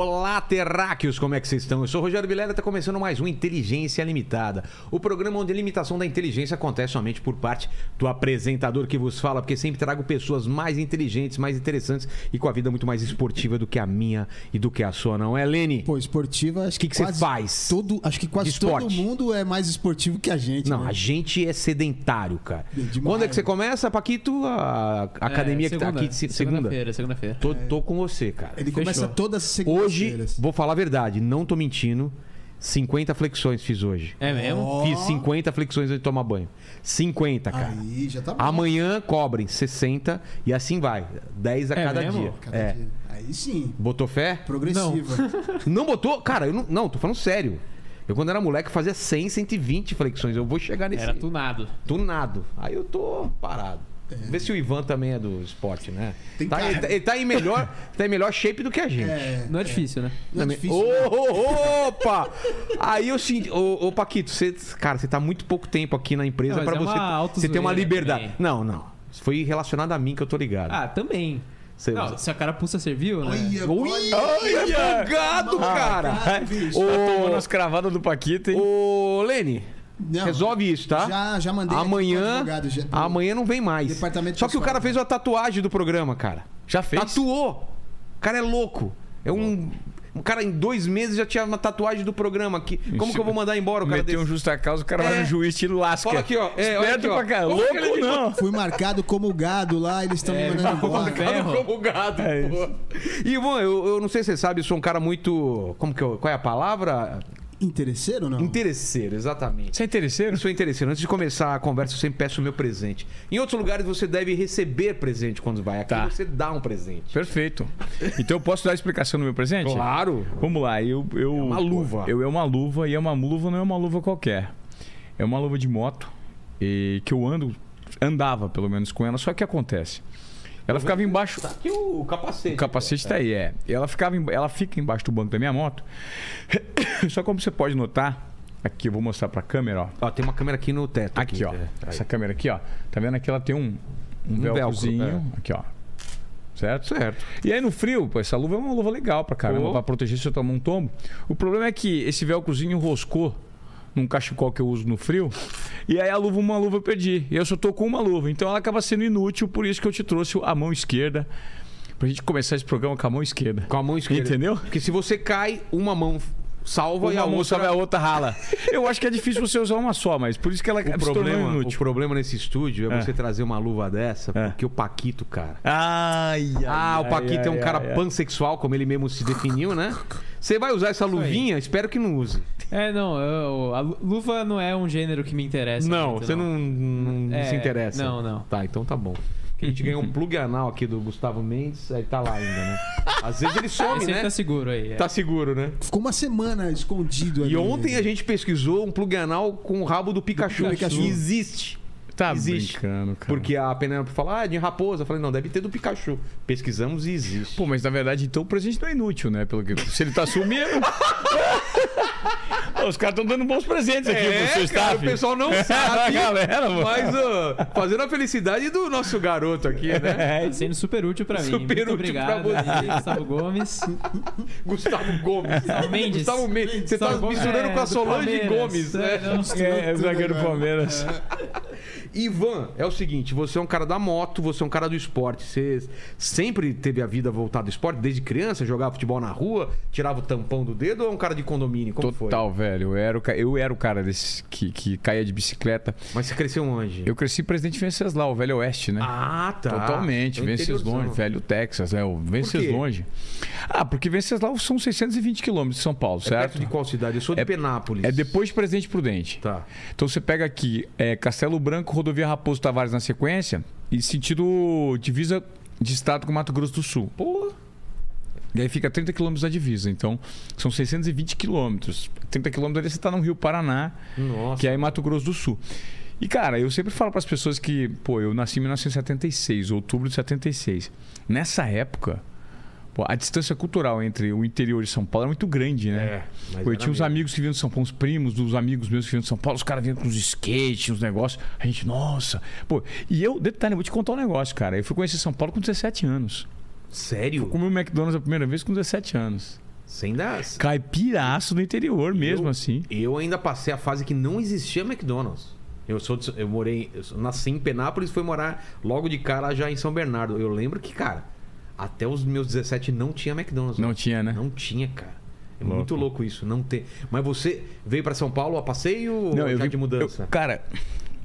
Olá, terráqueos, como é que vocês estão? Eu sou o Rogério Vilela e está começando mais um Inteligência Limitada. O programa onde a limitação da inteligência acontece somente por parte do apresentador que vos fala, porque sempre trago pessoas mais inteligentes, mais interessantes e com a vida muito mais esportiva do que a minha e do que a sua, não é, Lene? Pô, esportiva, acho Que que, que você faz Todo, acho que quase todo mundo é mais esportivo que a gente. Não, né? a gente é sedentário, cara. É Quando é que você começa, Paquito? A academia que tá aqui de se- segunda? Segunda-feira, segunda-feira. Tô, tô com você, cara. Ele Fechou. começa todas as Hoje, segundas-feiras. vou falar a verdade, não tô mentindo. 50 flexões fiz hoje. É mesmo? Ó, Fiz 50 flexões antes de tomar banho. 50, cara. Aí, já tá bom. Amanhã cobrem 60 e assim vai. 10 a É cada mesmo? dia. Cada É. dia. Aí sim, Botou fé? progressiva. Não botou? Cara, eu não, não, tô falando sério. Eu, quando era moleque, fazia 100, 120 flexões. Eu vou chegar nesse. Era tunado. Tunado. Aí eu tô parado. Vê se o Ivan também é do esporte, né? Tem Tá, ele, tá, ele tá em melhor, tá em melhor shape do que a gente. É, Não é difícil, né? não é difícil. Ô, né? ô, opa! Aí eu senti. Ô, ô, Paquito, você, cara, você tá muito pouco tempo aqui na empresa pra é você, você ter uma liberdade. também. Não, não. Foi relacionado a mim que eu tô ligado. Ah, também. Você- Não, se a carapuça serviu, né? Olha, Ui, olha. Ai, é bugado, cara! Ô, Tá tomando as cravadas do Paquito, hein? Ô, Lene, Não, resolve isso, tá? Já, já mandei pro Amanhã, advogado, já- amanhã não vem mais. Departamento Só que o pessoal. cara fez uma tatuagem do programa, cara. Já fez? Tatuou. O cara é louco. É um. Um cara em dois meses já tinha uma tatuagem do programa aqui. Como que eu vou mandar embora o cara Meteu desse? um justa causa, o cara É. vai no juiz e lasca. Fala aqui, ó. É, olha Esperto aqui, ó. pra cá. Louco ele- não. Fui marcado como gado lá, eles estão É, me mandando embora. Ferro. como gado, É pô. Ivan, eu, eu não sei se você sabe, eu sou um cara muito. Como que eu, Qual é a palavra? Interesseiro ou não? Interesseiro, exatamente. Você é interesseiro? Eu sou interesseiro. Antes de começar a conversa, eu sempre peço o meu presente. Em outros lugares, você deve receber presente quando vai. Aqui Tá. você dá um presente. Perfeito. Então eu posso dar a explicação do meu presente? Claro. Vamos lá, eu. eu É uma luva. Eu é uma luva e é uma luva, não é uma luva qualquer. É uma luva de moto e que eu ando, andava pelo menos com ela, só que acontece. Ela ficava embaixo. Tá aqui o capacete. O capacete tá aí, é. Ela, ficava, em- ela fica embaixo do banco da minha moto. Só como você pode notar, aqui eu vou mostrar pra câmera, ó. Ó, tem uma câmera aqui no teto. Aqui, ó. É, aí. Essa câmera aqui, ó. Tá vendo aqui? Ela tem um, um, Um velcro, velcrozinho. Aqui, ó. Certo? Certo. E aí no frio, pô, essa luva é uma luva legal pra caramba, pra proteger se eu tomar um tombo. O problema é que esse velcrozinho enroscou num cachecol que eu uso no frio. E aí a luva, uma luva eu perdi. E eu só tô com uma luva. Então ela acaba sendo inútil, por isso que eu te trouxe a mão esquerda. Pra gente começar esse programa com a mão esquerda. Com a mão esquerda. Entendeu? Porque se você cai, uma mão salva e a Uma outra... sobe, a outra rala. Eu acho que é difícil você usar uma só, mas por isso que ela O se tornou problema, o inútil. problema nesse estúdio é, É. você trazer uma luva dessa, É. porque o Paquito, cara. Ai, ai, Ah, o ai, Paquito é um ai, cara ai, ai. pansexual, como ele mesmo se definiu, né? Você vai usar essa luvinha? Espero que não use. É, não, eu- a lu- luva não é um gênero que me interessa. Não, muito, você não, não É, se interessa. não, não. Tá, então tá bom. Porque a gente ganhou um plug anal aqui do Gustavo Mendes, aí tá lá ainda, né? Às vezes ele Esse some, aí né? tá seguro aí. é. Tá seguro, né? Ficou uma semana escondido ali. E ontem a gente pesquisou um plug anal com o rabo do Pikachu. Do Pikachu. Existe. Tá Existe. brincando, cara. Porque a Penélope falou, ah, de raposa. Eu falei, não, deve ter do Pikachu. Pesquisamos e existe. Pô, mas na verdade, então o presente não é inútil, né? Pelo que... Se ele tá sumindo. Os caras estão dando bons presentes aqui pro seu É, cara, staff. o pessoal não sabe. galera. Mas, ó, fazendo a felicidade do nosso garoto aqui, né? Tá sendo super útil pra mim. Super Muito útil obrigado, pra você. Gustavo Gomes. Gustavo Gomes. Gustavo Mendes. Gustavo Mendes. Você tá Gustavo Gomes. misturando É, com a do Solange Palmeiras. Gomes, né? É, não. É, é o zagueiro do Palmeiras. Ivan, é o seguinte, você é um cara da moto, você é um cara do esporte. Você sempre teve a vida voltada ao esporte, desde criança, jogava futebol na rua, tirava o tampão do dedo ou é um cara de condomínio? Como Total, velho. Eu era o, eu era o cara desse que, que caía de bicicleta. Mas você cresceu onde? Eu cresci presidente Venceslau, o Velho Oeste, né? Ah, tá. Totalmente, É. Venceslau, velho Texas, é o quê? Venceslau. Ah, porque Venceslau são 620 quilômetros de São Paulo, É certo? perto de qual cidade? Eu sou de É- Penápolis. É depois de Presidente Prudente. Tá. Então você pega aqui é, Castelo Branco, Rodovia Raposo Tavares na sequência e sentido divisa de estado com Mato Grosso do Sul. Pô, E aí fica 30 quilômetros da divisa. Então são 620 quilômetros. 30 quilômetros ali você está no Rio Paraná, nossa. que é em Mato Grosso do Sul. E cara, eu sempre falo para as pessoas que, pô, eu nasci em 1976, outubro de 76. Nessa época, pô, a distância cultural entre o interior e São Paulo era muito grande, né? É, Pô, eu tinha uns mesmo. amigos que vinham de São Paulo, uns primos dos amigos meus que vinham de São Paulo, os caras vinham com uns skates, uns negócios. A gente, nossa. Pô, e eu, detalhe, vou te contar um negócio, cara. Eu fui conhecer São Paulo com 17 anos. Sério? Comi o McDonald's a primeira vez com 17 anos. Você ainda. Caipiraço no interior mesmo, eu, assim. Eu ainda passei a fase que não existia McDonald's. Eu sou de- eu morei, eu nasci em Penápolis, fui morar logo de cara já em São Bernardo. Eu lembro que, cara, até os meus 17 não tinha McDonald's. Não tinha, né? Não tinha, cara. É Louco. muito louco isso, não ter. Mas você veio pra São Paulo a passeio ou Não, eu já vi- de mudança? eu- cara,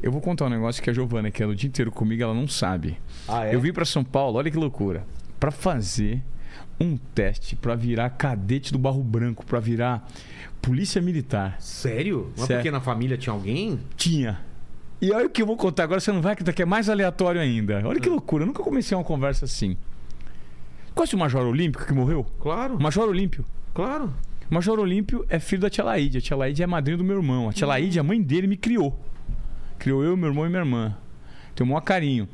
eu vou contar um negócio que a Giovana, que é o dia inteiro comigo, ela não sabe. Ah, é? Eu vim pra São Paulo, olha que loucura, Pra fazer um teste pra virar cadete do Barro Branco, pra virar polícia militar. Sério? Mas Sério. porque na família tinha alguém? Tinha. E olha o que eu vou contar agora, você não vai acreditar que é mais aleatório ainda. Olha que loucura, eu nunca comecei uma conversa assim. Conhece o Major Olímpico que morreu? Claro, Major Olímpio. claro. Major Olímpio é filho da tia Laíde. A tia Laíde é madrinha do meu irmão. A tia Laíde, a mãe dele, me criou. Criou eu, meu irmão e minha irmã. Tem o maior carinho.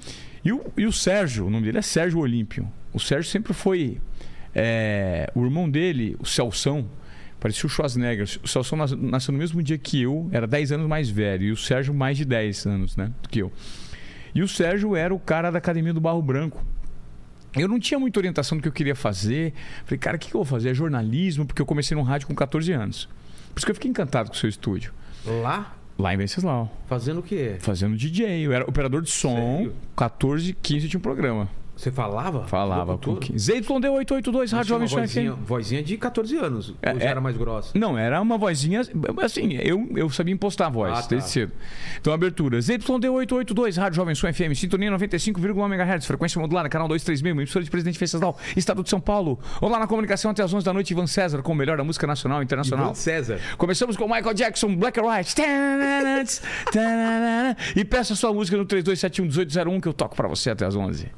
E o, e o Sérgio, o nome dele é Sérgio Olímpio. O Sérgio sempre foi. é, o irmão dele, o Celção, parecia o Schwarzenegger. O Celção nas- nasceu no mesmo dia que eu, era 10 anos mais velho. E o Sérgio, mais de 10 anos, né? Do que eu. E o Sérgio era o cara da academia do Barro Branco. Eu não tinha muita orientação do que eu queria fazer. Falei, cara, o que, que eu vou fazer? É jornalismo, porque eu comecei no rádio com 14 anos. Por isso que eu fiquei encantado com o seu estúdio. Lá? Lá em Venceslau. Fazendo o quê? Fazendo DJ. Eu era operador de som. Sério? 14, 15 tinha um programa. Você falava? Falava? 15. ZYD882, Mas Rádio Jovem Pan vozinha, FM. vozinha de 14 anos. É, ou já é. era mais grossa? Não, era uma vozinha. Assim, eu, eu sabia impostar a voz Ah, tá. desde cedo. Então, abertura. ZYD882, Rádio Jovem Sul FM, sintonia 95,1 MHz, frequência modulada, canal 236, emissora de Presidente Venceslau, Estado de São Paulo. Olá na comunicação até às 11 da noite, Ivan César, com o melhor da música nacional e internacional. Ivan César. Começamos com Michael Jackson, Black or White. E peça sua música no 3271-1801 que eu toco pra você até às 11.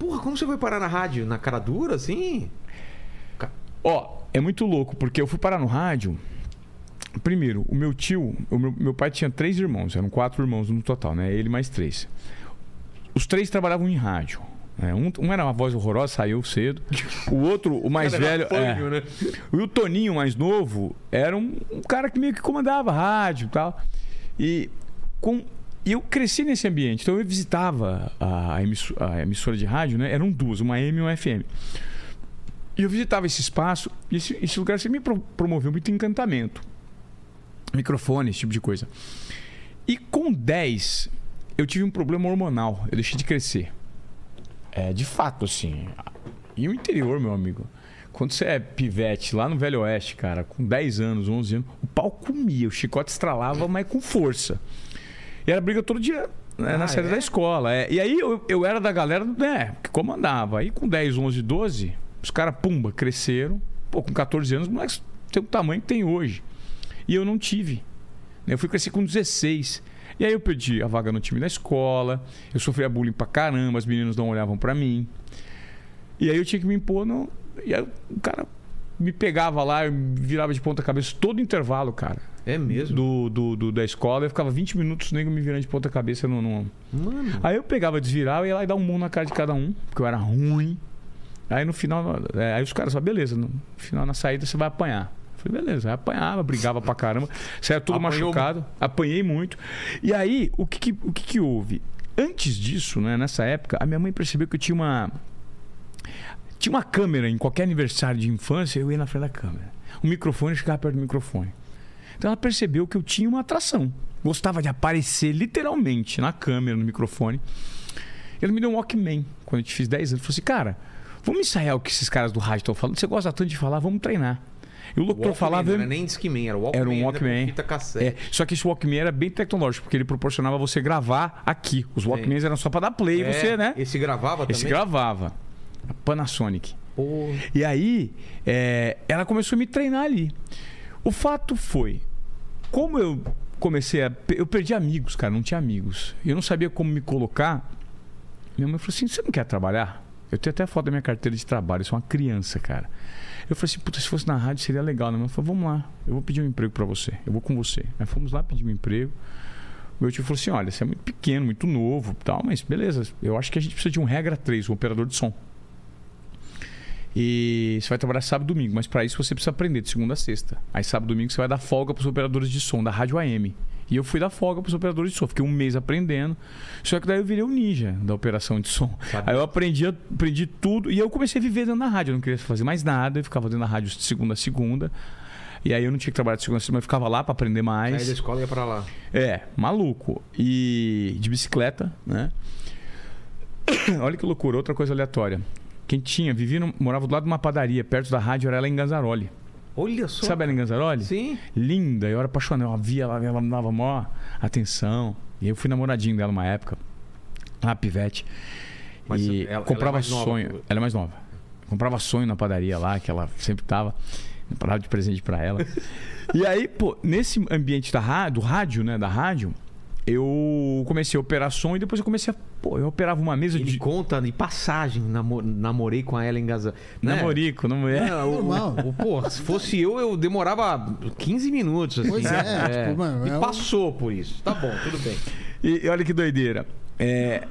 Porra, como você foi parar na rádio? Na cara dura, assim? Ó, é muito louco, porque eu fui parar no rádio. Primeiro, o meu tio, o meu, meu pai tinha três irmãos, eram quatro irmãos no total, né? Ele mais três. Os três trabalhavam em rádio. né? Um, um era uma voz horrorosa, saiu cedo. O outro, o mais Cara, velho. é. fânio, né? E o Toninho, mais novo, era um, um cara que meio que comandava rádio e tal. E com, e eu cresci nesse ambiente. Então eu visitava a, emisso- a emissora de rádio, né? Eram duas, uma AM e uma FM. E eu visitava esse espaço e esse, esse lugar sempre me pro- promoveu muito encantamento. Microfone, esse tipo de coisa. E com 10, eu tive um problema hormonal. Eu deixei de crescer. É, de fato, assim. E o interior, meu amigo. Quando você é pivete lá no Velho Oeste, cara, com 10 anos, 11 anos, o pau comia, o chicote estralava, mas com força. E era briga todo dia né, na Ah, sede é? da escola. é. E aí eu, eu era da galera né, que comandava. Aí com 10, 11, 12, os caras, pumba, cresceram. Pô, com 14 anos, os moleques têm o tamanho que tem hoje. E eu não tive. Eu fui crescer com 16. E aí eu perdi a vaga no time da escola, eu sofria bullying pra caramba, as meninas não olhavam pra mim. E aí eu tinha que me impor no. E aí o cara me pegava lá, eu virava de ponta cabeça todo intervalo, cara. É mesmo? Do, do, do- da escola, eu ficava 20 minutos nego me virando de ponta cabeça no, no- Mano. Aí eu pegava, desvirava e ia lá e dar um murro na cara de cada um, porque eu era ruim. Aí no final, é, aí os caras falaram, beleza, no final na saída você vai apanhar. Eu falei, beleza, aí apanhava, brigava pra caramba, saia todo Apanhou machucado, apanhei muito. E aí, o que que, o que que houve? Antes disso, né, nessa época, a minha mãe percebeu que eu tinha uma. Tinha uma câmera em qualquer aniversário de infância, eu ia na frente da câmera. O microfone eu ficava perto do microfone. Então ela percebeu que eu tinha uma atração. Gostava de aparecer literalmente na câmera, no microfone. Ele me deu um Walkman quando eu te fiz 10 anos. Falou assim, cara, vamos ensaiar o que esses caras do rádio estão falando. Você gosta tanto de falar, vamos treinar. E o locutor Walkman, falava. Não era nem Discman, era Walkman. Era um Walkman. Fita É, cassete. só que esse Walkman era bem tecnológico, porque ele proporcionava você gravar aqui. Os Walkmans eram só para dar play, É, você, né? Esse gravava Esse também? gravava. A Panasonic. Pô, E aí, é, ela começou a me treinar ali. O fato foi, como eu comecei a. Eu perdi amigos, cara, não tinha amigos. Eu não sabia como me colocar. Minha mãe falou assim: você não quer trabalhar? Eu tenho até foto da minha carteira de trabalho, eu sou uma criança, cara. Eu falei assim, puta, se fosse na rádio seria legal, né? Mãe falou, vamos lá, eu vou pedir um emprego pra você, eu vou com você. Aí fomos lá pedir um emprego. Meu tio falou assim: olha, você é muito pequeno, muito novo tal, mas beleza, eu acho que a gente precisa de um regra 3, um operador de som. E você vai trabalhar sábado e domingo, mas para isso você precisa aprender de segunda a sexta. Aí sábado e domingo você vai dar folga para os operadores de som da rádio AM. E eu fui dar folga pros operadores de som. Fiquei um mês aprendendo. Só que daí eu virei o ninja da operação de som. Sabe? Aí eu aprendi, aprendi tudo. E eu comecei a viver dentro da rádio. Eu não queria fazer mais nada. Eu ficava dentro da rádio de segunda a segunda. E aí eu não tinha que trabalhar de segunda a segunda. Eu ficava lá para aprender mais. Saí da escola ia pra lá. É, maluco. E de bicicleta, né? Olha que loucura, outra coisa aleatória. Quem tinha, vivia, no- morava do lado de uma padaria, perto da rádio, era ela em Ganzaroli. Olha só. Sabe ela em Ganzaroli? Sim. Linda, eu era apaixonado. Eu via ela, ela me dava maior atenção. E eu fui namoradinho dela uma época, lá, pivete. Mas e ela- ela é comprava mais nova? sonho. Ela é mais nova. Comprava sonho na padaria lá, que ela sempre tava. Parava de presente pra ela. e aí, pô, nesse ambiente da rádio, do rádio, né? Da rádio, eu comecei a operar som e depois eu comecei a. Pô, eu operava uma mesa Ele de. conta de passagem, namo- namorei com a Ellen Gaza. Né? Namorico, não é? Não, o- Normal. o- pô, se fosse eu, eu demorava 15 minutos. Assim, Pois é, tipo, mano, E é um- passou por isso. Tá bom, tudo bem. E olha que doideira. É,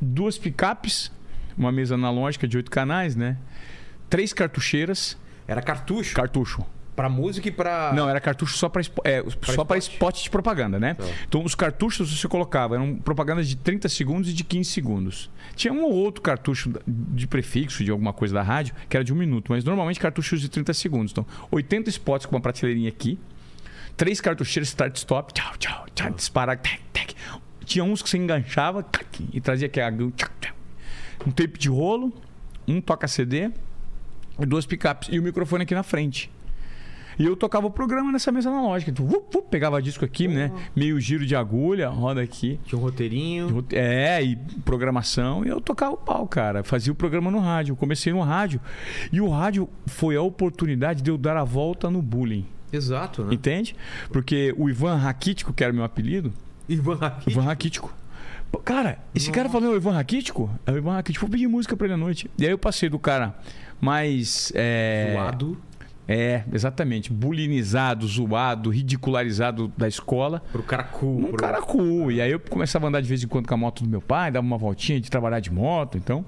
duas picapes, uma mesa analógica de oito canais, né? Três cartucheiras. Era cartucho Cartucho. Pra música e pra. Não, era cartucho só para é, só para spot. de propaganda, né? Tá. Então os cartuchos você colocava, eram propagandas de 30 segundos e de 15 segundos. Tinha um ou outro cartucho de prefixo de alguma coisa da rádio, que era de um minuto, mas normalmente cartuchos de 30 segundos. Então, 80 spots com uma prateleirinha aqui, três cartucheiras start-stop, tchau, tchau, tchau, disparar, tac, tac. Tinha uns que você enganchava tac, e trazia aqui um tape de rolo, um toca-CD e duas picapes e o microfone aqui na frente. E eu tocava o programa nessa mesa analógica. Então, vup, pegava disco aqui, né? Meio giro de agulha, roda aqui. Tinha um roteirinho. É, e programação. E eu tocava o pau, cara. Fazia o programa no rádio. Eu comecei no rádio. E o rádio foi a oportunidade de eu dar a volta no bullying. Exato, né? Entende? Porque o Ivan Raquítico, que era meu apelido, Ivan Rakitic. Ivan Raquítico. Cara, esse cara falou, é o Ivan Raquítico? É o Ivan Raquítico. Vou pedir música pra ele à noite. E aí eu passei do cara mais. É, Zoado É, exatamente. Bulinizado, zoado, ridicularizado da escola. pro cara cool. Um pro... cara cool. E aí eu começava a andar de vez em quando com a moto do meu pai, dava uma voltinha de trabalhar de moto. Então,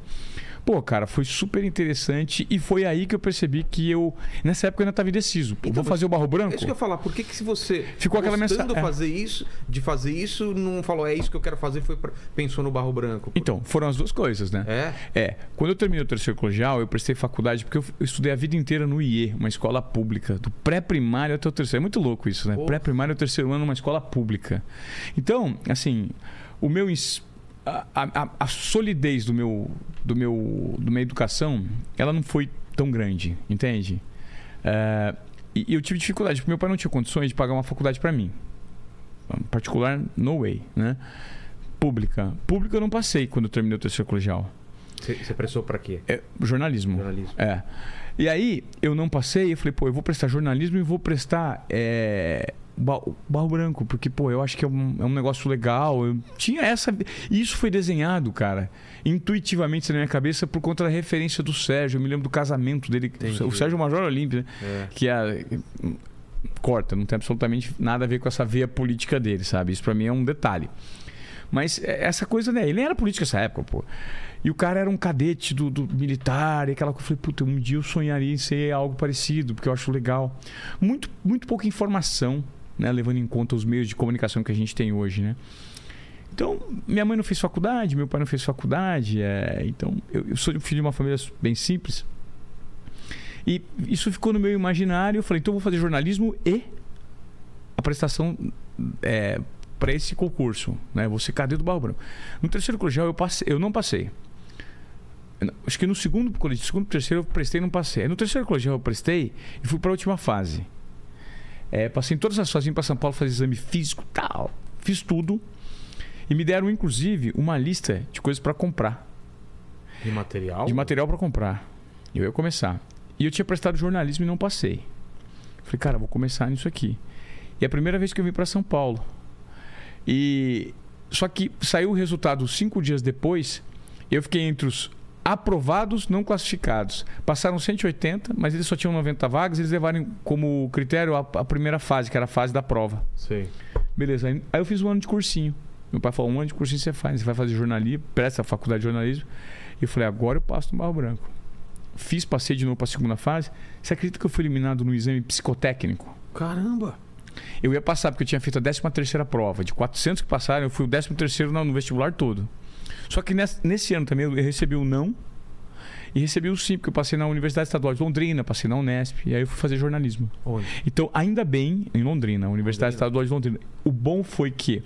pô, cara, foi super interessante. E foi aí que eu percebi que eu. Nessa época eu ainda estava indeciso. Então, vou fazer o barro É branco? isso que eu ia falar. Por que, que se você Ficou aquela gostando mensa- é. fazer isso, de fazer isso, não falou é isso que eu quero fazer, foi pra- pensou no barro branco? Então, foram as duas coisas, né? É? É, quando eu terminei o terceiro colegial, eu prestei faculdade, porque eu, eu estudei a vida inteira no IE, uma escola pública, do pré-primário até o terceiro. É muito louco isso, né? Pré-primário e o terceiro ano numa escola pública. Então, assim, o meu. ins- A, a- a solidez do meu, do meu, do minha educação, ela não foi tão grande, entende? É, e, e eu tive dificuldade, porque meu pai não tinha condições de pagar uma faculdade para mim. Particular, no way, né? Pública. Pública eu não passei quando eu terminei o terceiro colegial. Você prestou pra quê? É, jornalismo. Jornalismo. É. E aí, eu não passei, eu falei, pô, eu vou prestar jornalismo e vou prestar é, ba- barro branco, porque, pô, eu acho que é um, é um negócio legal. Eu tinha essa. E isso foi desenhado, cara, intuitivamente na minha cabeça por conta da referência do Sérgio. Eu me lembro do casamento dele. Entendi. O Sérgio Major Olímpio, né? É. Que é. Corta, não tem absolutamente nada a ver com essa veia política dele, sabe? Isso pra mim é um detalhe. Mas é, essa coisa, né? Ele era político nessa época, pô. E o cara era um cadete do, do militar, e aquela coisa. Eu falei, puta, um dia eu sonharia em ser algo parecido, porque eu acho legal. Muito, muito pouca informação, né? Levando em conta os meios de comunicação que a gente tem hoje, né? Então, minha mãe não fez faculdade, meu pai não fez faculdade. é, então, eu, eu sou filho de uma família bem simples. E isso ficou no meu imaginário. Eu falei, então eu vou fazer jornalismo e a prestação é, para esse concurso. Né? Vou ser cadê do Barro. No terceiro colegial eu, passei, eu não passei. Acho que no segundo colegial, segundo terceiro eu prestei e não passei. No terceiro colegial eu prestei e fui para a última fase. É, passei em todas as fases, vim para São Paulo fazer exame físico tal. Fiz tudo. E me deram, inclusive, uma lista de coisas para comprar De material? de material para comprar. E eu ia começar. E eu tinha prestado jornalismo e não passei. Falei, cara, vou começar nisso aqui. E é a primeira vez que eu vim para São Paulo. E só que saiu o resultado cinco dias depois. Eu fiquei entre os aprovados não classificados. Passaram 180, mas eles só tinham 90 vagas. Eles levaram como critério a, a primeira fase, que era a fase da prova. Sei. Beleza. Aí aí eu fiz um ano de cursinho. Meu pai falou: um ano de cursinho você faz. Você vai fazer jornalismo, presta a faculdade de jornalismo. E eu falei: agora eu passo no Barro Branco. Fiz, passei de novo para a segunda fase. Você acredita que eu fui eliminado no exame psicotécnico? Caramba! Eu ia passar, porque eu tinha feito a 13 terceira prova. De 400 que passaram, eu fui o 13 terceiro no vestibular todo. Só que nesse, nesse ano também eu recebi o não e recebi o sim, porque eu passei na Universidade Estadual de Londrina, passei na Unesp, e aí eu fui fazer jornalismo. Onde? Então, ainda bem, em Londrina, Universidade Londrina. Estadual de Londrina. O bom foi que,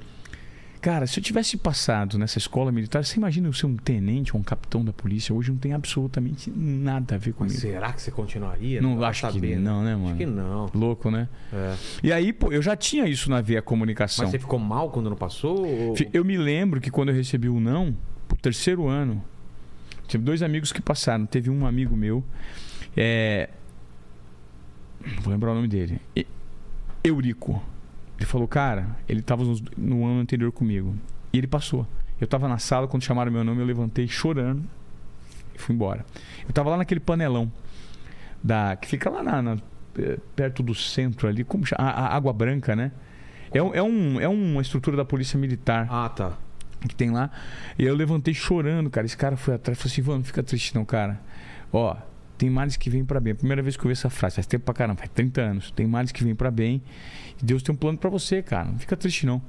cara, se eu tivesse passado nessa escola militar, você imagina eu ser um tenente ou um capitão da polícia? Hoje não tem absolutamente nada a ver Mas comigo. será que você continuaria? Não, Vai acho que saber, né? não, né, mano? Acho que não. Louco, né? É. E aí, pô, eu já tinha isso na veia comunicação. Mas você ficou mal quando não passou? ou- Eu me lembro que quando eu recebi o não, pro terceiro ano, tive dois amigos que passaram. Teve um amigo meu, é... não vou lembrar o nome dele, Eurico. Ele falou, cara, ele tava nos- no ano anterior comigo. E ele passou. Eu tava na sala, quando chamaram meu nome, eu levantei chorando e fui embora. Eu tava lá naquele panelão da que fica lá na, na- eh, perto do centro ali, como chama? A, a Água Branca, né? É, é, um, é uma estrutura da polícia militar Ah, tá. que tem lá. E eu levantei chorando, cara. Esse cara foi atrás e falou assim: Vamos, não fica triste não, cara. Ó, tem males que vêm pra bem. A primeira vez que eu vi essa frase, faz tempo pra caramba, faz 30 anos. Tem males que vêm pra bem. E Deus tem um plano pra você, cara. Não fica triste não.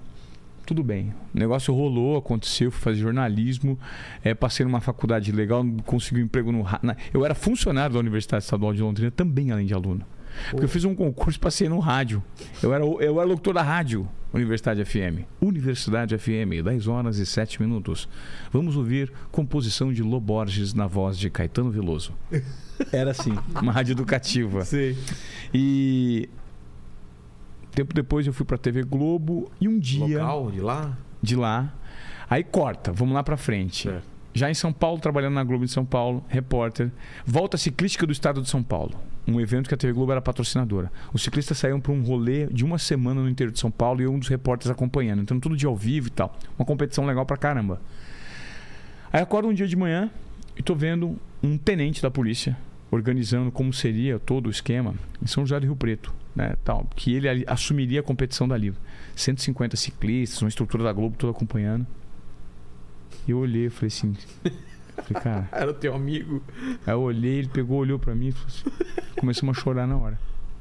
Tudo bem. O negócio rolou, aconteceu, fui fazer jornalismo, é, passei numa faculdade legal, consegui um emprego no. na- Eu era funcionário da Universidade Estadual de Londrina, também além de aluno. Porque eu fiz um concurso, passei no rádio. Eu era, eu era locutor da rádio, Universidade FM. Universidade FM, 10 horas e 7 minutos. Vamos ouvir composição de Lô Borges na voz de Caetano Veloso. Era assim, uma rádio educativa. Sei. E tempo depois eu fui pra TV Globo e um dia Local de lá? de lá, aí corta, vamos lá pra frente. Certo. Já em São Paulo, trabalhando na Globo de São Paulo, repórter. Volta Ciclística do Estado de São Paulo. Um evento que a TV Globo era patrocinadora. Os ciclistas saíam para um rolê de uma semana no interior de São Paulo e eu um dos repórteres acompanhando. Então tudo dia ao vivo e tal. Uma competição legal pra caramba. Aí acordo um dia de manhã e tô vendo um tenente da polícia organizando como seria todo o esquema em São José do Rio Preto, né, tal, que ele assumiria a competição dali. 150 ciclistas, uma estrutura da Globo toda acompanhando. E eu olhei falei assim, falei, cara, Era o teu amigo. Aí eu olhei, ele pegou, olhou pra mim assim, começamos a chorar na hora.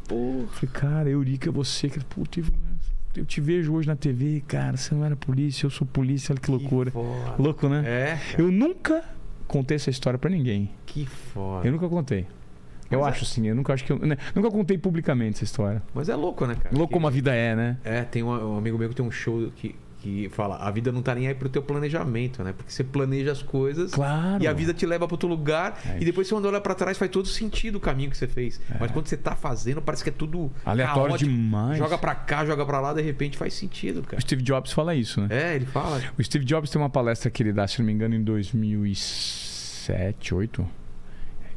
Pô. Falei, cara, Eurica, é você. que Puta, eu te vejo hoje na TV, cara, você não era polícia, eu sou polícia, olha que loucura. Que. Louco, né? É, Eu nunca contei essa história pra ninguém. que foda. Eu nunca contei. Eu Mas é- acho assim, eu nunca acho que eu, né, nunca contei publicamente essa história. Mas é louco, né, cara? Louco Que- como a vida é, né? É, tem um, um amigo meu que tem um show que, que fala: a vida não tá nem aí pro teu planejamento, né? Porque você planeja as coisas Claro. e a vida te leva pra outro lugar É e depois você quando olha pra trás faz todo sentido o caminho que você fez. Mas quando você tá fazendo, parece que é tudo aleatório caótico. demais. Joga pra cá, joga pra lá, de repente faz sentido, O cara. Steve Jobs fala isso, né? É, ele fala. O Steve Jobs tem uma palestra que ele dá, se não me engano, em 2007, 2008.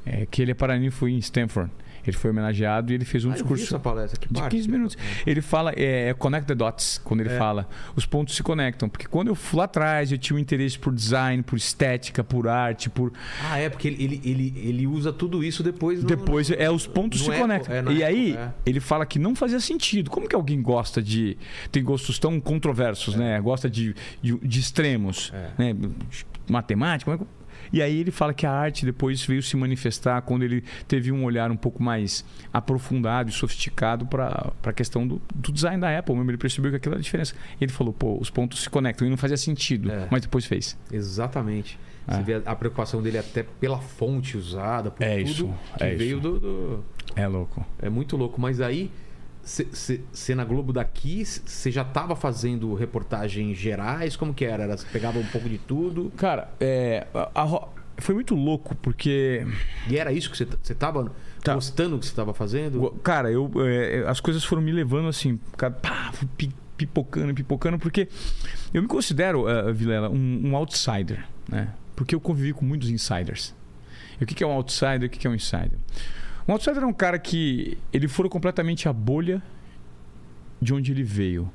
É, que ele é paraninfo foi em Stanford. Ele foi homenageado e ele fez um Ah, discurso essa palestra, que de parte? 15 minutos. Ele fala, é, é connect the dots, quando ele É. fala. Os pontos se conectam. Porque quando eu fui lá atrás, eu tinha um interesse por design, por estética, por arte, por. Ah, é, porque ele, ele, ele, ele usa tudo isso depois. no- Depois, é, os pontos no se Apple, conectam. é, na e aí, é. ele fala que não fazia sentido. Como que alguém gosta de. Tem gostos tão controversos, né? Gosta de, de, de extremos, É. né? Matemática. como é que- E aí ele fala que a arte depois veio se manifestar quando ele teve um olhar um pouco mais aprofundado e sofisticado para a questão do, do design da Apple mesmo. Ele percebeu que aquilo era a diferença. Ele falou, pô, os pontos se conectam. E não fazia sentido, É. mas depois fez. Exatamente. Você É. vê a, a preocupação dele até pela fonte usada, por É tudo isso, que é veio isso. do- do, É louco. É muito louco, mas aí você na Globo daqui, você já tava fazendo reportagens gerais? Como que era? Era- Você pegava um pouco de tudo? Cara, é, a- a foi muito louco porque E era isso que você você tava Tá. gostando do que você tava fazendo? Cara, eu, é, as coisas foram me levando assim, pá, pipocando, pipocando, porque eu me considero, eh, Vilela, um, um outsider, né? Porque eu convivi com muitos insiders. E o que é um outsider e o que é um insider? Um outsider é um cara que ele fura completamente a bolha de onde ele veio.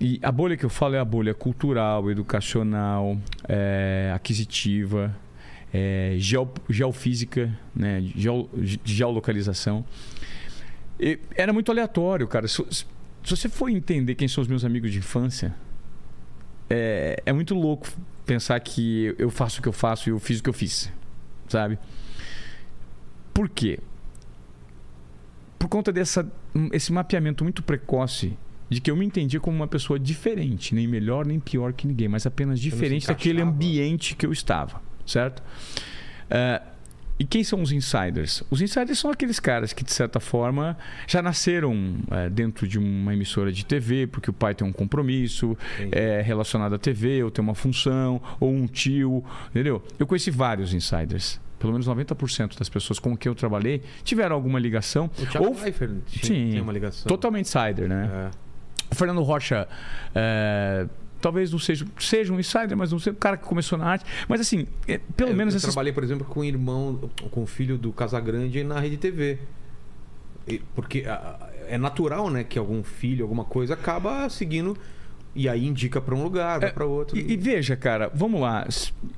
E a bolha que eu falo é a bolha cultural, educacional, eh, aquisitiva, eh, geo, geofísica, né? Geo, geolocalização. E era muito aleatório, cara. Se, se você for entender quem são os meus amigos de infância, é, é muito louco pensar que eu faço o que eu faço e eu fiz o que eu fiz, sabe? Por quê? Por conta dessa esse mapeamento muito precoce de que eu me entendia como uma pessoa diferente, nem melhor nem pior que ninguém, mas apenas diferente daquele ambiente que eu estava, certo? É, e quem são os insiders? Os insiders são aqueles caras que, de certa forma, já nasceram é, dentro de uma emissora de TV, porque o pai tem um compromisso é, relacionado à TV, ou tem uma função, ou um tio, entendeu? Eu conheci vários insiders. Pelo menos 90% das pessoas com quem eu trabalhei tiveram alguma ligação. O Thiago ou Leifert tinha, Sim, tem uma ligação. totalmente insider, né? É. O Fernando Rocha, é, talvez não seja, seja um insider, mas não sei, o cara que começou na arte. Mas assim, é, pelo É, menos eu essas trabalhei, por exemplo, com o irmão, com o filho do Casagrande na Rede TV. E- Porque é natural, né, que algum filho, alguma coisa, acaba seguindo e aí indica pra um lugar, vai É, pra outro. E, e veja, cara, vamos lá.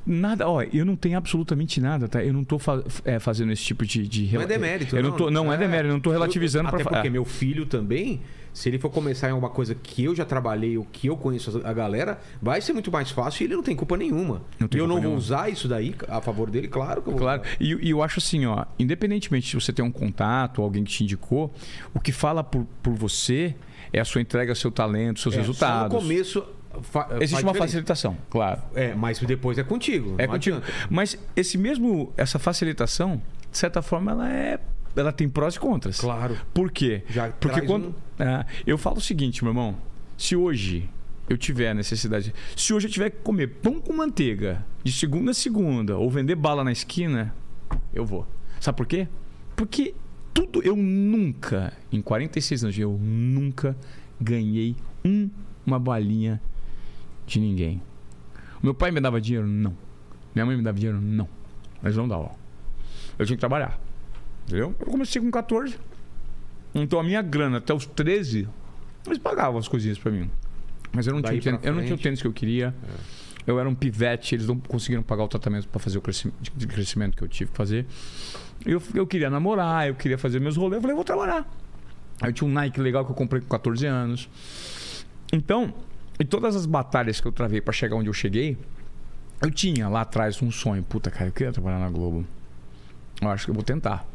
Nada, ó, eu não tenho absolutamente nada, tá? Eu não tô fa- é, fazendo esse tipo de. de Não é demérito, Eu não, tô, não é, demérito, eu não tô relativizando Até pra porque falar. meu filho também, se ele for começar em alguma coisa que eu já trabalhei ou que eu conheço a galera, vai ser muito mais fácil e ele não tem culpa nenhuma. Não tem e eu culpa não vou nenhuma. usar isso daí a favor dele, claro que eu vou Claro, e, e eu acho assim, ó, independentemente se você tem um contato, alguém que te indicou, o que fala por, por você é a sua entrega, seu talento, seus É, resultados. Só no começo fa- Existe faz uma diferença. facilitação, claro. É, mas depois é contigo. É contigo. adianta. Mas esse mesmo, essa facilitação, de certa forma, ela é. Ela tem prós e contras. Claro. Por quê? Já Porque quando. um- É, eu falo o seguinte, meu irmão. Se hoje eu tiver a necessidade. Se hoje eu tiver que comer pão com manteiga de segunda a segunda ou vender bala na esquina, eu vou. Sabe por quê? Porque tudo. Eu nunca, em 46 anos, eu nunca ganhei um, uma balinha de ninguém. O meu pai me dava dinheiro? Não. Minha mãe me dava dinheiro? Não. Mas não dava. Eu tinha que trabalhar. Entendeu? Eu comecei com 14. Então a minha grana até os 13, eles pagavam as coisinhas pra mim. Mas eu não, tinha, o tênis, eu não tinha o tênis que eu queria. Eu era um pivete, eles não conseguiram pagar o tratamento pra fazer o crescimento, de crescimento que eu tive que fazer. Eu, eu queria namorar, eu queria fazer meus rolês. Eu falei, eu vou trabalhar. Aí eu tinha um Nike legal que eu comprei com 14 anos. Então, em todas as batalhas que eu travei pra chegar onde eu cheguei, eu tinha lá atrás um sonho. Puta, cara, eu queria trabalhar na Globo. Eu acho que eu vou tentar.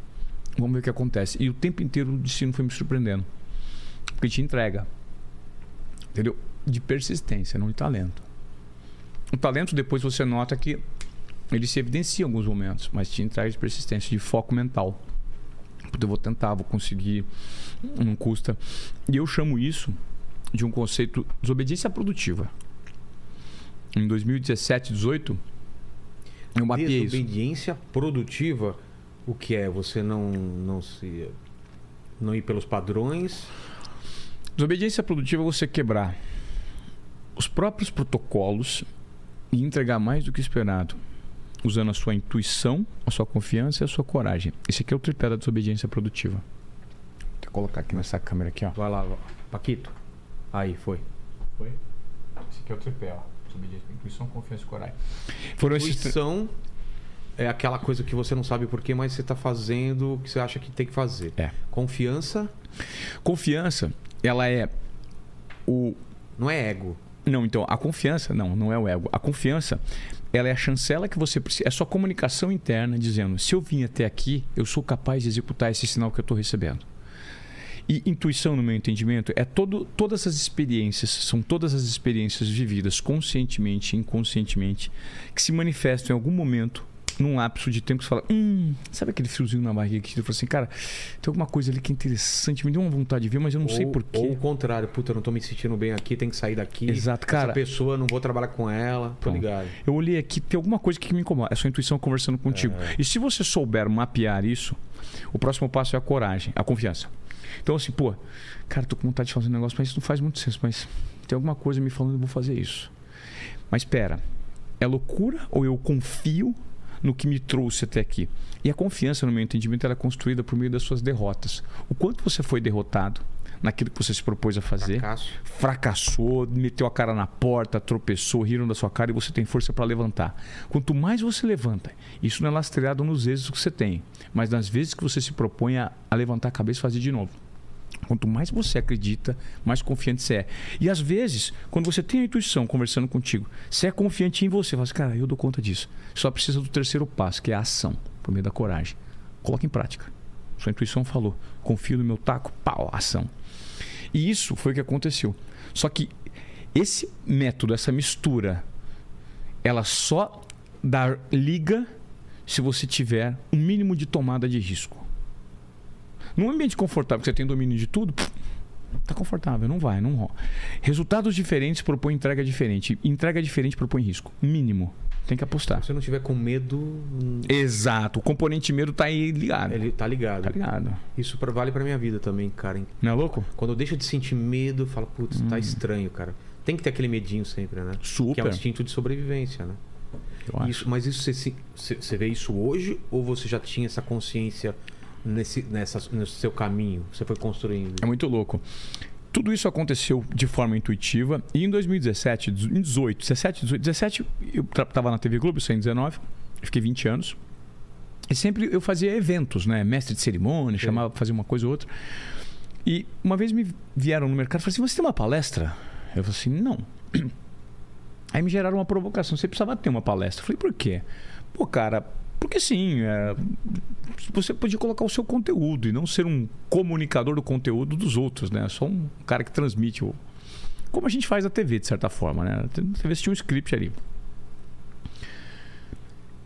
Vamos ver o que acontece. E o tempo inteiro o destino foi me surpreendendo. Porque te entrega. Entendeu? De persistência, não de talento. O talento, depois você nota que ele se evidencia em alguns momentos, mas te de persistência, de foco mental. Puta, Eu vou tentar, vou conseguir, não custa. E eu chamo isso de um conceito de desobediência produtiva. Em 2017, 18, eu mapeei isso. Desobediência produtiva, o que é? Você não, não se. não ir pelos padrões. Desobediência produtiva é você quebrar os próprios protocolos e entregar mais do que esperado, usando a sua intuição, a sua confiança e a sua coragem. Esse aqui é o tripé da desobediência produtiva. Vou colocar aqui nessa câmera aqui, ó. Vai lá. Paquito. Aí, foi. Foi? Esse aqui é o tripé, ó. Desobediência, intuição, confiança e coragem. Foram esses tri- Intuição é aquela coisa que você não sabe porquê, mas você está fazendo o que você acha que tem que fazer. É. Confiança Confiança, ela é o não é ego. Não, então, a confiança, não, não é o ego. A confiança, ela é a chancela que você precisa. É sua comunicação interna dizendo: se eu vim até aqui, eu sou capaz de executar esse sinal que eu estou recebendo. E intuição, no meu entendimento, é todo, todas as experiências, são todas as experiências vividas conscientemente e inconscientemente, que se manifestam em algum momento, num lapso de tempo, que você fala: hum, sabe aquele friozinho na barriga que você fala assim, cara, tem alguma coisa ali que é interessante, me deu uma vontade de ver, mas eu não sei ou, porquê. Ou o contrário, puta, eu não tô me sentindo bem aqui, tem que sair daqui. Exato, cara. Essa pessoa, não vou trabalhar com ela. Tô Então, ligado. Eu olhei aqui, tem alguma coisa que me incomoda. É sua intuição conversando contigo. E se você souber mapear isso, o próximo passo é a coragem, a confiança. Então, assim, pô, cara, tô com vontade de fazer um negócio, mas isso não faz muito senso. Mas tem alguma coisa me falando, eu vou fazer isso. Mas espera, é loucura ou eu confio no que me trouxe até aqui? E a confiança, no meu entendimento, ela é construída por meio das suas derrotas. O quanto você foi derrotado naquilo que você se propôs a fazer Fracasso. fracassou, meteu a cara na porta, tropeçou, riram da sua cara e você tem força para levantar. Quanto mais você levanta, isso não é lastreado nos êxitos que você tem, mas nas vezes que você se propõe a, a levantar a cabeça e fazer de novo. Quanto mais você acredita, mais confiante você é. E às vezes, quando você tem a intuição conversando contigo, você é confiante em você, fala assim, cara, eu dou conta disso. Só precisa do terceiro passo, que é a ação, por meio da coragem. Coloque em prática. Sua intuição falou, confio no meu taco, pau, ação. E isso foi o que aconteceu. Só que esse método, essa mistura, ela só dá liga se você tiver um mínimo de tomada de risco. Num ambiente confortável, que você tem domínio de tudo, tá confortável, não vai, não rola. Resultados diferentes propõem entrega diferente. Entrega diferente propõe risco. Mínimo. Tem que apostar. Se você não tiver com medo, hum, Exato. O componente medo tá aí ligado. ele tá ligado. Tá ligado. Isso pra- vale pra minha vida também, cara. Não é louco? Quando eu deixo de sentir medo, eu falo, putz, tá estranho, cara. Tem que ter aquele medinho sempre, né? Que é Super. o instinto de sobrevivência, né? Isso, mas isso você, você vê isso hoje ou você já tinha essa consciência nesse, nessa, nesse seu caminho? Você foi construindo? É muito louco. Tudo isso aconteceu de forma intuitiva. E em 2017, em 18, 17, 18, 17, eu tra- tava na TV Globo, eu saí em 19, eu fiquei 20 anos. E sempre eu fazia eventos, né? Mestre de cerimônia, Sim. chamava pra fazer uma coisa ou outra. E uma vez me vieram no mercado e falaram assim: Você tem uma palestra? Eu falei assim: Não. Aí me geraram uma provocação: Você precisava ter uma palestra. Eu falei: Por quê? Pô, cara, porque sim, é, você podia colocar o seu conteúdo e não ser um comunicador do conteúdo dos outros, né? Só um cara que transmite o. Como a gente faz na TV, de certa forma, né? Na TV tinha um script ali.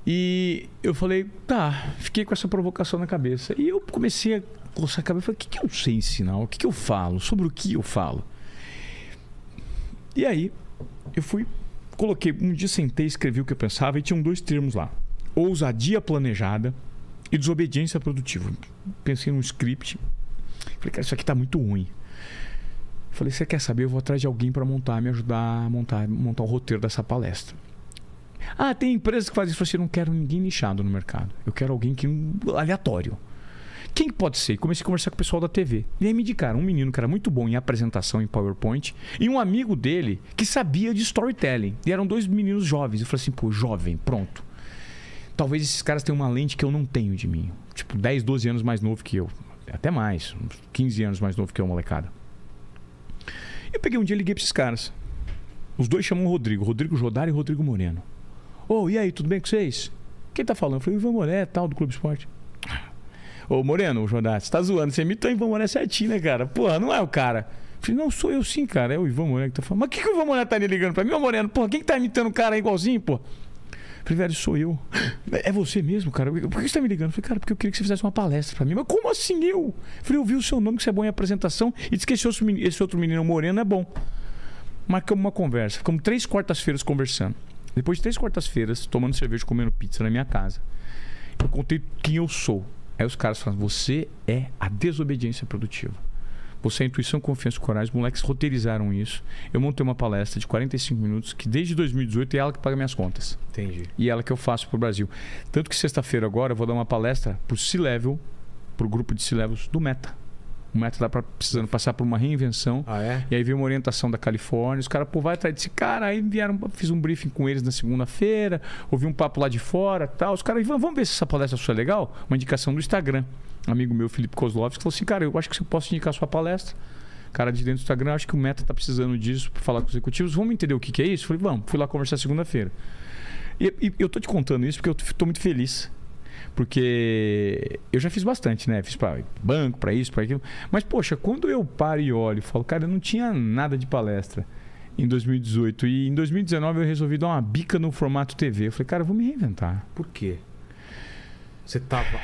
E eu falei, tá, fiquei com essa provocação na cabeça. E eu comecei a coçar a cabeça e falei, o que, que eu sei ensinar? O que, que eu falo? Sobre o que eu falo? E aí, eu fui, coloquei, um dia sentei, escrevi o que eu pensava e tinham dois termos lá: ousadia planejada e desobediência produtiva. Pensei num script. Falei, cara, isso aqui tá muito ruim. Falei, você quer saber? Eu vou atrás de alguém para montar, me ajudar a montar, montar o roteiro dessa palestra. Ah, tem empresas que fazem isso. Eu falei assim, não quero ninguém nichado no mercado. Eu quero alguém que aleatório. Quem que pode ser? Comecei a conversar com o pessoal da TV. E aí me indicaram um menino que era muito bom em apresentação em PowerPoint e um amigo dele que sabia de storytelling. E eram dois meninos jovens. Eu falei assim, pô, jovem, pronto. Talvez esses caras tenham uma lente que eu não tenho de mim. Tipo, 10, 12 anos mais novo que eu. Até mais. Uns 15 anos mais novo que eu, molecada. Eu peguei um dia e liguei pra esses caras. Os dois chamam o Rodrigo. Rodrigo Jodar e Rodrigo Moreno. Ô, e aí, tudo bem com vocês? Quem tá falando? Eu falei, o Ivan Moré, tal, do Clube Esporte. Ô, Moreno, Jodar, você tá zoando. Você imitou o Ivan Moré certinho, né, cara? Porra, não é o cara. Eu falei, não, sou eu sim, cara. É o Ivan Moré que tá falando. Mas o que, que o Ivan Moré tá ligando pra mim? Ô, Moreno, porra, quem que tá imitando o cara igualzinho, pô? Velho, sou eu. É você mesmo, cara? Por que você tá me ligando? Eu falei, cara, porque eu queria que você fizesse uma palestra pra mim. Mas como assim eu? Eu falei, eu vi o seu nome, que você é bom em apresentação, e disse que esse outro menino, esse outro menino moreno é bom. Marcamos uma conversa. Ficamos três quartas-feiras conversando. Depois de três quartas-feiras, tomando cerveja, comendo pizza na minha casa, eu contei quem eu sou. Aí os caras falam, você é a desobediência produtiva. Você é intuição, confiança e coragem. Os moleques roteirizaram isso. Eu montei uma palestra de 45 minutos, que desde 2018 é ela que paga minhas contas. Entendi. E ela que eu faço pro Brasil. Tanto que sexta-feira agora eu vou dar uma palestra pro C-Level, pro grupo de C-Levels do Meta. O Meta tá pra- precisando passar por uma reinvenção. Ah, é? E aí veio uma orientação da Califórnia, os caras, pô, vai atrás desse cara. Aí vieram, fiz um briefing com eles na segunda-feira, ouvi um papo lá de fora tal. Os caras, "Ivan, vamos ver se essa palestra sua é legal? Uma indicação do Instagram. Amigo meu, Felipe Kozlovski, falou assim: cara, eu acho que você posso indicar a sua palestra. Cara de dentro do Instagram, acho que o Meta tá precisando disso para falar com os executivos. Vamos entender o que, que é isso? Falei, vamos, fui lá conversar segunda-feira. E, e eu tô te contando isso porque eu tô muito feliz. Porque eu já fiz bastante, né? Fiz para banco, para isso, para aquilo. Mas, poxa, quando eu paro e olho falo, cara, eu não tinha nada de palestra em 2018. E em 2019 eu resolvi dar uma bica no formato TV. Eu falei, cara, eu vou me reinventar. Por quê? Você tava,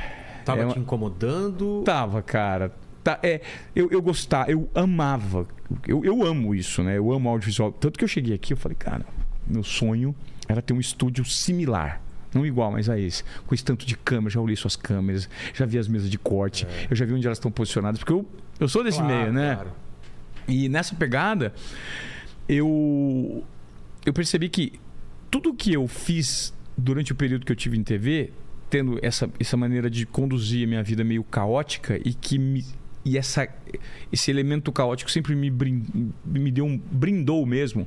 tava É uma- te incomodando? Tava, cara. Tá, é, eu, eu gostava, eu amava. Eu, eu amo isso, né? Eu amo audiovisual. Tanto que eu cheguei aqui, eu falei, cara, meu sonho era ter um estúdio similar. Não igual, mas a esse. Com esse tanto de câmera, já olhei suas câmeras, já vi as mesas de corte, eu já vi onde elas estão posicionadas, porque eu, eu sou desse Claro, meio, né? claro. E nessa pegada, eu, eu percebi que tudo que eu fiz durante o período que eu tive em TV, tendo essa, essa maneira de conduzir a minha vida meio caótica e que me, e essa, esse elemento caótico sempre me, brin, me deu um, brindou mesmo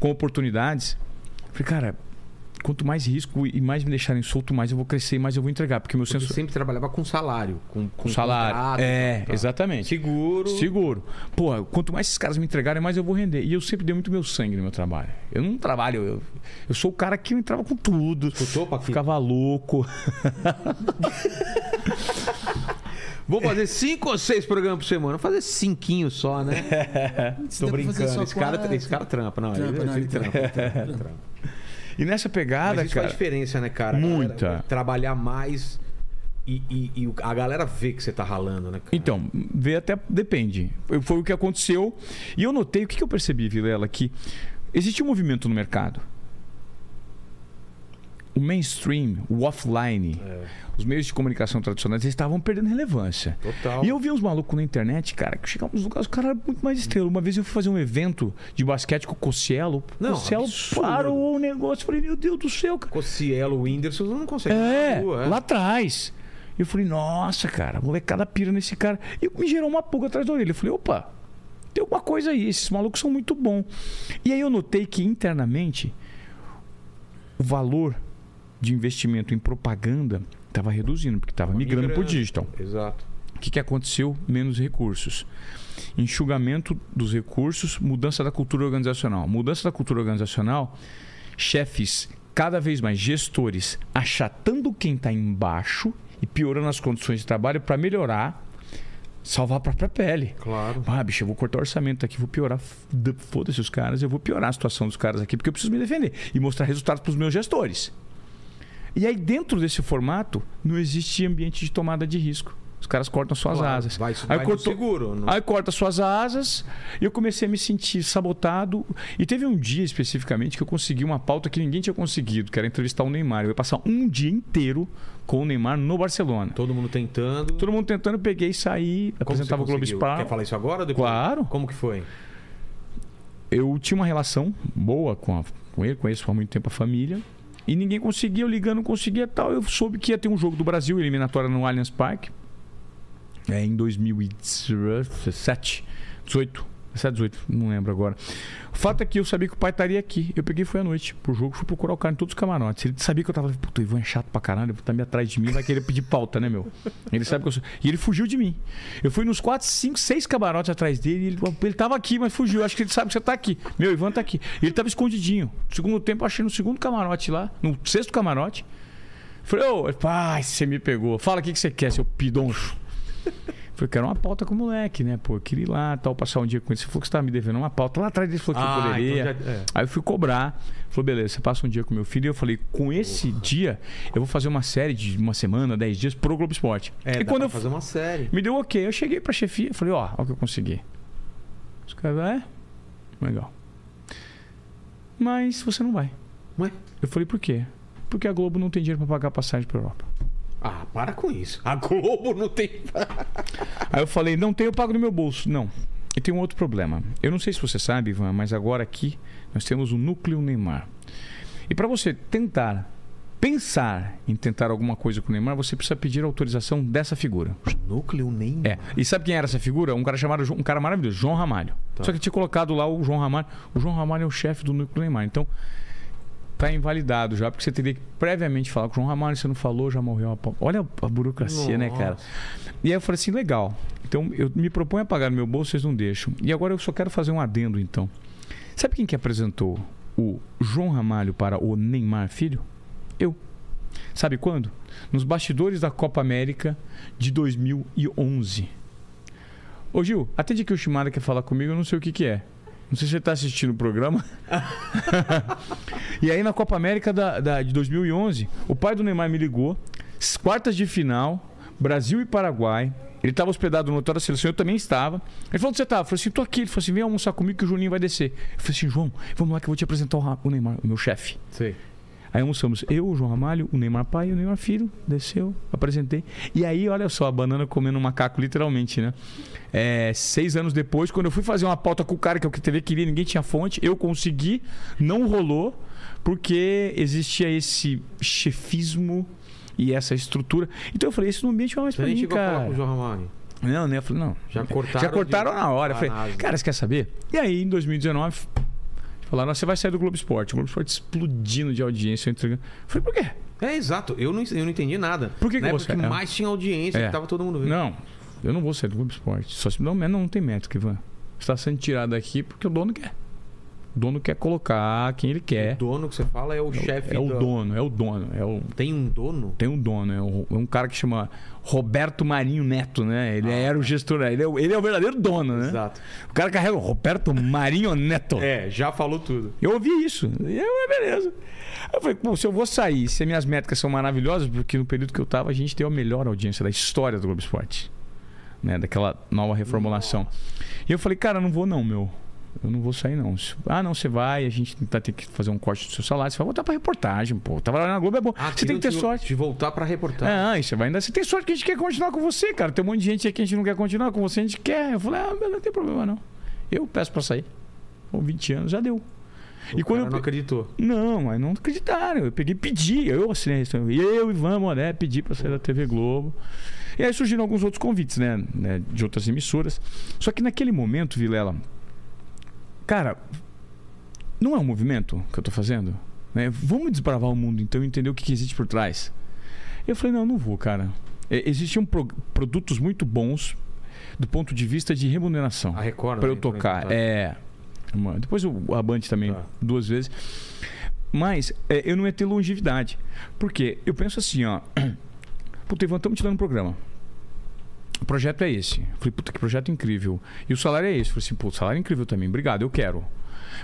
com oportunidades. Falei, cara, quanto mais risco e mais me deixarem solto, mais eu vou crescer e mais eu vou entregar. Porque meu senso. Você sempre trabalhava com salário, com, com salário. contrato, É, tá, exatamente. Seguro. Seguro. Pô, quanto mais esses caras me entregarem, mais eu vou render. E eu sempre dei muito meu sangue no meu trabalho. Eu não trabalho, eu, eu sou o cara que entrava com tudo. Escutou, Paquito? Ficava louco. Vou fazer cinco ou seis programas por semana. Vou fazer cinquinho só, né? Pra fazer brincando. Esse cara, esse cara trampa, não. Trampa, ele, não, ele ele trampa, trampa, ele trampa, trampa. E nessa pegada, Mas isso cara. faz diferença, né, cara? Muita. Galera, Trabalhar mais e, e- e a galera vê que você tá ralando, né, cara? Então, vê até depende. Foi o que aconteceu. E eu notei, o que que eu percebi, Vilela, que existe um movimento no mercado. O mainstream, o offline, É, os meios de comunicação tradicionais, eles estavam perdendo relevância. total. E eu vi uns malucos na internet, cara, que chegavam nos lugares, os caras eram muito mais estrela. Uma vez eu fui fazer um evento de basquete com o Cossielo. O Não, absurdo. parou o negócio. Eu falei, meu Deus do céu, cara. Cossielo, Whindersson, não consegue. É, rua, lá atrás. Eu falei, nossa, cara, molecada pira nesse cara. E me gerou uma pulga atrás da orelha. Eu falei, opa, tem alguma coisa aí, esses malucos são muito bons. E aí eu notei que internamente o valor de investimento em propaganda estava reduzindo, porque estava migrando para o digital. Exato. O que, que aconteceu? Menos recursos. Enxugamento dos recursos, mudança da cultura organizacional. Mudança da cultura organizacional, chefes cada vez mais gestores achatando quem está embaixo e piorando as condições de trabalho para melhorar, salvar a própria pele. Claro. Ah, bicho, eu vou cortar o orçamento aqui, vou piorar. Foda-se os caras, eu vou piorar a situação dos caras aqui, porque eu preciso me defender e mostrar resultados para os meus gestores. E aí, dentro desse formato, não existe ambiente de tomada de risco. Os caras cortam suas Claro, asas. Vai, Aí vai cortou- seguro. não- Aí corta suas asas e eu comecei a me sentir sabotado. E teve um dia especificamente que eu consegui uma pauta que ninguém tinha conseguido, que era entrevistar o Neymar. Eu ia passar um dia inteiro com o Neymar no Barcelona. Todo mundo tentando. Todo mundo tentando, eu peguei, saí, Como apresentava o Globo? Sport. Quer falar isso agora depois? Claro. Como que foi? Eu tinha uma relação boa com, a- com ele, conheço há muito tempo a família. E ninguém conseguia, eu ligando, não conseguia tal. Eu soube que ia ter um jogo do Brasil, eliminatória no Allianz Parque. É, em 2017, 18, 17, 18, não lembro agora. O fato é que eu sabia que o pai estaria aqui. Eu peguei e fui à noite pro jogo, fui procurar o cara em todos os camarotes. Ele sabia que eu tava, puta, o Ivan é chato pra caralho, tá me atrás de mim, vai querer pedir pauta, né, meu? Ele sabe que eu sou. E ele fugiu de mim. Eu fui nos 4, 5, 6 camarotes atrás dele. Ele, ele tava aqui, mas fugiu. Acho que ele sabe que você tá aqui. Meu, Ivan tá aqui. Ele tava escondidinho. No segundo tempo, achei no segundo camarote lá, no sexto camarote. Falei, ô, pai, você me pegou. Fala o que, que você quer, seu pidoncho. Falei, quero uma pauta com o moleque, né? Pô, eu queria ir lá, tal, passar um dia com ele. Você falou que você tava me devendo uma pauta. Lá atrás ele falou que eu poderia. então já- é. Aí eu fui cobrar. Falou, beleza, você passa um dia com meu filho. E eu falei, com esse dia, eu vou fazer uma série de uma semana, 10 dias pro Globo Esporte. É, e quando eu fazer uma série. me deu ok, eu cheguei pra chefia falei, ó, ó o que eu consegui. Os caras, é? Legal. Mas você não vai. Ué? Eu falei, por quê? Porque a Globo não tem dinheiro pra pagar passagem pra Europa. Ah, para com isso. A Globo não tem. Aí eu falei, não tenho, eu pago no meu bolso. Não. E tem um outro problema. Eu não sei se você sabe, Ivan, mas agora aqui nós temos o núcleo Neymar. E para você tentar, pensar em tentar alguma coisa com o Neymar, você precisa pedir autorização dessa figura. Núcleo nem. É. E sabe quem era essa figura? Um cara chamado um cara maravilhoso, João Ramalho. Tá. Só que tinha colocado lá o João Ramalho. O João Ramalho é o chefe do núcleo Neymar. Então tá invalidado já, porque você teria que previamente falar com o João Ramalho, você não falou, já morreu a pau. Olha a burocracia, né, cara? Nossa. E aí eu falei assim, legal. Então eu me proponho a pagar no meu bolso, vocês não deixam. E agora eu só quero fazer um adendo, então. Sabe quem que apresentou o João Ramalho para o Neymar Filho? Eu. Sabe quando? Nos bastidores da Copa América de 2011. Ô Gil, atende que o Shimada quer falar comigo, eu não sei o que que é. Não sei se você está assistindo o programa. e aí na Copa América da, da- de 2011, o pai do Neymar me ligou. Quartas de final, Brasil e Paraguai. Ele estava hospedado no hotel da seleção, eu também estava. Ele falou: onde você estava? Eu falei assim: tô aqui. Ele falou assim: vem almoçar comigo que o Juninho vai descer. Eu falei assim: João, vamos lá que eu vou te apresentar o, Neymar, o meu chefe. Sei. Aí almoçamos eu, o João Ramalho, o Neymar pai e o Neymar filho. Desceu, apresentei. E aí, olha só, a banana comendo um macaco, literalmente, né? É, seis anos depois, quando eu fui fazer uma pauta com o cara que é o que a TV queria, ninguém tinha fonte, eu consegui, não rolou, porque existia esse chefismo e essa estrutura. Então eu falei, isso no ambiente vai mais Você pra mim, chegou a falar cara. com o João Ramalho. Não, né? Eu falei, não. Já cortaram. Já cortaram de- na hora. Eu falei, cara, você quer saber? E aí, em 2019, falaram, você vai sair do Globo Esporte. O Globo Esporte explodindo de audiência. Eu falei, por quê? É, exato. Eu não, eu não entendi nada. Por que que Na época você- que mais tinha audiência, É. que tava todo mundo vendo. Não, eu não vou sair do Globo Esporte. Só se não, não tem métrica, Ivan. Você está sendo tirado daqui porque o dono quer. O dono quer colocar quem ele quer. O dono que você fala é o chefe É o do- dono, é o dono. É o, Tem um dono? tem um dono, é um, é um cara que chama Roberto Marinho Neto, né? Ele era o gestor, ele é, o- ele é o verdadeiro dono, né? Exato. O cara carrega o Roberto Marinho Neto. É, já falou tudo. Eu ouvi isso. E eu, é beleza. Eu falei, pô, se eu vou sair, se as minhas métricas são maravilhosas, porque no período que eu tava, a gente tem a melhor audiência da história do Globo Esporte. Né? Daquela nova reformulação. E eu falei, cara, não vou não, meu. Eu não vou sair, não. Ah, não, você vai, a gente vai ter que fazer um corte do seu salário. Você vai voltar pra reportagem, pô. Trabalhar na Globo é bom. você tem que ter de, sorte. De voltar pra reportagem. Ah, e você vai ainda. Você tem sorte que a gente quer continuar com você, cara. Tem um monte de gente aqui que a gente não quer continuar com você, a gente quer. Eu falei, ah, não tem problema, não. Eu peço pra sair. Com 20 anos, já deu. O e quando cara eu não acreditou. não, mas não acreditaram. Eu peguei e pedi. Eu assinei. isso. Eu, Ivan Moré, pedi pra sair da TV Globo. E aí surgiram alguns outros convites, né? né, De outras emissoras. Só que naquele momento, Vilela, cara, não é um movimento que eu tô fazendo? né? Vamos desbravar o mundo então e entender o que, que existe por trás. Eu falei, não, não vou, cara. É, existiam pro- produtos muito bons do ponto de vista de remuneração A Record. para eu tocar. É. uma- depois o a Band também, Tá. duas vezes. Mas é, eu não ia ter longevidade. Porque eu penso assim, ó. Puta, Ivan, estamos te dando um programa. O projeto é esse. Eu falei, puta, que projeto incrível. E o salário é esse. Eu falei assim, pô, salário é incrível também. Obrigado, eu quero.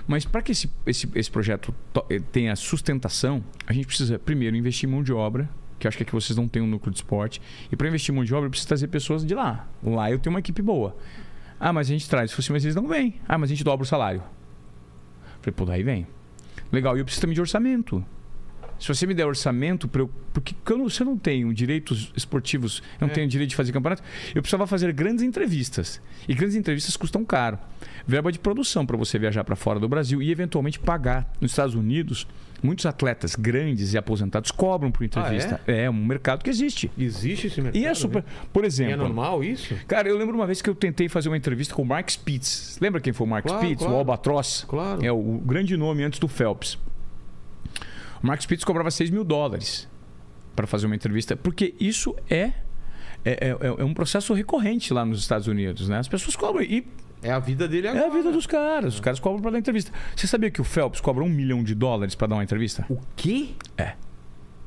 Mas para que esse, esse, esse projeto to- eh, tenha sustentação, a gente precisa, primeiro, investir em mão de obra, que acho que aqui vocês não têm um núcleo de esporte. E para investir em mão de obra, eu preciso trazer pessoas de lá. Lá eu tenho uma equipe boa. Ah, mas a gente traz. Eu falei assim, mas eles não vêm. Ah, mas a gente dobra o salário. Eu falei, pô, daí vem. Legal, e eu preciso também de orçamento. Se você me der orçamento, pra eu, porque quando você não tem direitos esportivos, eu não É. tenho direito de fazer campeonato, eu precisava fazer grandes entrevistas. E grandes entrevistas custam caro. Verba de produção para você viajar para fora do Brasil e eventualmente pagar. Nos Estados Unidos, muitos atletas grandes e aposentados cobram por entrevista. é? um mercado que existe. Existe esse mercado? E é super. né? Por E exemplo. é normal isso? Cara, eu lembro uma vez que eu tentei fazer uma entrevista com o Mark Spitz. Lembra quem foi o Mark Claro, Spitz? claro. O Albatross? Claro. É o grande nome antes do Phelps. O Mark Spitz cobrava 6 mil dólares para fazer uma entrevista, porque isso é, é, é, é um processo recorrente lá nos Estados Unidos, né? As pessoas cobram e É a vida dele é agora. a vida dos caras. Os caras cobram para dar entrevista. Você sabia que o Phelps cobra um milhão de dólares para dar uma entrevista? O quê? É.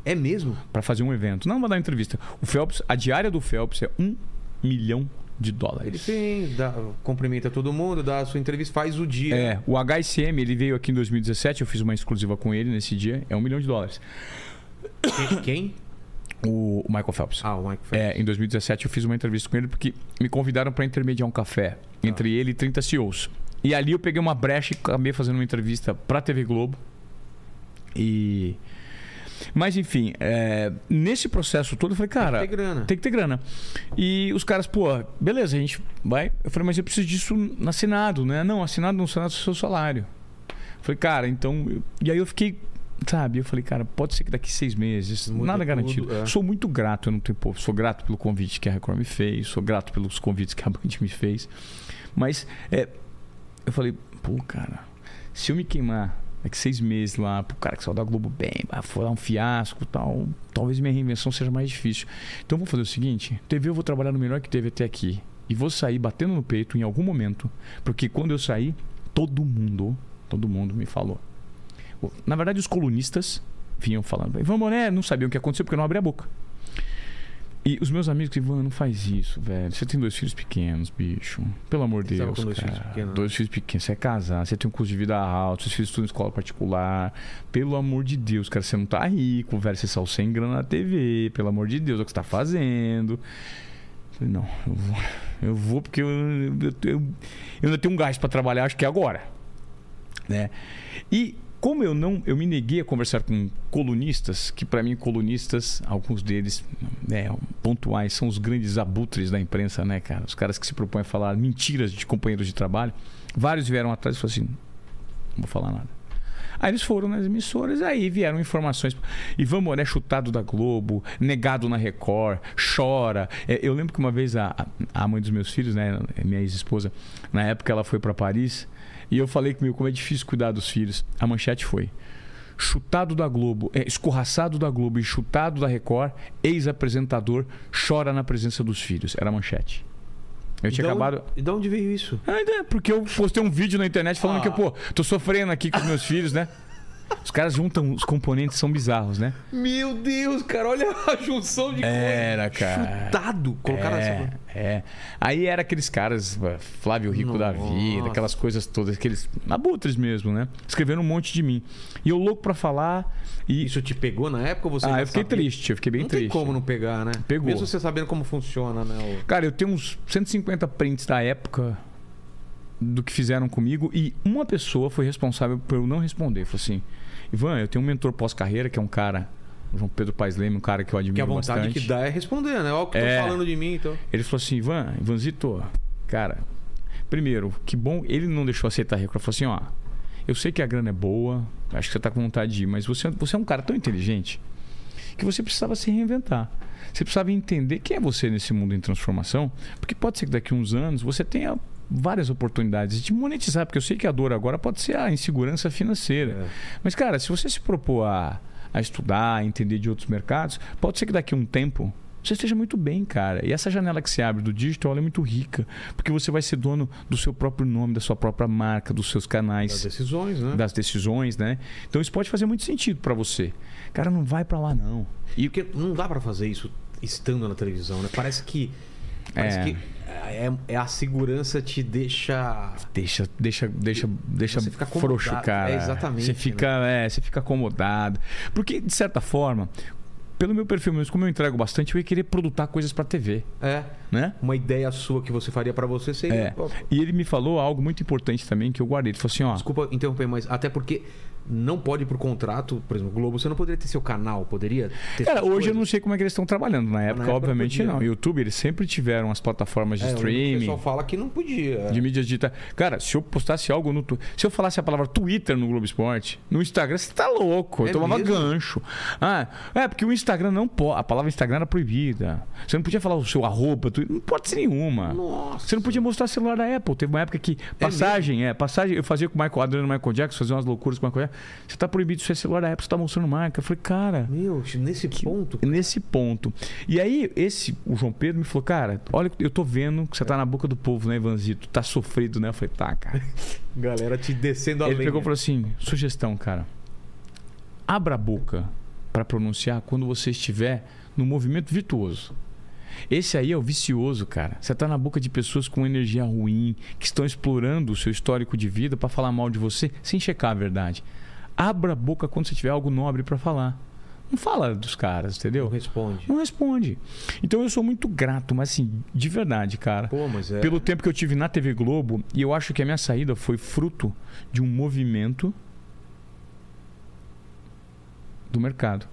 É mesmo? Para fazer um evento. Não para dar entrevista. O Phelps, a diária do Phelps é um milhão de Ele dólares. tem, dá, cumprimenta todo mundo, dá a sua entrevista, faz o dia. É, o HSM, ele veio aqui em 2017, eu fiz uma exclusiva com ele nesse dia, é um milhão de dólares. Quem? O, Michael Phelps. Ah, o Mike Phelps. É, em 2017 eu fiz uma entrevista com ele porque me convidaram para intermediar um café entre ele e 30 CEOs. E ali eu peguei uma brecha e acabei fazendo uma entrevista para a TV Globo. E mas enfim, é, nesse processo todo eu falei, cara, Tem que ter grana. tem que ter grana. E os caras, pô, beleza, a gente vai. Eu falei, mas eu preciso disso assinado, né? Não, assinado no Senado do seu salário. Eu falei, cara, então. eu- E aí eu fiquei, sabe? Eu falei, cara, pode ser que daqui seis meses, Muda nada tudo, garantido. é. Sou muito grato, eu não tenho, pô, sou grato pelo convite que a Record me fez, sou grato pelos convites que a Band me fez. Mas é, eu falei, pô, cara, se eu me queimar daqui seis meses lá, pro cara que saiu da Globo bem, for dar um fiasco tal, talvez minha reinvenção seja mais difícil. Então vou fazer o seguinte: TV eu vou trabalhar no melhor que teve até aqui. E vou sair batendo no peito em algum momento. Porque quando eu sair, todo mundo, todo mundo me falou. Na verdade, os colunistas vinham falando. Ivan Moné não sabiam o que aconteceu porque não abri a boca. E os meus amigos, Ivan, não faz isso, velho. Você tem dois filhos pequenos, bicho. Pelo amor de Deus. com dois cara. filhos pequenos, né? Dois filhos pequenos. Você é casado, você tem um custo de vida alto, seus filhos estudam em escola particular. Pelo amor de Deus, cara, você não tá rico, velho. Você saiu sem grana na TV. Pelo amor de Deus, é o que você tá fazendo. Falei, não, eu vou, eu vou porque eu, eu, eu, eu ainda tenho um gás pra trabalhar, acho que é agora. Né? E como eu não, eu me neguei a conversar com colunistas, que para mim colunistas, alguns deles, né, pontuais, são os grandes abutres da imprensa, né, cara? Os caras que se propõem a falar mentiras de companheiros de trabalho. Vários vieram atrás e falaram assim: não vou falar nada. Aí eles foram nas emissoras, aí vieram informações. Ivan Moré chutado da Globo, negado na Record, chora. É, eu lembro que uma vez a, a mãe dos meus filhos, né, minha ex-esposa, na época ela foi para Paris e eu falei meu, como é difícil cuidar dos filhos. A manchete foi: chutado da Globo, é, escorraçado da Globo e chutado da Record, ex-apresentador chora na presença dos filhos. Era a manchete. Eu E tinha da acabado. Onde, e de onde veio isso? Ainda é, porque eu postei um vídeo na internet falando Ah. que, pô, tô sofrendo aqui com os meus filhos, né? Os caras juntam os componentes, são bizarros, né? Meu Deus, cara, olha a junção de Era, cara. Chutado. Colocaram é, essa. é. Aí era aqueles caras, Flávio Rico da Nossa. vida, aquelas coisas todas, aqueles abutres mesmo, né? Escrevendo um monte de mim. E eu louco pra falar e. Isso te pegou na época ou você ah, eu fiquei sabia? triste, eu fiquei bem não triste. tem como não pegar, né? Pegou. Mesmo você sabendo como funciona, né? o- Cara, eu tenho uns 150 prints da época do que fizeram comigo e uma pessoa foi responsável por eu não responder. Falou assim: Ivan, eu tenho um mentor pós-carreira que é um cara, o João Pedro Paes Leme, um cara que eu admiro Que a vontade bastante. que dá é responder, né? Olha o que É. tô falando de mim, então. Ele falou assim: Ivan, Ivanzito, cara, primeiro, que bom. Ele não deixou aceitar recurso. Ele falou assim: ó, eu sei que a grana é boa, acho que você tá com vontade de ir, mas você, você é um cara tão inteligente que você precisava se reinventar. Você precisava entender quem é você nesse mundo em transformação, porque pode ser que daqui a uns anos você tenha várias oportunidades de monetizar, porque eu sei que a dor agora pode ser a insegurança financeira. É. Mas, cara, se você se propor a, a estudar, a entender de outros mercados, pode ser que daqui a um tempo você esteja muito bem, cara. E essa janela que se abre do digital ela é muito rica, porque você vai ser dono do seu próprio nome, da sua própria marca, dos seus Das canais, decisões, né? das decisões, né? Então isso pode fazer muito sentido para você. Cara, não vai para lá não. E porque não dá pra fazer isso estando na televisão, né? Parece que. Parece É. que é, é a segurança te deixa. Deixa, deixa, deixa, deixa Você fica frouxo, cara. É, exatamente, Você fica, é, você fica acomodado. Porque, de certa forma, pelo meu perfil mesmo, como eu entrego bastante, eu ia querer produtar coisas pra TV, É. né? Uma ideia sua que você faria pra você seria. É. E ele me falou algo muito importante também que eu guardei. Ele falou assim, ó. Desculpa interromper, mas até porque não pode por contrato, por exemplo, Globo, você não poderia ter seu canal, poderia ter Cara, hoje eu coisas? não sei como é que eles estão trabalhando. Na época, época obviamente, podia. não. YouTube, eles sempre tiveram as plataformas de É, eu que O streaming. pessoal fala que não podia. De mídia digital. Cara, se eu postasse algo no. tu- Se eu falasse a palavra Twitter no Globo Esporte, no Instagram, você tá louco. Eu É tomava mesmo? gancho. Ah, é, porque o Instagram não pode. A palavra Instagram era proibida. Você não podia falar o seu arroba, Twitter, não pode ser nenhuma. Nossa. Você não podia mostrar celular da Apple. Teve uma época que. Passagem, é, passagem. Eu fazia com o Michael Adriano Michael Jackson, fazia umas loucuras com o Michael Jackson. Você tá proibido de ser celular da Apple, você tá mostrando marca. Eu falei, cara. Meu, nesse ponto. Nesse ponto. E aí, esse, o João Pedro me falou, cara, olha, eu tô vendo que você tá na boca do povo, né, Ivanzito? Tá sofrido, né? Eu falei, tá, cara. Galera te descendo a Ele lenha. pegou e falou assim: sugestão, cara. Abra a boca para pronunciar quando você estiver no movimento virtuoso. Esse aí é o vicioso, cara. Você tá na boca de pessoas com energia ruim, que estão explorando o seu histórico de vida para falar mal de você sem checar a verdade. Abra a boca quando você tiver algo nobre para falar. Não fala dos caras, Não entendeu? responde. Não responde. Então eu sou muito grato, mas assim, de verdade, cara Pô, mas é. pelo tempo que eu tive na TV Globo, e eu acho que a minha saída foi fruto de um movimento do mercado.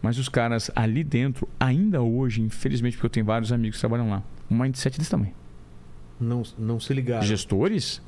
Mas os caras ali dentro, ainda hoje, infelizmente, porque eu tenho vários amigos que trabalham lá, um mindset desse tamanho. Não, não se ligaram. Gestores?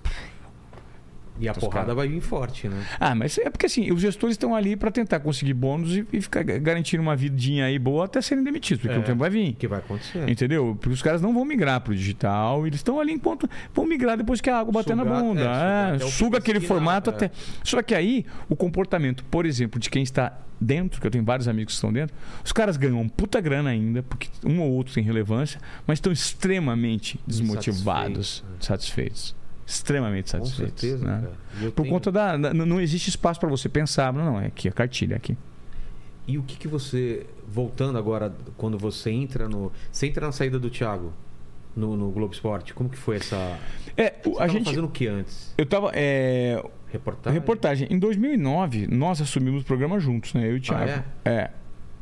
E a Os porrada caras- vai vir forte, né? Ah, mas é porque assim, os gestores estão ali para tentar conseguir bônus e, e ficar garantindo uma vidinha aí boa até serem demitidos, porque É. o tempo vai vir. O que vai acontecer? Entendeu? Porque os caras não vão migrar pro digital, eles estão ali enquanto. Vão migrar depois que a água bater na Sugar- bunda. é, É, o suga aquele formato é. até. Só que aí, o comportamento, por exemplo, de quem está dentro, que eu tenho vários amigos que estão dentro, os caras ganham puta grana ainda, porque um ou outro tem relevância, mas estão extremamente desmotivados, satisfeitos. Extremamente Com satisfeitos. certeza, né? Por tenho- conta da. da- Não existe espaço para você pensar, não, não, é aqui, a cartilha, é aqui. E o que, que você. Voltando agora, quando você entra no. Você entra na saída do Thiago no, no Globo Esporte. Como que foi essa. É, Você a gente. fazendo o que antes? Eu tava. é, Reportagem? Reportagem. Em 2009, nós assumimos o programa juntos, né? Eu e o Thiago. Ah, é?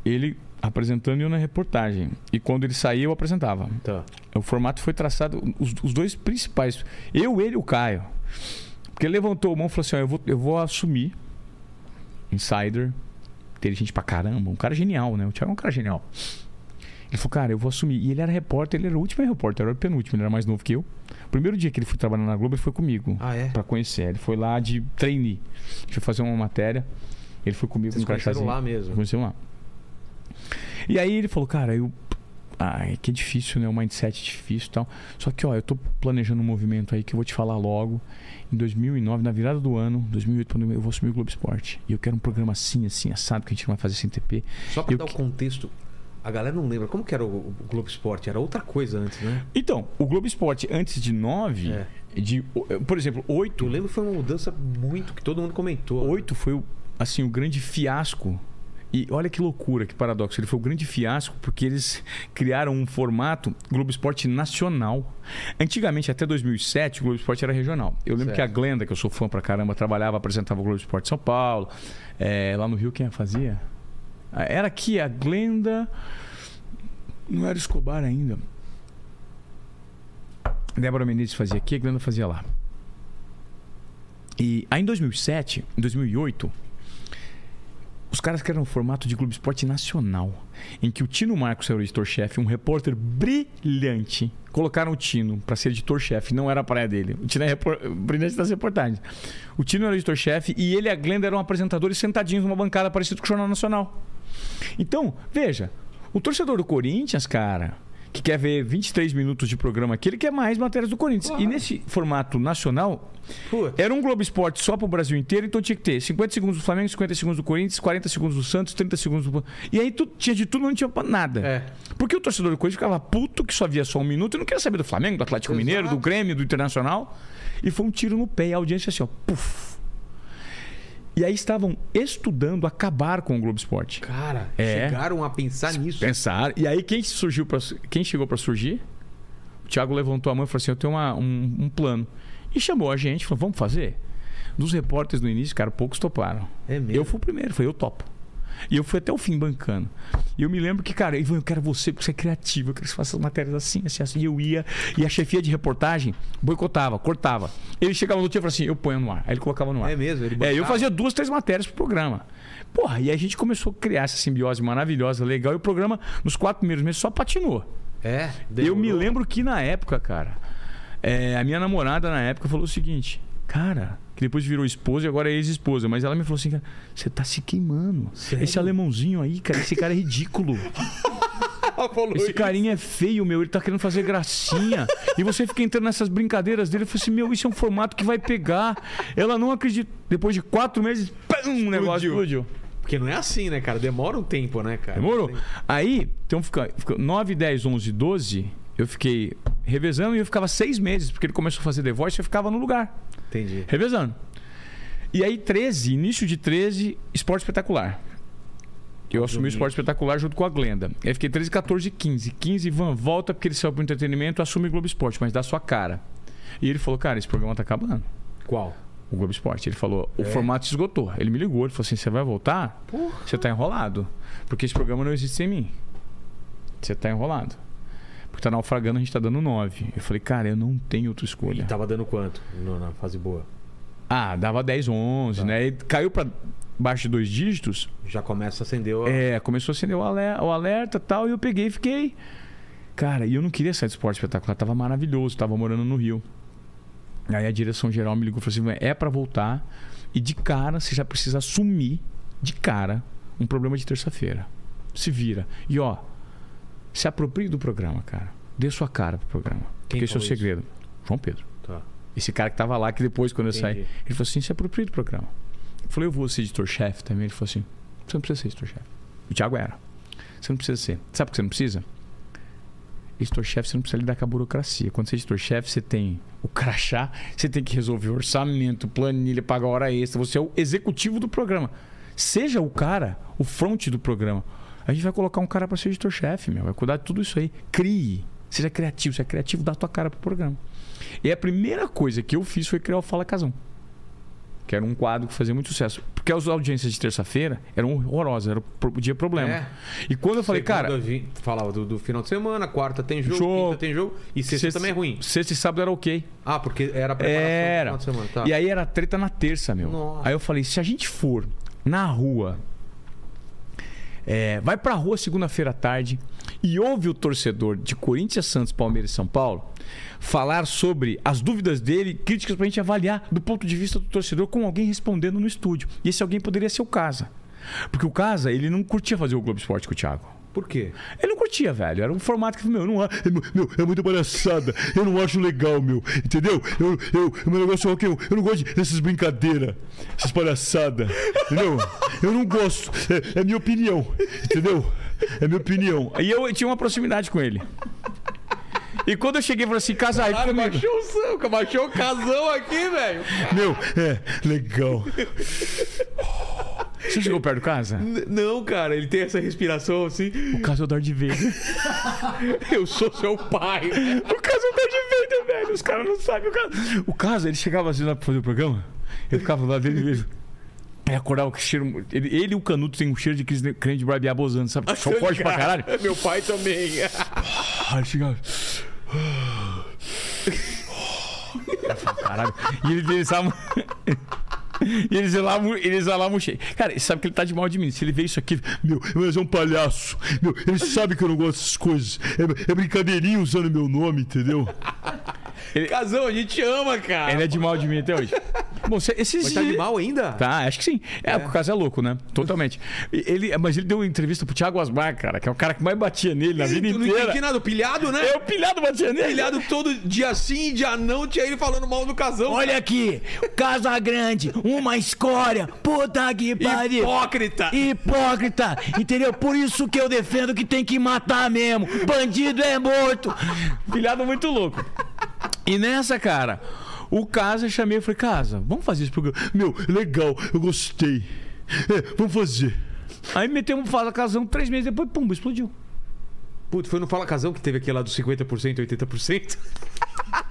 Ele apresentando e eu na reportagem. E quando ele saía, eu apresentava. Tá. O formato foi traçado, os, os dois principais. Eu, ele e o Caio. Porque ele levantou a mão e falou assim: ó, eu, vou, eu vou assumir. Insider. Inteligente pra caramba. Um cara genial, né? O Thiago é um cara genial. Ele falou, cara, eu vou assumir. E ele era repórter, ele era o último repórter, era o penúltimo, ele era mais novo que eu. O primeiro dia que ele foi trabalhar na Globo, ele foi comigo Ah, é? pra conhecer. Ele foi lá de trainee. A gente foi fazer uma matéria. Ele foi comigo Vocês no crachazinho. lá mesmo? Conhecemos lá. E aí ele falou, cara, eu. Ai, que é difícil, né? O mindset é difícil e tal. Só que, ó, eu tô planejando um movimento aí que eu vou te falar logo. Em 2009, na virada do ano, 2008, eu vou assumir o Globo Esporte. E eu quero um programa assim, assim, assado, que a gente não vai fazer sem TP. Só pra Eu dar o que- contexto, A galera não lembra. Como que era o, o Globo Esporte? Era outra coisa antes, né? Então, o Globo Esporte, antes de 9, É. de, por exemplo, 8, Eu lembro que foi uma mudança muito que todo mundo comentou. 8 foi o, assim, o grande fiasco. E olha que loucura, que paradoxo. Ele foi o grande fiasco porque eles criaram um formato Globo Esporte nacional. Antigamente, até 2007, o Globo Esporte era regional. Eu lembro Certo. que a Glenda, que eu sou fã pra caramba, trabalhava, apresentava o Globo Esporte São Paulo. É, lá no Rio, quem fazia? Ah, Era aqui a Glenda. Não era Escobar ainda. Débora Menezes fazia aqui, a Glenda fazia lá. E aí em 2007, em 2008, os caras criaram um formato de Globo Esporte nacional, em que o Tino Marcos era o editor-chefe, um repórter brilhante. Colocaram o Tino para ser editor-chefe, não era a praia dele. O Tino é repor... brilhante das reportagens. O Tino era o editor-chefe e ele e a Glenda eram apresentadores sentadinhos numa bancada parecida com o Jornal Nacional. Então, veja, o torcedor do Corinthians, cara, que quer ver 23 minutos de programa aqui, ele quer mais matérias do Corinthians. E nesse formato nacional, Putz. era um Globo Esporte só pro Brasil inteiro, então tinha que ter 50 segundos do Flamengo, 50 segundos do Corinthians, 40 segundos do Santos, 30 segundos do. E aí tu, tinha de tudo, não tinha pra nada. É. Porque o torcedor do Corinthians ficava puto que só via só um minuto e não queria saber do Flamengo, do Atlético Exato. Mineiro, do Grêmio, do Internacional. E foi um tiro no pé. E a audiência assim, ó, puf. E aí estavam estudando acabar com o Globo Esporte. Cara, É. chegaram a pensar nisso. Pensar. E aí quem surgiu para quem chegou para surgir? O Thiago levantou a mão e falou assim: "Eu tenho uma- um, um plano". E chamou a gente, falou: "Vamos fazer?". Dos repórteres no início, cara, poucos toparam. É mesmo? Eu fui o primeiro, falei: "Eu topo". E eu fui até o fim bancando. E eu me lembro que, cara, Ivan, eu quero você porque você é criativo, eu quero que você faça as matérias assim, assim, assim. E eu ia, e a chefia de reportagem boicotava, cortava. Ele chegava no dia e falava assim: eu ponho no ar. Aí ele colocava no ar. É mesmo? Ele É, eu fazia duas, três matérias pro programa. Porra, e a gente começou a criar essa simbiose maravilhosa, legal, e o programa, nos quatro primeiros meses, só patinou. É. Eu me demorou. lembro que na época, cara, é, a minha namorada na época falou o seguinte, cara, que depois virou esposa e agora é ex-esposa, mas ela me falou assim, cara, você tá se queimando. Sério? Esse alemãozinho aí, cara, esse cara é ridículo. Esse carinha é feio, meu, ele tá querendo fazer gracinha. e você fica entrando nessas brincadeiras dele. Eu falei assim, meu, isso é um formato que vai pegar. Ela não acredita. Depois de quatro meses, pum, um negócio explodiu. Porque não é assim, né, cara? Demora um tempo, né, cara? Demorou? Aí, então fica, fica 9, 10, 11, 12, eu fiquei revezando e eu ficava seis meses, porque ele começou a fazer The Voice e eu ficava no lugar, Entendi. revezando. E aí, 13, início de 13, Esporte Espetacular. Eu assumi o. Esporte Espetacular junto com a Glenda. Aí fiquei 13, 14, 15. 15, Ivan, volta porque ele saiu pro entretenimento, assume o Globo Esporte, mas dá sua cara. E ele falou, cara, esse programa tá acabando. Qual? O Globo Esporte. Ele falou, o É? formato se esgotou. Ele me ligou, ele falou assim: você vai voltar? Você tá enrolado. Porque esse programa não existe sem mim. Você tá enrolado. Porque tá naufragando, a gente tá dando 9. Eu falei, cara, eu não tenho outra E escolha. tava dando quanto no- na fase boa? Ah, dava 10, 11, Tá. né? E caiu pra baixo de dois dígitos. Já começa a acender o... É, começou a acender o alerta, o alerta e tal. E eu peguei e fiquei. Cara, e eu não queria sair do esporte espetacular. Tava maravilhoso, tava morando no Rio. Aí a direção geral me ligou e falou assim: é pra voltar. E de cara, você já precisa assumir, de cara, um problema de terça-feira. Se vira. E ó, se aproprie do programa, cara. Dê sua cara pro programa. Quem porque esse é o falou isso? segredo. João Pedro. Tá. Esse cara que tava lá, que depois, quando eu saí, Entendi. ele falou assim: se aproprie do programa. Eu falei, eu vou ser editor-chefe também. Ele falou assim: você não precisa ser editor-chefe. O Thiago era. Você não precisa ser. Sabe por que você não precisa? Editor-chefe, você não precisa lidar com a burocracia. Quando você é editor-chefe, você tem o crachá, você tem que resolver orçamento, planilha, pagar hora extra. Você é o executivo do programa. Seja o cara, o front do programa. A gente vai colocar um cara para ser editor-chefe, meu. Vai cuidar de tudo isso aí. Crie. Seja criativo. É criativo, dá a tua cara pro programa. E a primeira coisa que eu fiz foi criar o Fala Casão. Que era um quadro que fazia muito sucesso. Porque as audiências de terça-feira eram horrorosas, era o dia problema. É. E quando eu falei, Segunda cara, vi- Falava do, do final de semana, quarta tem jogo, Jogo. quinta tem jogo e sexta, também é ruim. Sexta e sábado era ok. Ah, porque era preparação Era. do final de semana. Tá. E aí era treta na terça, meu. Nossa. Aí eu falei, se a gente for na rua, é, vai pra rua segunda-feira à tarde e ouve o torcedor de Corinthians, Santos, Palmeiras e São Paulo falar sobre as dúvidas dele, críticas pra gente avaliar do ponto de vista do torcedor com alguém respondendo no estúdio. E esse alguém poderia ser o Casa. Porque o Casa, ele não curtia fazer o Globo Esporte com o Thiago. Por quê? Ele não curtia, velho. Era um formato que, meu, não, a- meu, é muita palhaçada. Eu não acho legal, meu. Entendeu? Eu, eu, o meu negócio é que eu, eu não gosto dessas brincadeiras, essas palhaçadas. Entendeu? Eu não gosto. É, é minha opinião. Entendeu? É minha opinião. E eu tinha uma proximidade com ele. E quando eu cheguei, eu falei assim, casa aí comigo. baixou o sangue, baixou o casão aqui, velho. Meu, é, legal. Você chegou perto do casa? N- Não, cara, ele tem essa respiração assim. O caso é o Darth Vader. Eu sou seu pai. O caso é o Darth Vader, velho. Os caras não sabem o caso. O caso, ele chegava assim lá pra fazer o programa. Eu ficava lá dele mesmo. Aí acordava com cheiro. Ele, ele e o Canuto tem um cheiro de crente de barbear bozando, sabe? Só forte pra caralho. Meu pai também. Aí ele chegava. Caralho. E ele exalava. E eles exalavam, eles exalavam cheio. Cara, sabe que ele tá de mal de mim. Se ele vê isso aqui, meu, mas é um palhaço. Meu, ele sabe que eu não gosto dessas coisas. É, é brincadeirinha usando meu nome, entendeu? Casão, a gente ama, cara. Ele é de mal de mim até hoje. Bom, se- esses Mas tá de mal ainda? Tá, acho que sim. É, o caso é louco, né? Totalmente. E- Ele, mas ele deu uma entrevista pro Thiago Asmar, cara, que é o cara que mais batia nele na vida Tu não inteira. entendi nada. O pilhado, né? Eu, pilhado, batia nele. Pilhado todo dia sim, dia não, tinha ele falando mal do casão. Olha aqui, Casa Grande, uma escória, puta que pariu. Hipócrita. Hipócrita, entendeu? Por isso que eu defendo que tem que matar mesmo. Bandido é morto. Pilhado muito louco. E nessa, cara, o Casa eu chamei e falei, Casa, vamos fazer esse programa. Meu, legal, eu gostei. É, vamos fazer. Aí metemos um Fala Casão, três meses depois, pum, explodiu. Putz, foi no Fala Casão que teve aquele lá dos 50%, 80%?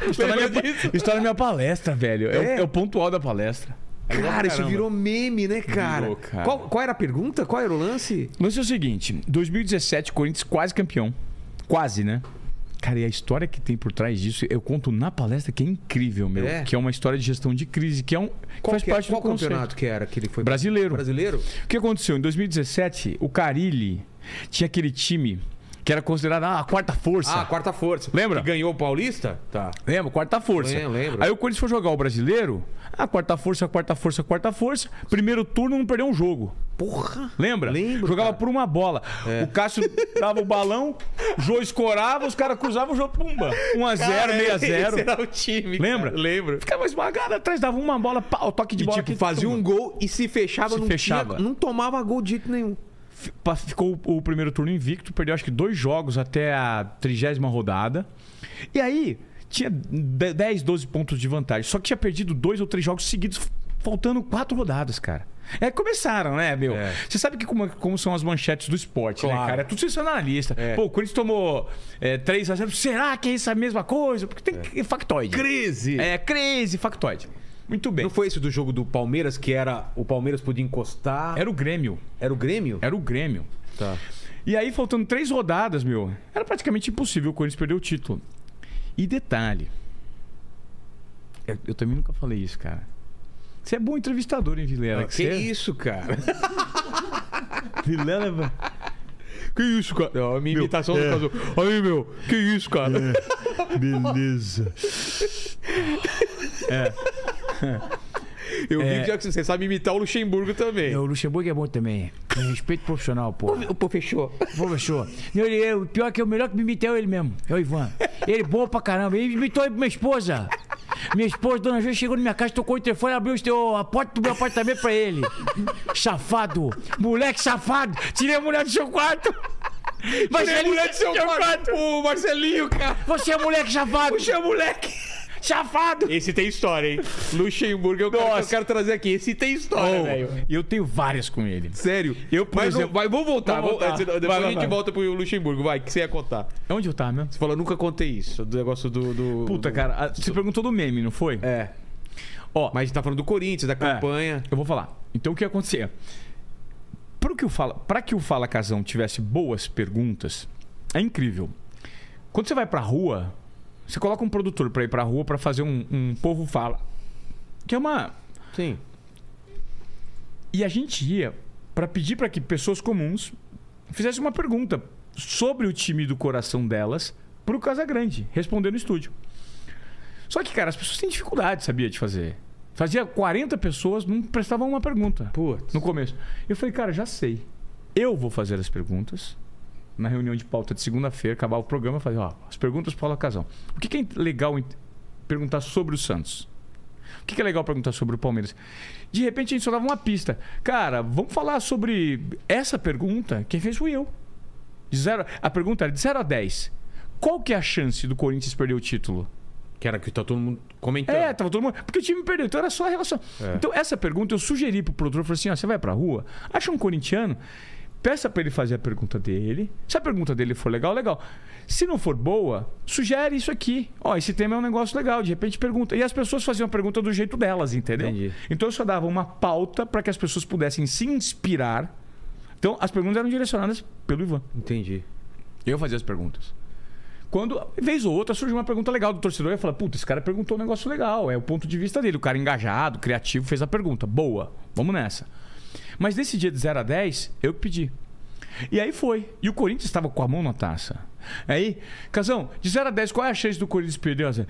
Está na, minha, está na minha palestra, velho. É, o- É? é o pontual da palestra. Cara, isso virou meme, né, cara? Virou, cara. Qual, qual era a pergunta? Qual era o lance? O lance é o seguinte: 2017, Corinthians quase campeão. Quase, né? Cara, e a história que tem por trás disso, eu conto na palestra que é incrível, meu. É? Que é uma história de gestão de crise, que é um. que Qual, faz que é- parte qual do conceito. campeonato que era que ele foi? Brasileiro. Brasileiro? O que aconteceu? Em 2017, o Carilli tinha aquele time que era considerado ah, a quarta força. Ah, quarta força. Lembra? Que ganhou o Paulista? Tá. Lembra? Quarta força. Lembro, lembro. Aí o Corinthians foi jogar o brasileiro. Ah, quarta força, quarta força, quarta força. Primeiro turno não perdeu um jogo. Porra. Lembra? Lembro, Jogava cara. por uma bola. O Cássio dava o balão, o Jô escorava, os caras cruzavam o jogo, pumba. 1x0, Cara, 6x0. Esse era o time. Lembra? Cara. Lembro. Ficava esmagado atrás, dava uma bola, pau, toque de E bola. tipo, fazia um gol e se fechava, Se não, fechava. tinha- não tomava gol de jeito nenhum. Ficou o o primeiro turno invicto, perdeu acho que dois jogos até a trigésima rodada. E aí, tinha de- 10, 12 pontos de vantagem. Só que tinha perdido dois ou três jogos seguidos, faltando quatro rodadas, cara. É, começaram, né, meu? É. Você sabe que como, como são as manchetes do esporte, né, Claro. cara? É tudo sensacionalista. É. Pô, o Corinthians tomou é, 3 a 0 Será que é isso a mesma coisa? Porque tem que- factoide. Crise. É, crazy, factoide. Muito bem. Não foi esse do jogo do Palmeiras que era o Palmeiras podia encostar? Era o Grêmio. Era o Grêmio? Era o Grêmio. Tá. E aí, faltando três rodadas, meu, era praticamente impossível o Corinthians perder o título. E detalhe. Eu, eu também nunca falei isso, cara. Você é bom entrevistador, hein, Vilela? Ah, que você... isso, cara? Vilela, velho. Que isso, cara? A minha imitação é. do caso. Aí, meu, que isso, cara? Beleza. Eu vi É. que já que você sabe imitar o Luxemburgo também. O Luxemburgo é bom também. Tem respeito profissional, pô. Pô, fechou. Pô, fechou. Ele, ele, o pior é que o melhor que me imita é ele mesmo. É o Ivan. Ele é bom pra caramba. Ele imitou minha esposa. Minha esposa, dona Júlia, chegou na minha casa, tocou o telefone, abriu o teu- a porta do meu apartamento pra ele. Safado. Moleque safado. Tirei a mulher do seu quarto. Mas Tirei a mulher do seu quarto. O Marcelinho, cara. Você é moleque safado. Puxa, moleque. Safado. Esse tem história, hein? Luxemburgo é o cara que eu quero trazer aqui. Esse tem história, Oh, velho. E eu tenho várias com ele. Sério. Eu, por Mas exemplo- vai, vamos voltar. Vamos vamos- voltar. Depois Vai, a gente vai. volta pro Luxemburgo. Vai, que você ia contar? Onde eu tava mesmo? Você falou, nunca contei isso. Do negócio do. do- Puta, do- cara, a- você perguntou do meme, não foi? É. Ó, Mas a gente tá falando do Corinthians, da campanha. Eu vou falar. Então o que acontecia? Para que o Fala, pra que o Fala Casão tivesse boas perguntas, é incrível. Quando você vai pra rua, você coloca um produtor pra ir pra rua pra fazer um, um povo fala. Que é uma. Sim. E a gente ia pra pedir pra que pessoas comuns fizessem uma pergunta sobre o time do coração delas pro Casagrande, responder no estúdio. Só que, cara, as pessoas têm dificuldade, sabia, de fazer. Fazia 40 pessoas, não prestavam uma pergunta Putz. no começo. Eu falei, cara, já sei. Eu vou fazer as perguntas na reunião de pauta de segunda-feira, acabar o programa, fazer, ó, as perguntas para o Casão. O que, que é legal perguntar sobre o Santos? O que, que é legal perguntar sobre o Palmeiras? De repente a gente só dava uma pista. Cara, vamos falar sobre essa pergunta. Quem fez fui eu. De zero, a pergunta era de 0 a 10. Qual que é a chance do Corinthians perder o título? Que era que tá todo mundo comentando. É, tava todo mundo. Porque o time perdeu, então era só a relação. É. Então, essa pergunta eu sugeri pro produtor, eu falei assim: ó, você vai pra rua, acha um corintiano, peça pra ele fazer a pergunta dele. Se a pergunta dele for legal, legal. Se não for boa, sugere isso aqui. Ó, esse tema é um negócio legal, de repente pergunta. E as pessoas faziam a pergunta do jeito delas, entendeu? Entendi. Então eu só dava uma pauta para que as pessoas pudessem se inspirar. Então as perguntas eram direcionadas pelo Ivan. Entendi. Eu fazia as perguntas. Quando, vez ou outra, surge uma pergunta legal do torcedor, eu falo, puta, esse cara perguntou um negócio legal, é o ponto de vista dele. O cara engajado, criativo, fez a pergunta. Boa, vamos nessa. Mas nesse dia de 0 a 10, eu pedi. E aí foi. E o Corinthians estava com a mão na taça. Aí, Casão, de 0 a 10, qual é a chance do Corinthians perder? Eu falei,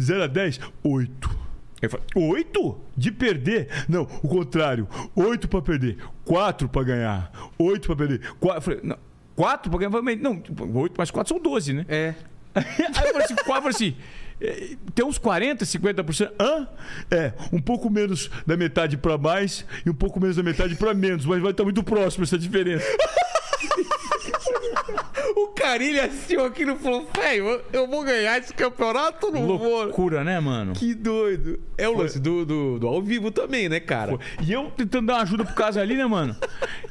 0 a 10, 8. Eu falei, 8? De perder? Não, o contrário. 8 pra perder, 4 pra ganhar, 8 pra perder. 4. Eu falei, não, 4 pra ganhar? Não, 8 mais 4 são 12, né? É. Aí eu falei assim, qual? Eu falei assim, tem uns 40, 50%. Hã? É, um pouco menos da metade pra mais e um pouco menos da metade pra menos, mas vai estar muito próximo essa diferença. O Carilho assistiu aquilo e falou: velho, eu- vou ganhar esse campeonato ou não vou? Loucura, né, mano? Que doido. É o lance do, do, do ao vivo também, né, cara? E eu tentando dar uma ajuda pro caso ali, né, mano?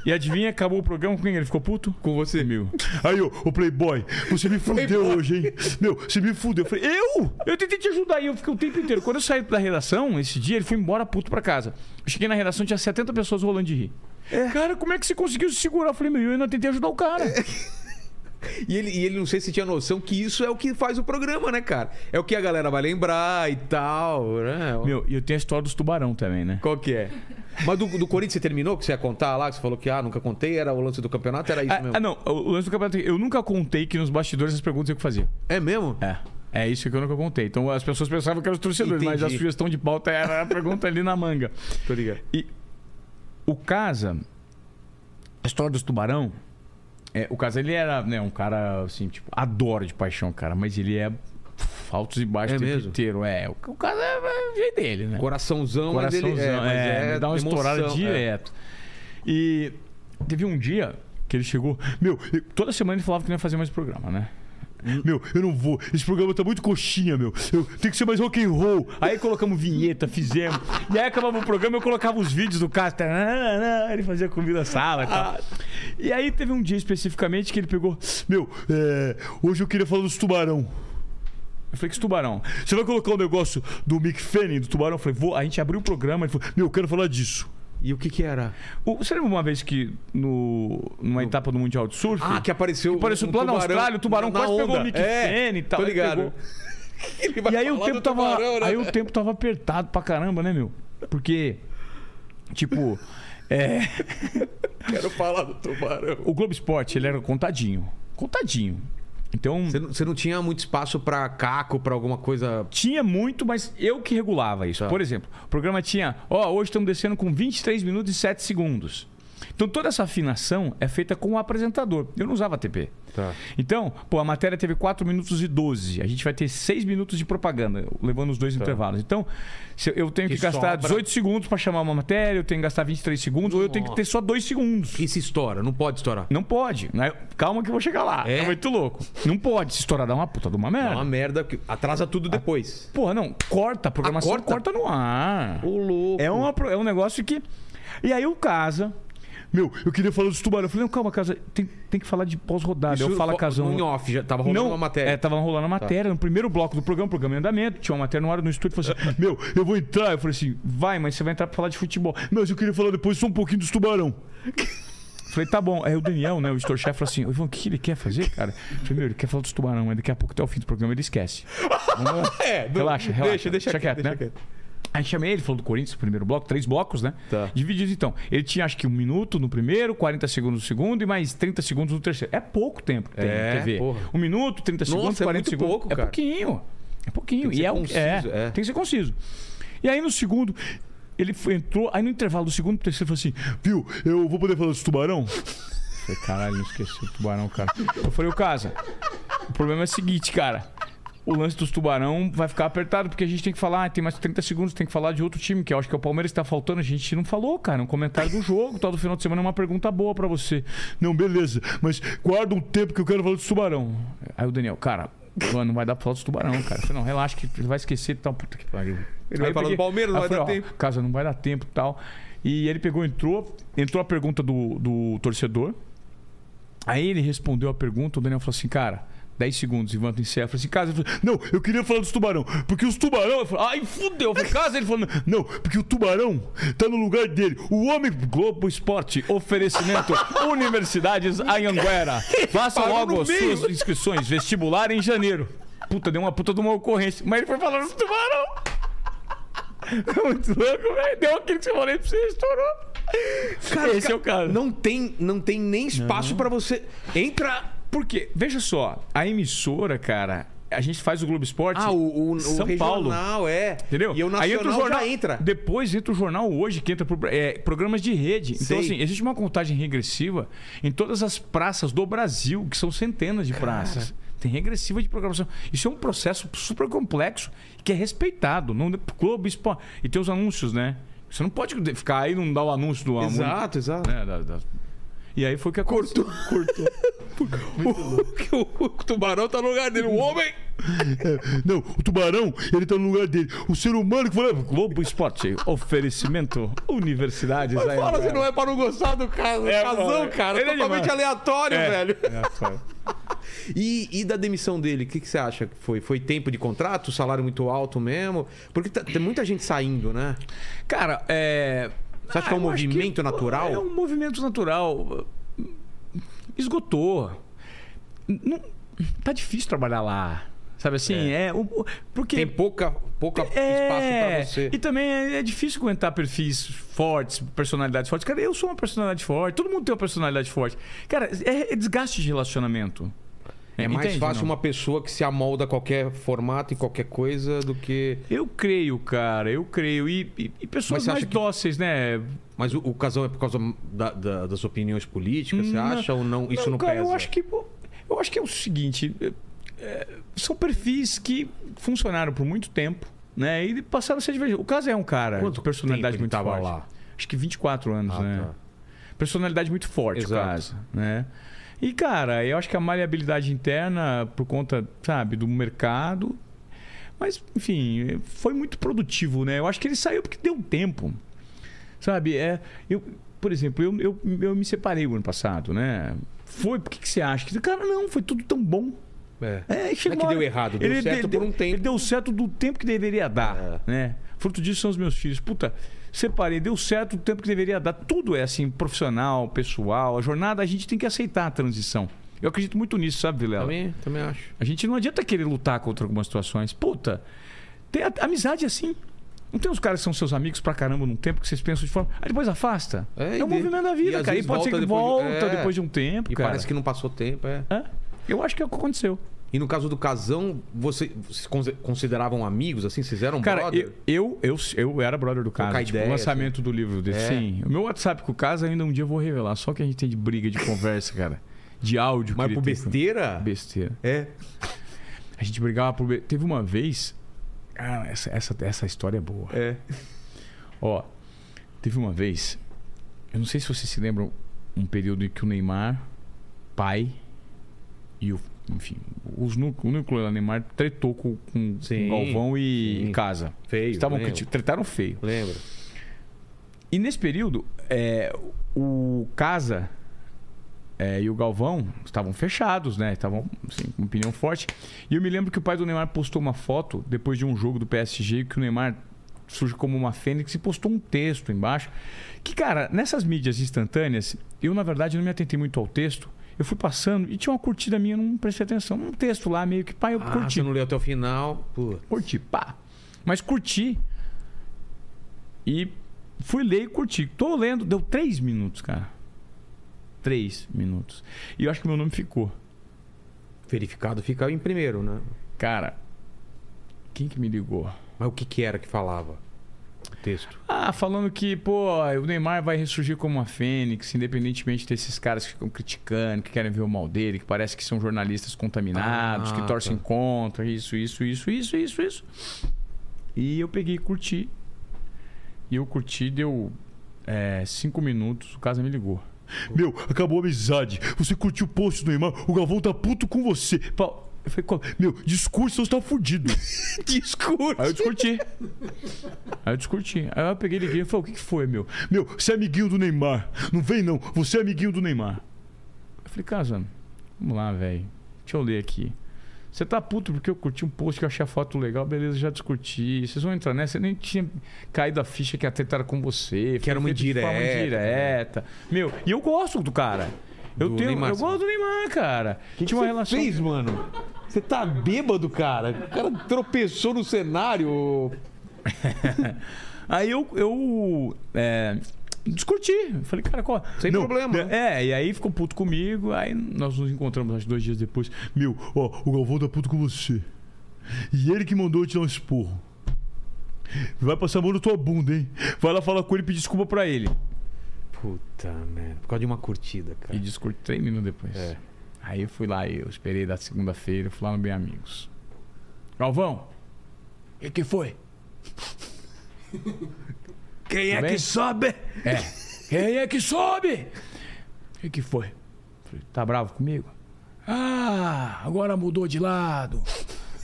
E adivinha, acabou o programa com quem ele ficou puto? Com você. Meu. Aí, ô, ô Playboy, você me fudeu hoje, hein? Meu, você me fudeu. Eu falei, eu? Eu tentei te ajudar aí, eu fiquei o tempo inteiro. Quando eu saí da redação, esse dia, ele foi embora puto pra casa. Eu cheguei na redação, tinha 70 pessoas rolando de rir. Cara, como é que você conseguiu se segurar? Eu falei, meu, eu ainda tentei ajudar o cara. E ele, e ele não sei se tinha noção que isso é o que faz o programa, né, cara? É o que a galera vai lembrar e tal, né? Meu, e eu tenho a história dos tubarão também, né? Qual que é? Mas do, do Corinthians você terminou? Que você ia contar lá? Que você falou que ah, nunca contei, era o lance do campeonato, era isso Ah, mesmo. ah, não, o lance do campeonato, eu nunca contei que nos bastidores as perguntas eu que fazia. É mesmo? É. É isso que eu nunca contei. Então as pessoas pensavam que eram os torcedores, mas a Entendi. sugestão de pauta era a pergunta ali na manga. Tô ligado. E o Casa, a história dos tubarão, é, o Casa ele era né, um cara assim, tipo, adoro de paixão, cara, mas ele é altos e baixos É o tempo mesmo? inteiro. É, o, o Casa é, é o jeito dele, né? Coraçãozão, mas ele Coraçãozão, mas é, me dá uma emoção, estourada é. direto. E teve um dia que ele chegou. Meu, eu- toda semana ele falava que não ia fazer mais programa, né? Meu, eu não vou. Esse programa tá muito coxinha, meu. Eu tenho que ser mais rock and roll. Aí colocamos vinheta, fizemos. E aí acabava o programa, eu colocava os vídeos do Castro. Ele fazia comida sala e tal. E aí teve um dia especificamente que ele pegou. Meu, é, hoje eu queria falar dos tubarão. Eu falei, que tubarão? Você vai colocar o negócio do Mick Fanning, do tubarão? Eu falei, vou. A gente abriu o programa, ele falou, meu, eu quero falar disso. E o que que era? O- você lembra uma vez que no, numa etapa do Mundial de Surf? Ah, que apareceu. apareceu um lá na tubarão Austrália, o tubarão na quase pegou onda. o Mick é, e tal. Tô ligado. pegou. E aí o tempo tava. tubarão, né? Aí o tempo tava apertado pra caramba, né, meu? Porque. Tipo. É, Quero falar do tubarão. o Globo Esporte, ele era contadinho. Contadinho. Então. Você não, você não tinha muito espaço pra caco, pra alguma coisa. Tinha muito, mas eu que regulava isso. Tá. Por exemplo, o programa tinha, ó, hoje estamos descendo com 23 minutos e 7 segundos. Então toda essa afinação é feita com o apresentador. Eu não usava TP. Tá. Então, pô, a matéria teve 4 minutos e 12. A gente vai ter 6 minutos de propaganda, levando os dois intervalos. Então, eu- tenho que, Que gastar sobra. 18 segundos para chamar uma matéria, eu tenho que gastar 23 segundos, ou eu tenho que ter só 2 segundos. E se estoura? Não pode estourar. Não pode. né? Calma que eu vou chegar lá. É? É, muito louco. Não pode. Se estourar, dá uma puta de uma É merda. uma merda que atrasa tudo depois. Porra, não. Corta a programação, Ah, corta? corta? no ar. Ô, louco. É, uma, é um negócio que. E aí o Casa. Meu, eu queria falar dos tubarão. Eu falei, não, calma, Casa, tem, tem que falar de pós-rodada. Eu falo, Casão. Em off, já tava rolando Não, uma matéria. Tá. É, tava rolando a matéria. No primeiro bloco do programa, programa em andamento, tinha uma matéria no hora no estúdio. Falei assim: Meu, eu vou entrar. Eu falei assim: Vai, mas você vai entrar pra falar de futebol. Mas eu queria falar depois só um pouquinho dos tubarão. Falei, tá bom. Aí o Daniel, né, o editor-chefe, falou assim: Ivan, o que ele quer fazer, cara? Eu falei, meu, ele quer falar dos tubarão, mas daqui a pouco até o fim do programa ele esquece. Vamos. É, Relaxa, relaxa. Deixa, deixa, Deixa quieto, quieto, né? quieto. Aí chamei ele, falou do Corinthians, primeiro bloco, três blocos, né? Tá. Divididos então. Ele tinha acho que um minuto no primeiro, 40 segundos no segundo e mais 30 segundos no terceiro. É pouco tempo que tem É, TV. porra. Um minuto, 30 Nossa, segundos, é 40 muito segundos. pouco, é pouquinho. É pouquinho. E é, conciso, é, é. tem que ser conciso. E aí no segundo, ele entrou, aí no intervalo do segundo pro terceiro, falou assim: Viu, eu vou poder falar dos tubarão? Eu falei, caralho, não esqueci o tubarão, cara. Eu falei, o Casa, o problema é o seguinte, cara. O lance dos tubarão vai ficar apertado, porque a gente tem que falar, ah, tem mais 30 segundos, tem que falar de outro time, que eu acho que é o Palmeiras que tá faltando. A gente não falou, cara. Um comentário do jogo, tal, do final de semana é uma pergunta boa pra você. Não, beleza, mas guarda um tempo que eu quero falar dos tubarão. Aí o Daniel, cara, mano, não vai dar pra falar dos tubarão, cara. Eu falei, não, relaxa que ele vai esquecer e tal. Puta que pariu. Ele vai falar do Palmeiras, não vai dar falei, ó, tempo. Casa, não vai dar tempo e tal. E ele pegou, entrou, entrou a pergunta do, do torcedor. Aí ele respondeu a pergunta, o Daniel falou assim, cara, 10 segundos, Ivan encerra. Eu falei assim, casa, ele falou, não, eu queria falar dos tubarão, porque os tubarão. Eu falei, ai, fudeu. Eu falei, casa, ele falou, não, porque o tubarão tá no lugar dele. O homem Globo Esporte, oferecimento Universidades Anhanguera. Faça logo suas inscrições, vestibular em janeiro. Puta, deu uma puta de uma ocorrência. Mas ele foi falando dos tubarão. Muito louco, velho. Deu aquilo que você falei pra você, estourou. Cara, Esse é o caso. Não tem, não tem nem espaço pra você. Entra. Porque, veja só, a emissora, cara, a gente faz o Globo Esporte. Ah, o, o, o São Paulo. regional, é. Entendeu? E o Aí entra o nacional jornal, já entra. Depois entra o jornal hoje, que entra pro, é, programas de rede. Então, Sei. assim, existe uma contagem regressiva em todas as praças do Brasil, que são centenas de praças. Tem regressiva de programação. Isso é um processo super complexo que é respeitado. Não, Globo Esporte. E tem os anúncios, né? Você não pode ficar aí e não dar o anúncio do Exato, exato. né, da- da- E aí foi que aconteceu. Cortou. o, o, o tubarão tá no lugar dele. O homem. Não, o tubarão, ele tá no lugar dele. O ser humano que foi. Globo Esporte, oferecimento, universidades. Mas aí, fala se não é pra não gostar do caso, É, casão, mano. cara. Ele é totalmente demais. aleatório, É. velho. É, só. E, e da demissão dele, o que, que você acha que foi? Foi tempo de contrato, salário muito alto mesmo? Porque tá- tem muita gente saindo, né? Cara, é. Você acha que é um eu acho movimento natural? É um movimento natural. Esgotou. Não, tá difícil trabalhar lá. Sabe assim? É. o- porque. Tem pouca, pouca espaço pra você. E também é, é difícil aguentar perfis fortes, personalidades fortes. Cara, eu sou uma personalidade forte, todo mundo tem uma personalidade forte. Cara, é, é desgaste de relacionamento. É mais Entende, fácil não? uma pessoa que se amolda a qualquer formato e qualquer coisa do que. Eu creio, cara, eu creio. E, e- e pessoas mais que- dóceis, né? Mas o, o casal é por causa da- da- das opiniões políticas, você Não. acha ou não? Isso não, cara, pesa? Eu acho que eu acho que é o seguinte, é, é, são perfis que funcionaram por muito tempo, né? E passaram a ser divertidos. O caso é um cara Quanto de personalidade muito forte. lá? Acho que 24 anos, Ah, né? tá. Personalidade muito forte, o Exato. caso, né? E cara, eu acho que a maleabilidade interna por conta, sabe, do mercado, mas enfim, foi muito produtivo, né? Eu acho que ele saiu porque deu tempo. Sabe, é, eu, por exemplo, eu, eu, eu me separei o ano passado, né? Foi, por que, que você acha? Que, cara, não, foi tudo tão bom. É. É, chegou que uma deu hora- errado, deu certo deu- por um tempo. Ele deu certo do tempo que deveria dar, É. né? Fruto disso são os meus filhos. Puta, separei, deu certo do tempo que deveria dar. Tudo é assim, profissional, pessoal. A jornada, a gente tem que aceitar a transição. Eu acredito muito nisso, sabe, Vilela? Também, também acho. A gente não adianta querer lutar contra algumas situações. Puta, tem a, amizade é assim. Não tem uns caras que são seus amigos pra caramba num tempo que vocês pensam de forma. Aí depois afasta. É, É, e o de- movimento da e vida, às cara. E pode ser que depois de- volta é. depois de um tempo, E cara. parece que não passou tempo, é. É. Eu acho que é o que aconteceu. E no caso do casão, você, vocês consideravam amigos, assim? Vocês eram Cara, brother? eu, eu, eu, eu era brother do Casa. Tipo, ideia, o lançamento do livro dele. É. Sim. O meu WhatsApp com o Casa ainda um dia eu vou revelar. Só que a gente tem de briga, de conversa, cara. De áudio. Mas por com- besteira? Besteira. É. A gente brigava por. Teve uma vez. Ah, essa, essa, essa história é boa. É. Ó, teve uma vez. Eu não sei se vocês se lembram um período em que o Neymar, pai, e o. Enfim, os núcleos, o núcleo Neymar tretou com, com, Sim, Galvão e sim. Casa. Feio. Estavam tretaram feio. Lembro. E nesse período, é, o Casa é, e o Galvão estavam fechados, né? Estavam assim, com opinião forte. E eu me lembro que o pai do Neymar postou uma foto depois de um jogo do PSG que o Neymar surge como uma fênix e postou um texto embaixo. Que, cara, nessas mídias instantâneas, eu na verdade não me atentei muito ao texto. Eu fui passando e tinha uma curtida minha, eu não prestei atenção. Um texto lá meio que, pai, eu Ah, curti. você não leu até o final. Pô. Curti, pá. Mas curti. E fui ler e curti. Tô lendo, deu três minutos, cara. Três minutos. E eu acho que meu nome ficou. Verificado fica em primeiro, né? Cara, quem que me ligou? Mas o que que era que falava? Texto? Ah, falando que, pô, o Neymar vai ressurgir como uma fênix, independentemente desses caras que ficam criticando, que querem ver o mal dele, que parece que são jornalistas contaminados, Ah, que torcem tá. contra, isso, isso, isso, isso, isso, isso. E eu peguei e curti. E eu curti, deu é, cinco minutos, o casa me ligou. Meu, acabou a amizade. Você curtiu o post do Neymar, o Galvão tá puto com você. Pa- Eu falei, "Qual- meu, discurso, você tá fudido. Discurso. Aí eu discuti. Aí eu discuti. Aí eu peguei e liguei e falei, o que, que foi, meu? Meu, você é amiguinho do Neymar. Não vem, não. Você é amiguinho do Neymar. Eu falei, casa, vamos lá, velho. Deixa eu ler aqui. Você tá puto porque eu curti um post que eu achei a foto legal, beleza, já discuti. Vocês vão entrar nessa, eu nem tinha caído a ficha que a treta era com você. Que era uma Foi feito de forma indireta, indireta. Meu, e eu gosto do cara. Eu, Do tenho, Neymar, eu gosto do Neymar, cara. que Tinha uma você relação. fez, mano? Você tá bêbado, cara? O cara tropeçou no cenário. Aí eu, eu é, discuti. Falei, cara, qual? Sem problema. É, e aí ficou puto comigo. Aí nós nos encontramos acho, dois dias depois. Meu, ó, o Galvão tá puto com você. E ele que mandou eu te dar um esporro. Vai passar a mão na tua bunda, hein? Vai lá falar com ele e pedir desculpa pra ele. Puta merda. Por causa de uma curtida, cara. E discuti três minutos depois. É. Aí eu fui lá, eu esperei da segunda-feira, fui lá no Bem Amigos. Galvão, o que, que foi? Quem é que sobe? É. Quem é que sobe? O que, que foi? Falei, tá bravo comigo? Ah, agora mudou de lado.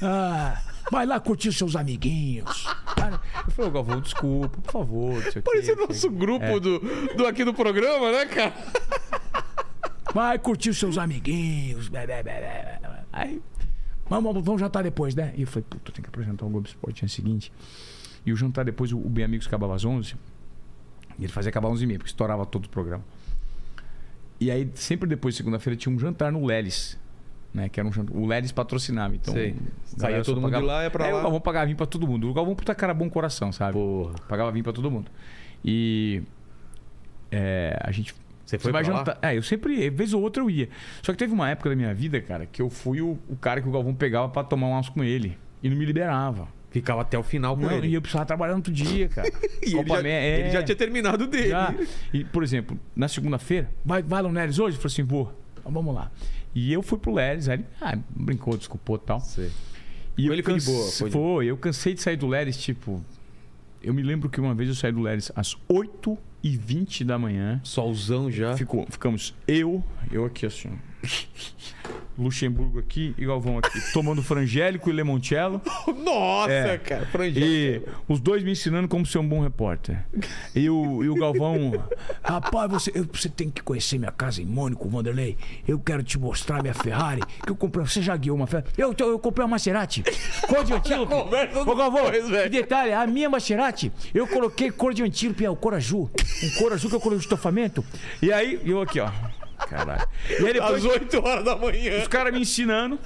Ah, vai lá curtir seus amiguinhos. Eu falei, Galvão, desculpa, por favor. o. Parece o nosso grupo É. do, do aqui do programa, né, cara? Vai curtir seus amiguinhos. Aí, Vamos, vamos, jantar depois, né? e eu falei, puta, tenho que apresentar o Globo Esporte no seguinte. E o jantar depois, o o Bem Amigos acabava às 11. E ele fazia acabar às 11 h porque estourava todo o programa. E aí, sempre depois, segunda-feira, tinha um jantar no Lelis. Né, que era um jantar, o Lelis patrocinava. Então, Sei. Saía todo mundo de lá, ia pra é, lá. O Galvão pagava vinho pra todo mundo. O Galvão, puta cara, bom coração, sabe? Porra. Pagava vinho pra todo mundo. E. é, a gente. Você foi vai pra lá? jantar. É, eu sempre, vez ou outra eu ia. Só que teve uma época da minha vida, cara, que eu fui o, o cara que o Galvão pegava pra tomar um almoço com ele. E não me liberava. Ficava até o final com Não, ele. e eu precisava trabalhar no outro dia, cara. E ele, já, é. ele já tinha terminado dele. Já. E, por exemplo, na segunda-feira, vai, vai lá no Leris hoje? Eu falei assim, vou. Então, vamos lá. E eu fui pro Leris, aí ele ah, brincou, desculpou e tal. Sei. E eu ele foi de canse- boa, foi Foi, de- eu cansei de sair do Leris, tipo. Eu me lembro que uma vez eu saí do Leris às 8h20 da manhã. Solzão já. Ficou, ficamos eu, eu aqui assim. Luxemburgo aqui e Galvão aqui. Tomando frangélico e limoncello. Nossa, É. cara. Frangélico. E os dois me ensinando como ser um bom repórter. E o, e o Galvão. Rapaz, você, eu- você tem que conhecer minha casa em Mônaco, Vanderlei. Eu quero te mostrar minha Ferrari. Que eu comprei. Você já guiou uma Ferrari? Eu, eu comprei uma Maserati. Cor de antílope. Ô, Galvão, depois, detalhe, a minha Maserati, eu coloquei cor de antílope, é o cor azul. Um cor azul que eu coloquei no estofamento. E aí, eu aqui, ó. Caralho. E aí depois, Às 8 horas da manhã. os caras me ensinando.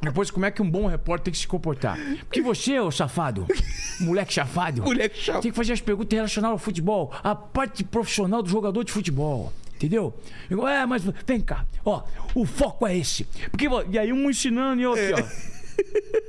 Depois, como é que um bom repórter tem que se comportar. Porque você, ô safado, moleque chafado, Moleque chato. tem que fazer as perguntas relacionadas ao futebol, a parte profissional do jogador de futebol. Entendeu? Eu, é, mas vem cá, ó, o foco é esse. Porque, e aí um ensinando e eu aqui, ó.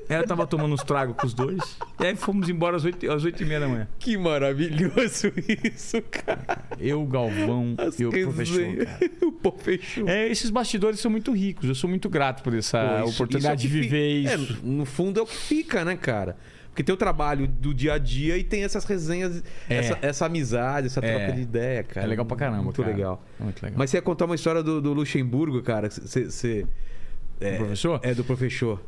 Ela tava tomando uns tragos com os dois. E aí fomos embora às 8, às 8 e meia da manhã. Que maravilhoso isso, cara. Eu, Galvão As e o professor. Cara. o professor. É, esses bastidores são muito ricos. Eu sou muito grato por essa Pô, isso- oportunidade isso é de viver fi- isso. É, no fundo é o que fica, né, cara? Porque tem o trabalho do dia a dia e tem essas resenhas, É. essa, essa amizade, essa troca É. de ideia, cara. É legal pra caramba, Muito cara. legal. É muito legal. Mas você ia contar uma história do, do Luxemburgo, cara. Você. você- O professor? É, do professor.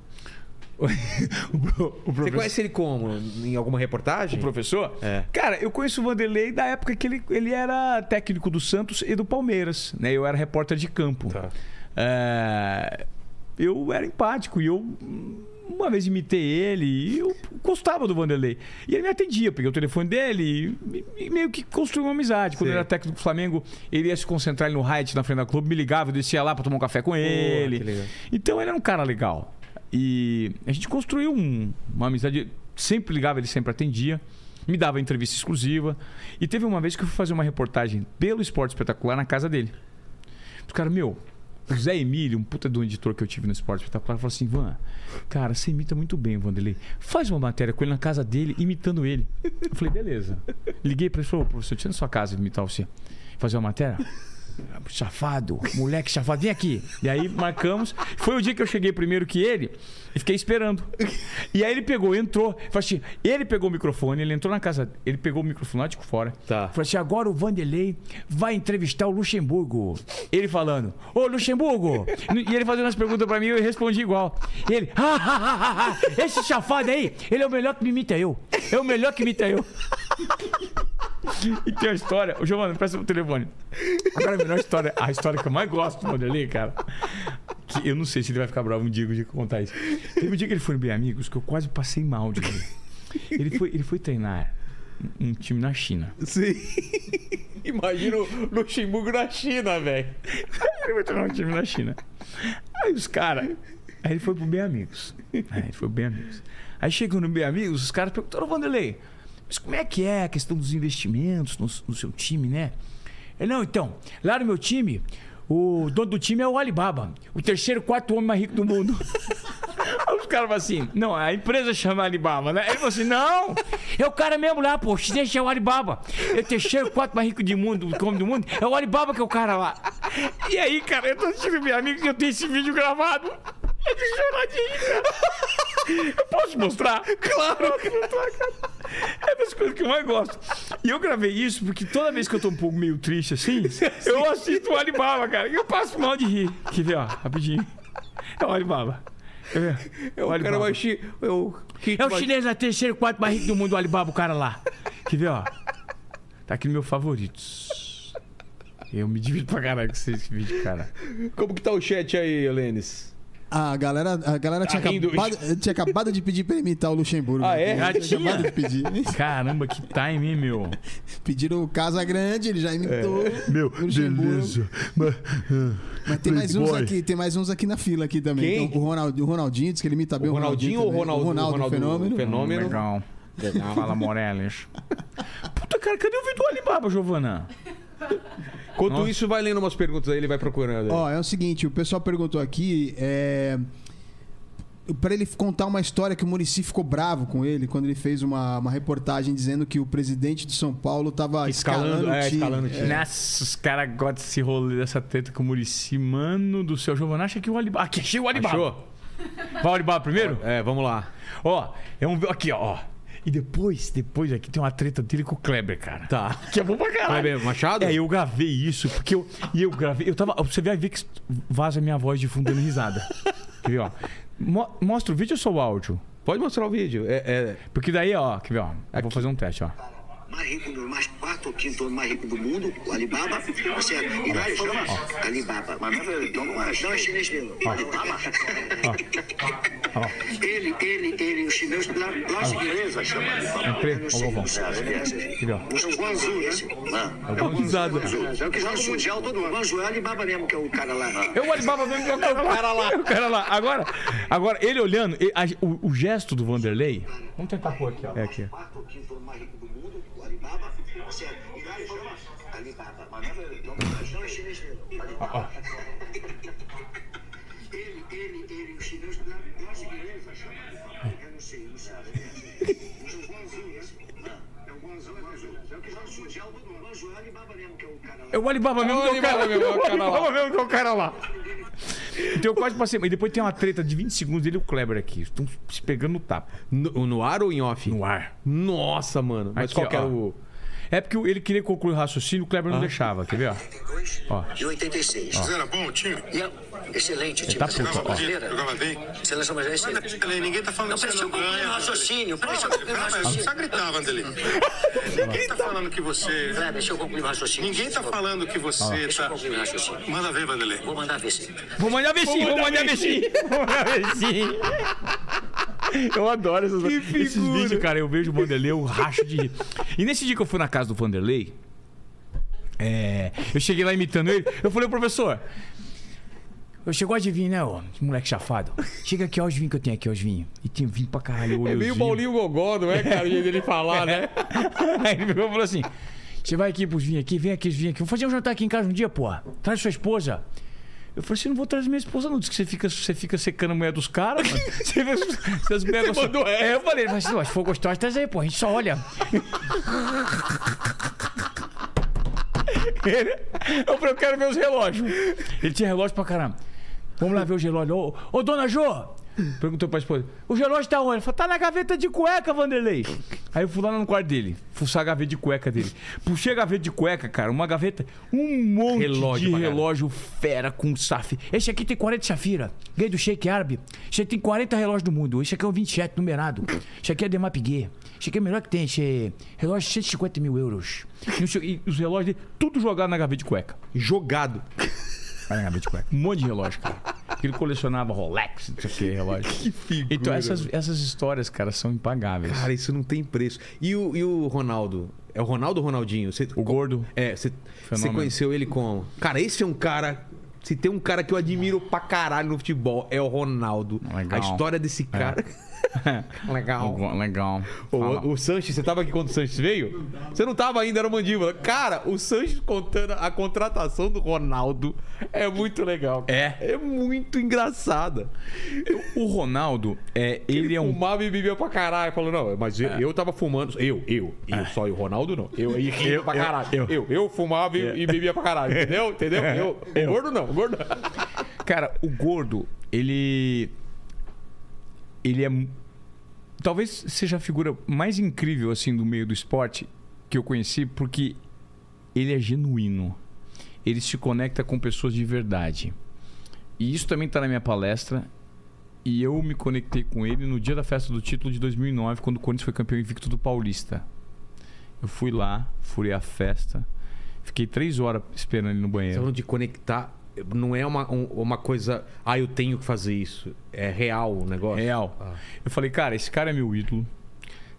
o, o Você conhece ele como? Em alguma reportagem? O professor? É. Cara, eu conheço o Vanderlei da época que ele, ele era técnico do Santos e do Palmeiras. Né? Eu era repórter de campo. Tá. É, eu era empático e eu uma vez imitei ele e eu gostava do Vanderlei. E ele me atendia, peguei o telefone dele e, meio que construiu uma amizade. Quando Sei. ele era técnico do Flamengo, ele ia se concentrar no Hyatt na frente da clube, me ligava, eu descia lá pra tomar um café com ele. legal. Então ele era um cara legal. E a gente construiu um- uma amizade. Sempre ligava, ele sempre atendia. Me dava entrevista exclusiva. E teve uma vez que eu fui fazer uma reportagem pelo Esporte Espetacular na casa dele. Os caras, meu, O Zé Emílio, um puta do editor que eu tive no Esporte Espetacular, falou assim: Van, cara, você imita muito bem o Vanderlei. Faz uma matéria com ele na casa dele, imitando ele. Eu falei, beleza. Liguei pra ele e falei, "Ô, professor, tinha na sua casa imitar você. Fazer uma matéria? Safado, moleque safado, vem aqui. E aí marcamos. Foi o dia que eu cheguei primeiro que ele e fiquei esperando. E aí ele pegou, entrou. Falei assim, ele pegou o microfone, ele entrou na casa, ele pegou o microfone lá de fora. Tá. Falou assim: agora o Vanderlei vai entrevistar o Luxemburgo. Ele falando: Ô Luxemburgo! E ele fazendo as perguntas pra mim, eu respondi igual. E ele: "Ah, ah, ah, ah, ah, esse chafado aí, ele é o melhor que me imita eu. É o melhor que imita eu. E tem uma história. Ô, Giovanni, presta o telefone. Agora a melhor história, a história que eu mais gosto do Vanderlei, cara. Que eu não sei se ele vai ficar bravo um dia, eu contar isso. Teve um dia que ele foi no Bem Amigos que eu quase passei mal de rir. Ele foi, ele foi treinar um time na China. Sim. Imagina o Luxemburgo na China, velho. Ele foi treinar um time na China. Aí os caras. Aí ele foi pro Bem Amigos. Aí ele foi pro Bem Amigos. Aí chegou no Bem Amigos, os caras perguntaram, "Ô, Vanderlei, mas como é que é a questão dos investimentos no, no seu time, né? Ele, não, então, lá no meu time, o dono do time é o Alibaba, o terceiro, quarto homem mais rico do mundo. Aí os caras assim, não, a empresa chama Alibaba, né? Ele falou assim, não, é o cara mesmo lá, pô, chinês é o Alibaba. É o terceiro, quarto mais rico do mundo, do mundo, é o Alibaba que é o cara lá. E aí, cara, eu tô assistindo meu amigo que eu tenho esse vídeo gravado. Eu tô choradinho, cara. Eu posso mostrar? Claro. É das coisas que eu mais gosto. E eu gravei isso porque toda vez que eu tô um pouco meio triste assim, eu assisto o Alibaba, cara. E eu passo mal de rir. Quer ver, ó, rapidinho. É o Alibaba. É o cara mais chi... É o, É o chinês lá, terceiro, quarto mais rico do mundo, o Alibaba, o cara lá. Quer ver, ó? Tá aqui no meu favoritos. Eu me divido pra caralho com esse vídeo, cara. Como que tá o chat aí, Lênis? A galera, a galera tinha, Tá rindo. acabado, tinha acabado de pedir pra ele imitar o Luxemburgo. Ah, é? Tinha Já acabado tinha? de pedir. Caramba, que time, hein, meu? Pediram o Casa Grande, ele já imitou. Meu, o Luxemburgo. Mas, Mas tem mais uns aqui, tem mais uns aqui na fila aqui também. Quem? Então, o, Ronald, o Ronaldinho diz que ele imita bem O o, Ronaldinho ou o. Ronaldo? O Ronaldo, Ronaldo Fenômeno. Fenômeno. Legal. Fala, Morelles. Puta, cara, cadê o vídeo do Alibaba, Giovana? Enquanto Nossa. isso, vai lendo umas perguntas aí, ele vai procurando. aí. Ó, é o seguinte, o pessoal perguntou aqui, é... Pra ele contar uma história que o Murici ficou bravo com ele quando ele fez uma, uma reportagem dizendo que o presidente de São Paulo tava Escalando, escalando, é, o time. escalando o time. Nossa, os caras gostam desse rolê, dessa treta com o Murici. Mano do céu, Giovana, acha que o Alibaba... Aqui, achei o Alibaba. Achou? Vai o Alibaba primeiro? É, vamos lá. Ó, é um... Aqui, ó, ó. E depois, depois aqui tem uma treta dele com o Kleber, cara. Tá. Que é bom pra caralho. Kleber Machado? É, eu gravei isso, porque eu. E eu gravei. Eu tava. Você vai ver que vaza minha voz de fundo dando risada. Quer ver, ó? Mo- mostra o vídeo ou só o áudio? Pode mostrar o vídeo. É, é... Porque daí, ó, quer ver, ó? Eu vou fazer um teste, ó. Mais rico do mais quarto ou quinto homem mais rico do mundo, o Alibaba, você e lá ele chama Alibaba. Mas não é, não é chinês mesmo. Alibaba. Ele, ele, ele, os chineses lá, lá os ingleses chamam Alibaba. Entrei, ó, Galvão. não Quer ver, ó? O esse. Ah, É o Guangzado. É o que joga o Mundial todo ano. Guangzhou é o Alibaba mesmo, que é o cara lá. É o Alibaba mesmo que é o cara lá. É o cara lá. Agora, agora ele olhando, ele- a- o, o gesto do Vanderlei. Vamos tentar pôr aqui, ó. É aqui. quarto ou quinto homem mais rico do mundo, mesmo. Alibaba. Ele, ele, ele, os lá, lá os ingleses chamam Alibaba. Eu não sei, não sei. O Guangzhou, esse. É o Guangzhou, é o. É o que joga o. Guangzhou é o Alibaba mesmo, que é o cara lá. É o Alibaba mesmo que é o cara, Alibaba mesmo, é o é o lá. Alibaba mesmo que é o cara lá. Então eu quase passei. E depois tem uma treta de 20 segundos dele e o Kleber aqui. Estão se pegando no tapa. No, no ar ou em off? No ar. Nossa, mano. Mas Aqui, qual que era ó. o... É porque ele queria concluir o raciocínio, o Kleber não deixava. Quer ver, ó? 82 Ó. e 86. Mas era bom o time? E é excelente time tá seleção puto, ó. brasileira. Jogava bem. Seleção brasileira é excelente. Ninguém tá falando Não, que você não ganha. no raciocínio. No Não, mas raciocínio. Só gritar, Vanderlei. Ninguém tá falando que você... Kleber, deixa eu concluir o raciocínio. Ninguém tá falando que você Deixa eu tá... concluir o raciocínio. Manda ver, Vanderlei. Vou mandar ver sim. Vou mandar ver sim, vou mandar ver sim. Vou mandar ver sim. Eu adoro essas, esses vídeos, cara. Eu vejo o Vanderlei, eu racho de rir. E nesse dia que eu fui na casa do Vanderlei, é, eu cheguei lá imitando ele. Eu falei, professor, eu chegou a vinho, né, esse Moleque chafado. Chega aqui, ó, os vinhos que eu tenho aqui, ó, os vinhos. E tem vinho pra caralho. É meio Paulinho Gogó, não é, cara? O jeito dele falar, né? Aí ele pegou e falou assim: Você vai aqui pros vinhos aqui, vem aqui os vinhos aqui. Vamos fazer um jantar aqui em casa um dia, porra. Traz sua esposa. Eu falei assim, não vou trazer minha esposa não. Diz que você fica, você fica secando a mulher dos caras. Você vê as- as mulheres Você mandou É, eu falei, mas se for gostosa, traz aí, pô. A gente só olha. Ele- eu falei, eu quero ver os relógios. Ele tinha relógio pra caramba. Vamos lá ver os relógios. Ô, ô dona Jô! Perguntou pra esposa. O relógio tá onde? Ele falou, tá na gaveta de cueca, Vanderlei. Aí eu fui lá no quarto dele, fuçar a gaveta de cueca dele. Puxei a gaveta de cueca, cara, uma gaveta, um monte Relógio de relógio fera com safira. Esse aqui tem 40 de safira. Ganhei do Sheik Árabe. Esse aqui tem 40 relógios do mundo. Esse aqui é o 27 numerado. Esse aqui é Demar Piguet. Esse aqui é o melhor que tem. Esse é relógio de 150 mil euros. E os relógios dele, tudo jogado na gaveta de cueca. Jogado. Vai de cueca. Um monte de relógio, cara. Ele colecionava Rolex, não sei o que, relógio. Que figura. Então essas, essas histórias, cara, são impagáveis. Cara, isso não tem preço. E o, e o Ronaldo? É o Ronaldo ou Ronaldinho? Você, O gordo. É, você, você conheceu ele como? Cara, esse é um cara. Se tem um cara que eu admiro pra caralho no futebol, é o Ronaldo. Legal. A história desse cara. Legal. Legal. O, o Sanches, você tava aqui quando o Sanches veio? Você não tava ainda, era o Mandíbula. Cara, o Sanches contando a contratação do Ronaldo é muito legal. É. É muito engraçada. O Ronaldo, é, ele é um. Fumava e bebia pra caralho. Falou, não, mas eu, eu tava fumando. Eu, eu, eu só e o Ronaldo não. Eu aí É. Eu, pra caralho. eu. Eu, eu, fumava e, e bebia pra caralho. Entendeu? Entendeu? Eu, Eu. O gordo não, o gordo. Cara, o gordo, ele. Ele é. Talvez seja a figura mais incrível, assim, do meio do esporte que eu conheci, porque ele é genuíno. Ele se conecta com pessoas de verdade. E isso também tá na minha palestra. E eu me conectei com ele no dia da festa do título de 2009, quando o Corinthians foi campeão invicto do Paulista. Eu fui lá, furei a festa. Fiquei três horas esperando ele no banheiro. Falando de conectar, não é uma, um- uma coisa. Ah, eu tenho que fazer isso. É real o negócio. Real. Ah. Eu falei, cara, esse cara é meu ídolo.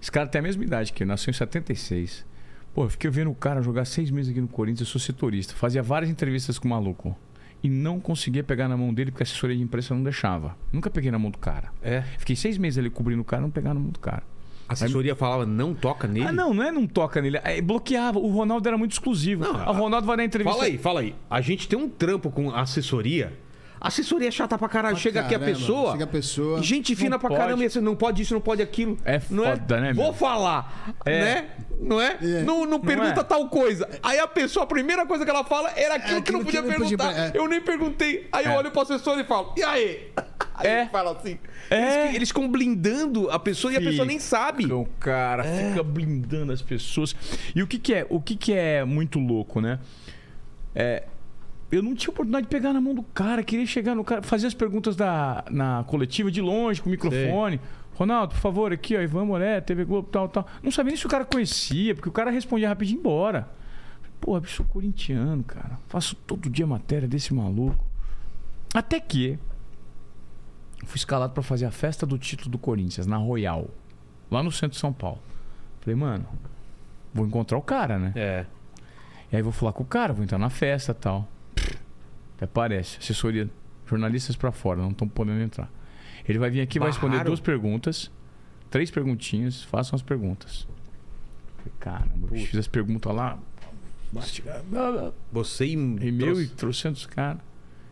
Esse cara tem a mesma idade que eu, nasceu em 76. Pô, eu fiquei vendo o cara jogar seis meses aqui no Corinthians, eu sou setorista. Fazia várias entrevistas com o maluco. E não conseguia pegar na mão dele porque a assessoria de imprensa não deixava. Nunca peguei na mão do cara. É. Fiquei seis meses ali cobrindo o cara, não pegava na mão do cara. A assessoria falava, não toca nele. Ah, não, não é não toca nele. É, bloqueava. O Ronaldo era muito exclusivo. Não, o Ronaldo vai dar entrevista. Fala aí, fala aí. A gente tem um trampo com assessoria. Assessoria é chata pra caralho. Pra chega aqui a caramba, pessoa. chega a pessoa, Gente fina não pra pode. caramba. E assim, não pode isso, não pode aquilo. É não foda, né, meu? Vou falar. É. Né? Não é? É. Não, não pergunta é? tal coisa. Aí a pessoa, a primeira coisa que ela fala era aquilo, É que não aquilo podia que não podia perguntar. per- é. Eu nem perguntei. Aí eu olho pro assessor e falo, e aí? Aí É. ele fala assim. É. Eles, eles ficam blindando a pessoa e a pessoa nem sabe. O cara É. fica blindando as pessoas. E o que, que é? O que, que é muito louco, né? É, eu não tinha oportunidade de pegar na mão do cara, queria chegar no cara, fazer as perguntas da, na coletiva de longe, com o microfone. Ronaldo, por favor, aqui, ó, Ivan Moré, TV Globo, tal, tal. Não sabia nem se o cara conhecia, porque o cara respondia rapidinho e embora. Pô, eu sou corintiano, cara. Faço todo dia matéria desse maluco. Até que fui escalado pra fazer a festa do título do Corinthians, na Royal, lá no centro de São Paulo. Falei, mano, vou encontrar o cara, né? É. E aí vou falar com o cara, vou entrar na festa e tal. Até parece. Assessoria, jornalistas pra fora, não estão podendo entrar. Ele vai vir aqui, vai responder duas perguntas, três perguntinhas, façam as perguntas. Caramba, bicho, fiz as perguntas lá. Você e. E-mail trouxe- e trocentos caras.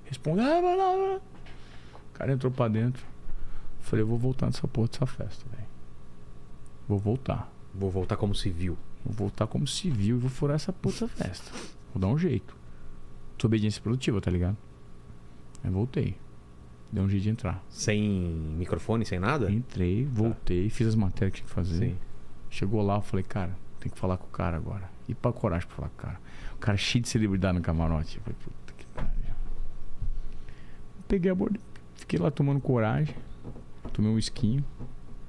Responde. ah. O cara entrou pra dentro. Falei, eu vou voltar nessa porra dessa festa, velho. Vou voltar. Vou voltar como civil. Vou voltar como civil e vou furar essa puta festa. Vou dar um jeito. Desobediência produtiva, tá ligado? Aí voltei. Deu um jeito de entrar. Sem microfone, sem nada? Entrei, voltei, fiz as matérias que tinha que fazer. Sim. Chegou lá, eu falei, cara, tem que falar com o cara agora. E pra coragem pra falar com o cara. O cara cheio de celebridade no camarote. Eu falei, puta que pariu. Peguei a borda, fiquei lá tomando coragem. Tomei um esquinho.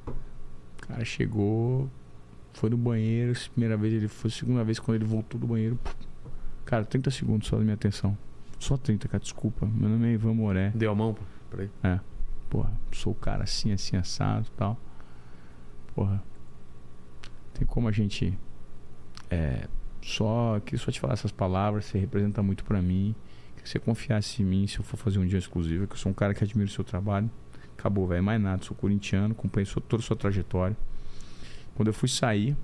O cara chegou, foi no banheiro. Primeira vez ele foi, segunda vez quando ele voltou do banheiro. Cara, 30 segundos só da minha atenção. Só 30, cara, desculpa. Meu nome é Ivan Moré. Deu a mão pra ele? É. Porra, sou o cara assim, assim, assado e tal. Porra. Tem como a gente. É. Só. Queria só te falar essas palavras. Você representa muito pra mim. Que você confiasse em mim se eu for fazer um dia exclusivo. Que eu sou um cara que admira o seu trabalho. Acabou, velho. Mais nada. Sou corintiano. Acompanhei sua- toda a sua trajetória. Quando eu fui sair.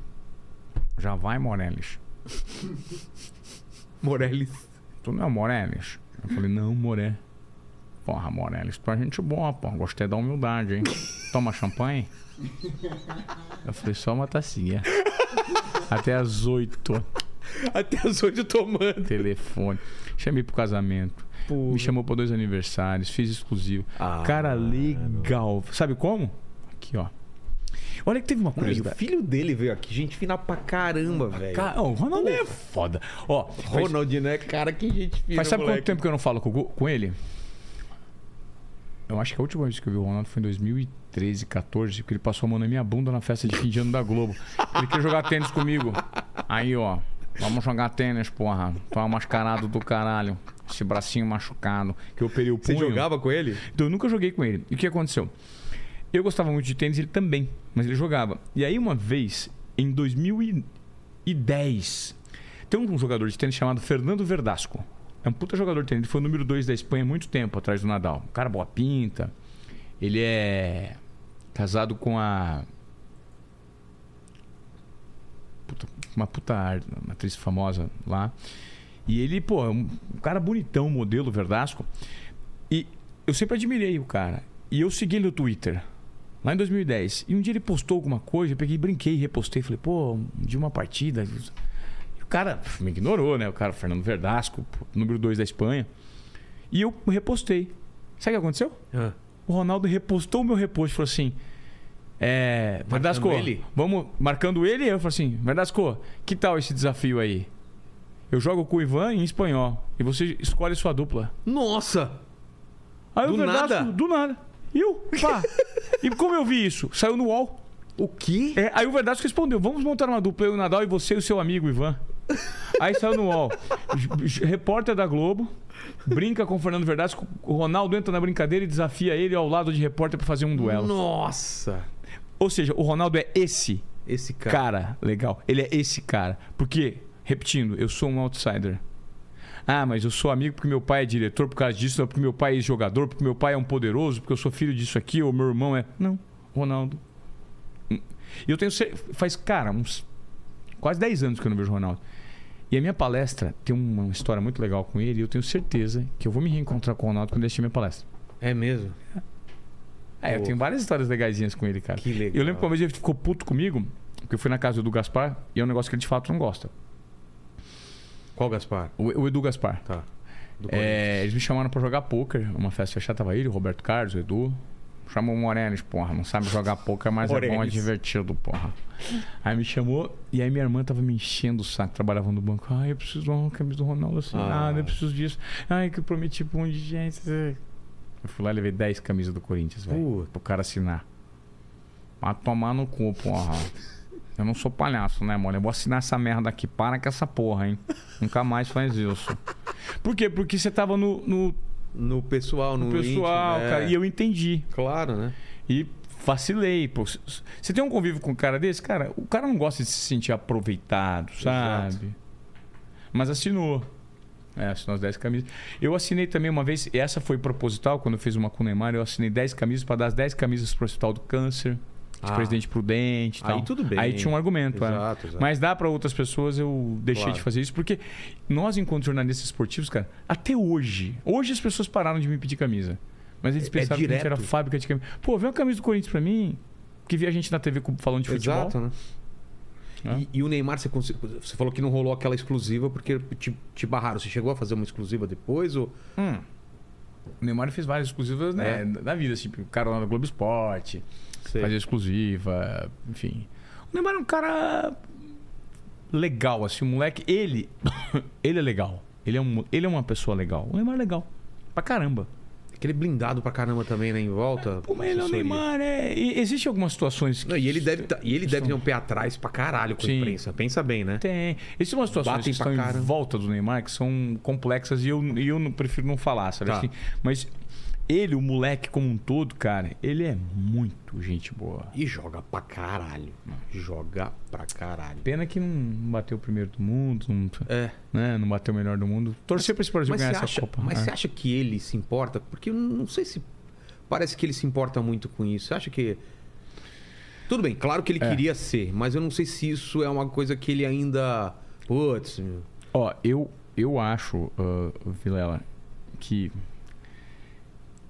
Já vai, Morelis. Tu não é o Morelis? Eu falei, não, Moré. Porra, Morelli, tu é gente boa, porra. Gostei da humildade, hein? Toma champanhe? Eu falei, só uma tacinha. Até às oito. Até as oito tomando. Telefone. Chamei pro casamento. Me chamou pra dois aniversários. Fiz exclusivo. Ah, Cara, legal. Sabe como? Aqui, ó. Olha que teve uma Não, e o filho dele veio aqui, gente fina pra caramba, velho. Ca- Ó, o Ronaldo é foda. Ó, faz, Ronaldinho é cara que gente fina. mas sabe moleque. quanto tempo que eu não falo com, com ele? Eu acho que a última vez que eu vi o Ronaldo foi em 2013, 14, porque ele passou a mão na minha bunda na festa de fim de ano da Globo. Ele queria jogar tênis comigo. Aí, ó, vamos jogar tênis, porra. É um mascarado do caralho. Esse bracinho machucado. Que eu operei o Você punho. jogava com ele? Então eu nunca joguei com ele. E o que aconteceu? Eu gostava muito de tênis, ele também, mas ele jogava. E aí uma vez, em 2010, tem um jogador de tênis chamado Fernando Verdasco. É um puta jogador de tênis, ele foi o número 2 da Espanha há muito tempo atrás do Nadal. Um cara boa pinta. Ele é casado com a puta- uma puta uma atriz famosa lá. E ele, pô, é um cara bonitão, modelo Verdasco. E eu sempre admirei o cara. E eu segui ele no Twitter, lá em 2010. E um dia ele postou alguma coisa, eu peguei, brinquei, repostei. Falei, pô, de uma partida. E o cara me ignorou, né? O cara, Fernando Verdasco, número 2 da Espanha. E eu repostei. Sabe o que aconteceu? Ah. O Ronaldo repostou o meu repost falou assim: É. Verdasco, vamos. Marcando ele, eu falei assim: Verdasco, que tal esse desafio aí? Eu jogo com o Ivan em espanhol. E você escolhe sua dupla. Nossa! Aí Do o Verdasco, nada? do nada. E eu, pá. e como eu vi isso? Saiu no UOL. O quê? É, aí o Verdasco respondeu: Vamos montar uma dupla, eu, o Nadal e você e o seu amigo Ivan. Aí saiu no UOL. Repórter da Globo. Brinca com o Fernando Verdasco. O Ronaldo entra na brincadeira e desafia ele ao lado de repórter pra fazer um duelo. Nossa! Ou seja, o Ronaldo é esse Esse cara. cara legal. Ele é esse cara. Porque, repetindo, eu sou um outsider. Ah, mas eu sou amigo porque meu pai é diretor por causa disso, porque meu pai é jogador, porque meu pai é um poderoso, porque eu sou filho disso aqui, ou meu irmão é. Não, Ronaldo. Hum. E eu tenho. Faz, cara, uns quase 10 anos que eu não vejo o Ronaldo. E a minha palestra tem uma história muito legal com ele, e eu tenho certeza que eu vou me reencontrar com o Ronaldo quando eu assistir minha palestra. É mesmo? É, eu tenho várias histórias legaisinhas com ele, cara. Que legal. Eu lembro que uma vez ele ficou puto comigo, porque eu fui na casa do Gaspar e é um negócio que ele de fato não gosta. Qual Gaspar? O, o Edu Gaspar. Tá. É, eles me chamaram pra jogar poker, uma festa fechada, tava ele, o Roberto Carlos, o Edu. Chamou o Morenes, porra, não sabe jogar poker, mas é bom, é divertido, porra. Aí me chamou e aí minha irmã tava me enchendo o saco, trabalhava no banco. Ai, eu preciso de uma camisa do Ronaldo assinada, Ah. eu preciso disso. Ai, que eu prometi pra um monte de gente. Eu fui lá e levei 10 camisas do Corinthians, velho, pro cara assinar. Pra tomar no cu, porra. Eu não sou palhaço, né, mano? Eu vou assinar essa merda aqui. Para com essa porra, hein? Nunca mais faz isso. Por quê? Porque você tava no, no No pessoal, no pessoal, íntimo, é. cara, e eu entendi. Claro, né? E vacilei. Pô. Você tem um convívio com um cara desse? Cara, o cara não gosta de se sentir aproveitado, sabe? Exato. Mas assinou. É, assinou as 10 camisas. Eu assinei também uma vez, e essa foi proposital, quando eu fiz uma com o Neymar, eu assinei 10 camisas para dar as 10 camisas pro Hospital do Câncer, de Ah. Presidente Prudente e Aí tal. tudo bem. Aí tinha um argumento. é. Exato, exato. Mas dá para outras pessoas, eu deixei Claro. de fazer isso, porque nós, enquanto jornalistas esportivos, cara, até hoje, hoje as pessoas pararam de me pedir camisa. Mas eles É- é pensaram que a gente era fábrica de camisa. Pô, vê uma camisa do Corinthians pra mim, que via a gente na TV falando de futebol. Exato, né? É. E, e o Neymar, você, você falou que não rolou aquela exclusiva porque te, te barraram. Você chegou a fazer uma exclusiva depois? Ou... Hum. O Neymar fez várias exclusivas né, É. na vida, assim, o cara lá no Globo Esporte, Sei. fazia exclusiva, enfim. O Neymar é um cara legal, assim, o moleque, ele, ele é legal. Ele é, um, ele é uma pessoa legal. O Neymar é legal. Pra caramba. Aquele blindado pra caramba também, né? Em volta. Pô, mas ele é o. Neymar, é. E existem algumas situações que. Não, e ele deve, tá- e ele deve ter um pé atrás pra caralho com a Sim. imprensa. Pensa bem, né? Tem. Existem umas situações Batem que estão em caramba. volta do Neymar que são complexas e eu, e eu não, prefiro não falar, sabe Tá. assim? Mas ele, o moleque como um todo, cara, ele é muito gente boa. E joga pra caralho. Joga pra caralho. Pena que não bateu o primeiro do mundo, não, É. né? não bateu o melhor do mundo. Torcer pra esse Brasil ganhar essa acha, Copa. mas é. você acha que ele se importa? Porque eu não sei se. Parece que ele se importa muito com isso. Você acha que. Tudo bem, claro que ele É. queria ser, mas eu não sei se isso é uma coisa que ele ainda. Putz. meu. Ó, eu, eu acho, ah, Vilela, que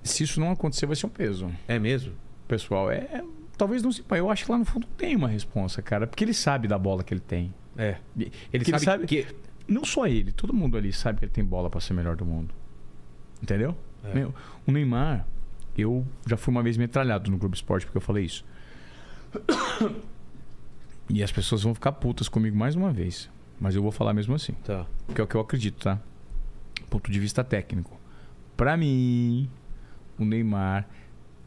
se isso não acontecer, vai ser um peso. É mesmo? Pessoal, é. é- Talvez não se. Eu acho que lá no fundo tem uma responsa, cara. Porque ele sabe da bola que ele tem. É. Ele porque sabe, que. Não só ele, todo mundo ali sabe que ele tem bola pra ser melhor do mundo. Entendeu? É. Meu, o Neymar, eu já fui uma vez metralhado no Globo Esporte porque eu falei isso. E as pessoas vão ficar putas comigo mais uma vez. Mas eu vou falar mesmo assim. Tá. Que é o que eu acredito, tá? Ponto de vista técnico. Pra mim, o Neymar,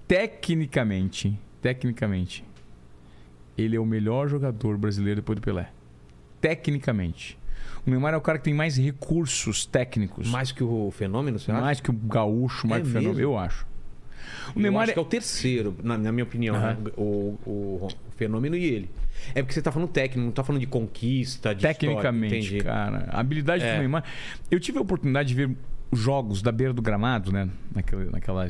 tecnicamente, tecnicamente, ele é o melhor jogador brasileiro depois do Pelé. Tecnicamente. O Neymar é o cara que tem mais recursos técnicos. Mais que o fenômeno, você acha? mais que o gaúcho, mais É que o fenômeno, mesmo? eu acho. O Eu Neymar acho é... que é o terceiro, na, na minha opinião, né? o, o, o fenômeno e ele. É porque você tá falando técnico, não tá falando de conquista, de Tecnicamente, história, cara. A habilidade É. do Neymar. Eu tive a oportunidade de ver jogos da beira do gramado, né? Naquela, naquela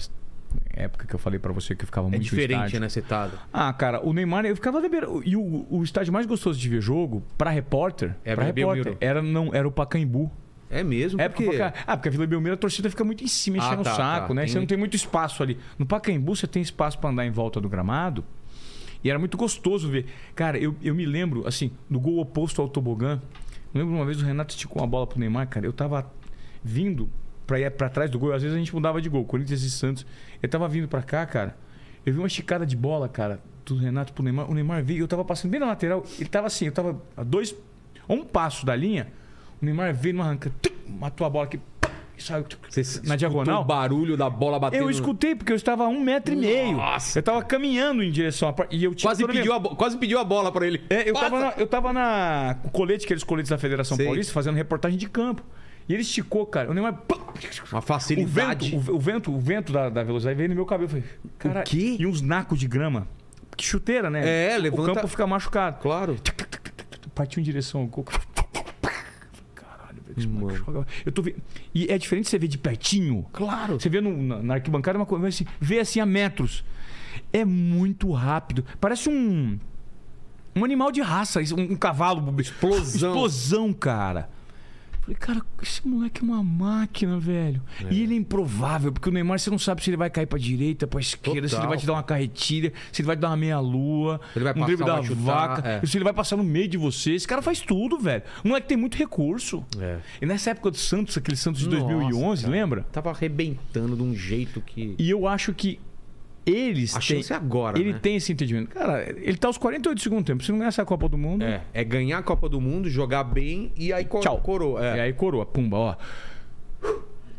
época que eu falei pra você que eu ficava É muito diferente, né? Você tá... Ah, cara, o Neymar, eu ficava na beira. E o, o estádio mais gostoso de ver jogo, pra repórter, É pra repórter era, não, era o Pacaembu. É mesmo? É porque... porque... Ah, porque a Vila Belmiro a torcida fica muito em cima, Ah, enchendo tá, o saco, tá. né? Tem Você não tem muito espaço ali. No Pacaembu você tem espaço pra andar em volta do gramado. E era muito gostoso ver. Cara, eu, eu me lembro, assim, do gol oposto ao tobogã. Eu lembro uma vez o Renato esticou uma bola pro Neymar, cara. Eu tava vindo pra ir pra trás do gol. Às vezes a gente mudava de gol, Corinthians e Santos. Eu tava vindo pra cá, cara. Eu vi uma esticada de bola, cara, do Renato pro Neymar. O Neymar veio, eu tava passando bem na lateral. Ele tava assim, eu tava a dois, a um passo da linha. O Neymar veio numa arranca, tum, matou a bola aqui, e saiu na diagonal. o barulho da bola batendo... Eu escutei, porque eu estava a um metro e meio. Nossa, eu tava caminhando em direção à par- E eu tinha Quase minha- pediu, a quase pediu a bola pra ele. É, eu Passa. tava, na, eu tava na. Colete, aqueles coletes da Federação Sei. Paulista, fazendo reportagem de campo. E ele esticou, cara. O Neymar. Uma o facilidade. vento, o, o vento, o vento da, da velocidade veio no meu cabelo. Eu falei, cara, quê? E uns nacos de grama. Que chuteira, né? É, levanta- O campo fica machucado. Claro. Partiu em direção ao coco. Caralho, velho. Eu tô vendo. E é diferente você ver de pertinho. Claro. Você vê no- na, na arquibancada uma coisa, assim, vê assim a metros. É muito rápido. Parece um. Um animal de raça, um, um cavalo. Explosão. Explosão, cara. Falei, cara, esse moleque é uma máquina, velho. E ele é improvável, porque o Neymar você não sabe se ele vai cair pra direita, pra esquerda, se ele Total. vai te dar uma carretilha, se ele vai te dar uma meia-lua, Ele vai um passar, drible da chutar, vaca, é. se ele vai passar no meio de você. Esse cara faz tudo, velho. O moleque tem muito recurso. É. E nessa época do Santos, aquele Santos de Nossa, 2011, cara. lembra? Tava arrebentando de um jeito que... E eu acho que eles A têm. chance é agora, ele né? tem esse entendimento. Cara, ele tá aos 48 do segundo tempo. Se não ganhar essa Copa do Mundo. É, é ganhar a Copa do Mundo, jogar bem e aí co Tchau. coroa. E É. aí, coroa, pumba, ó.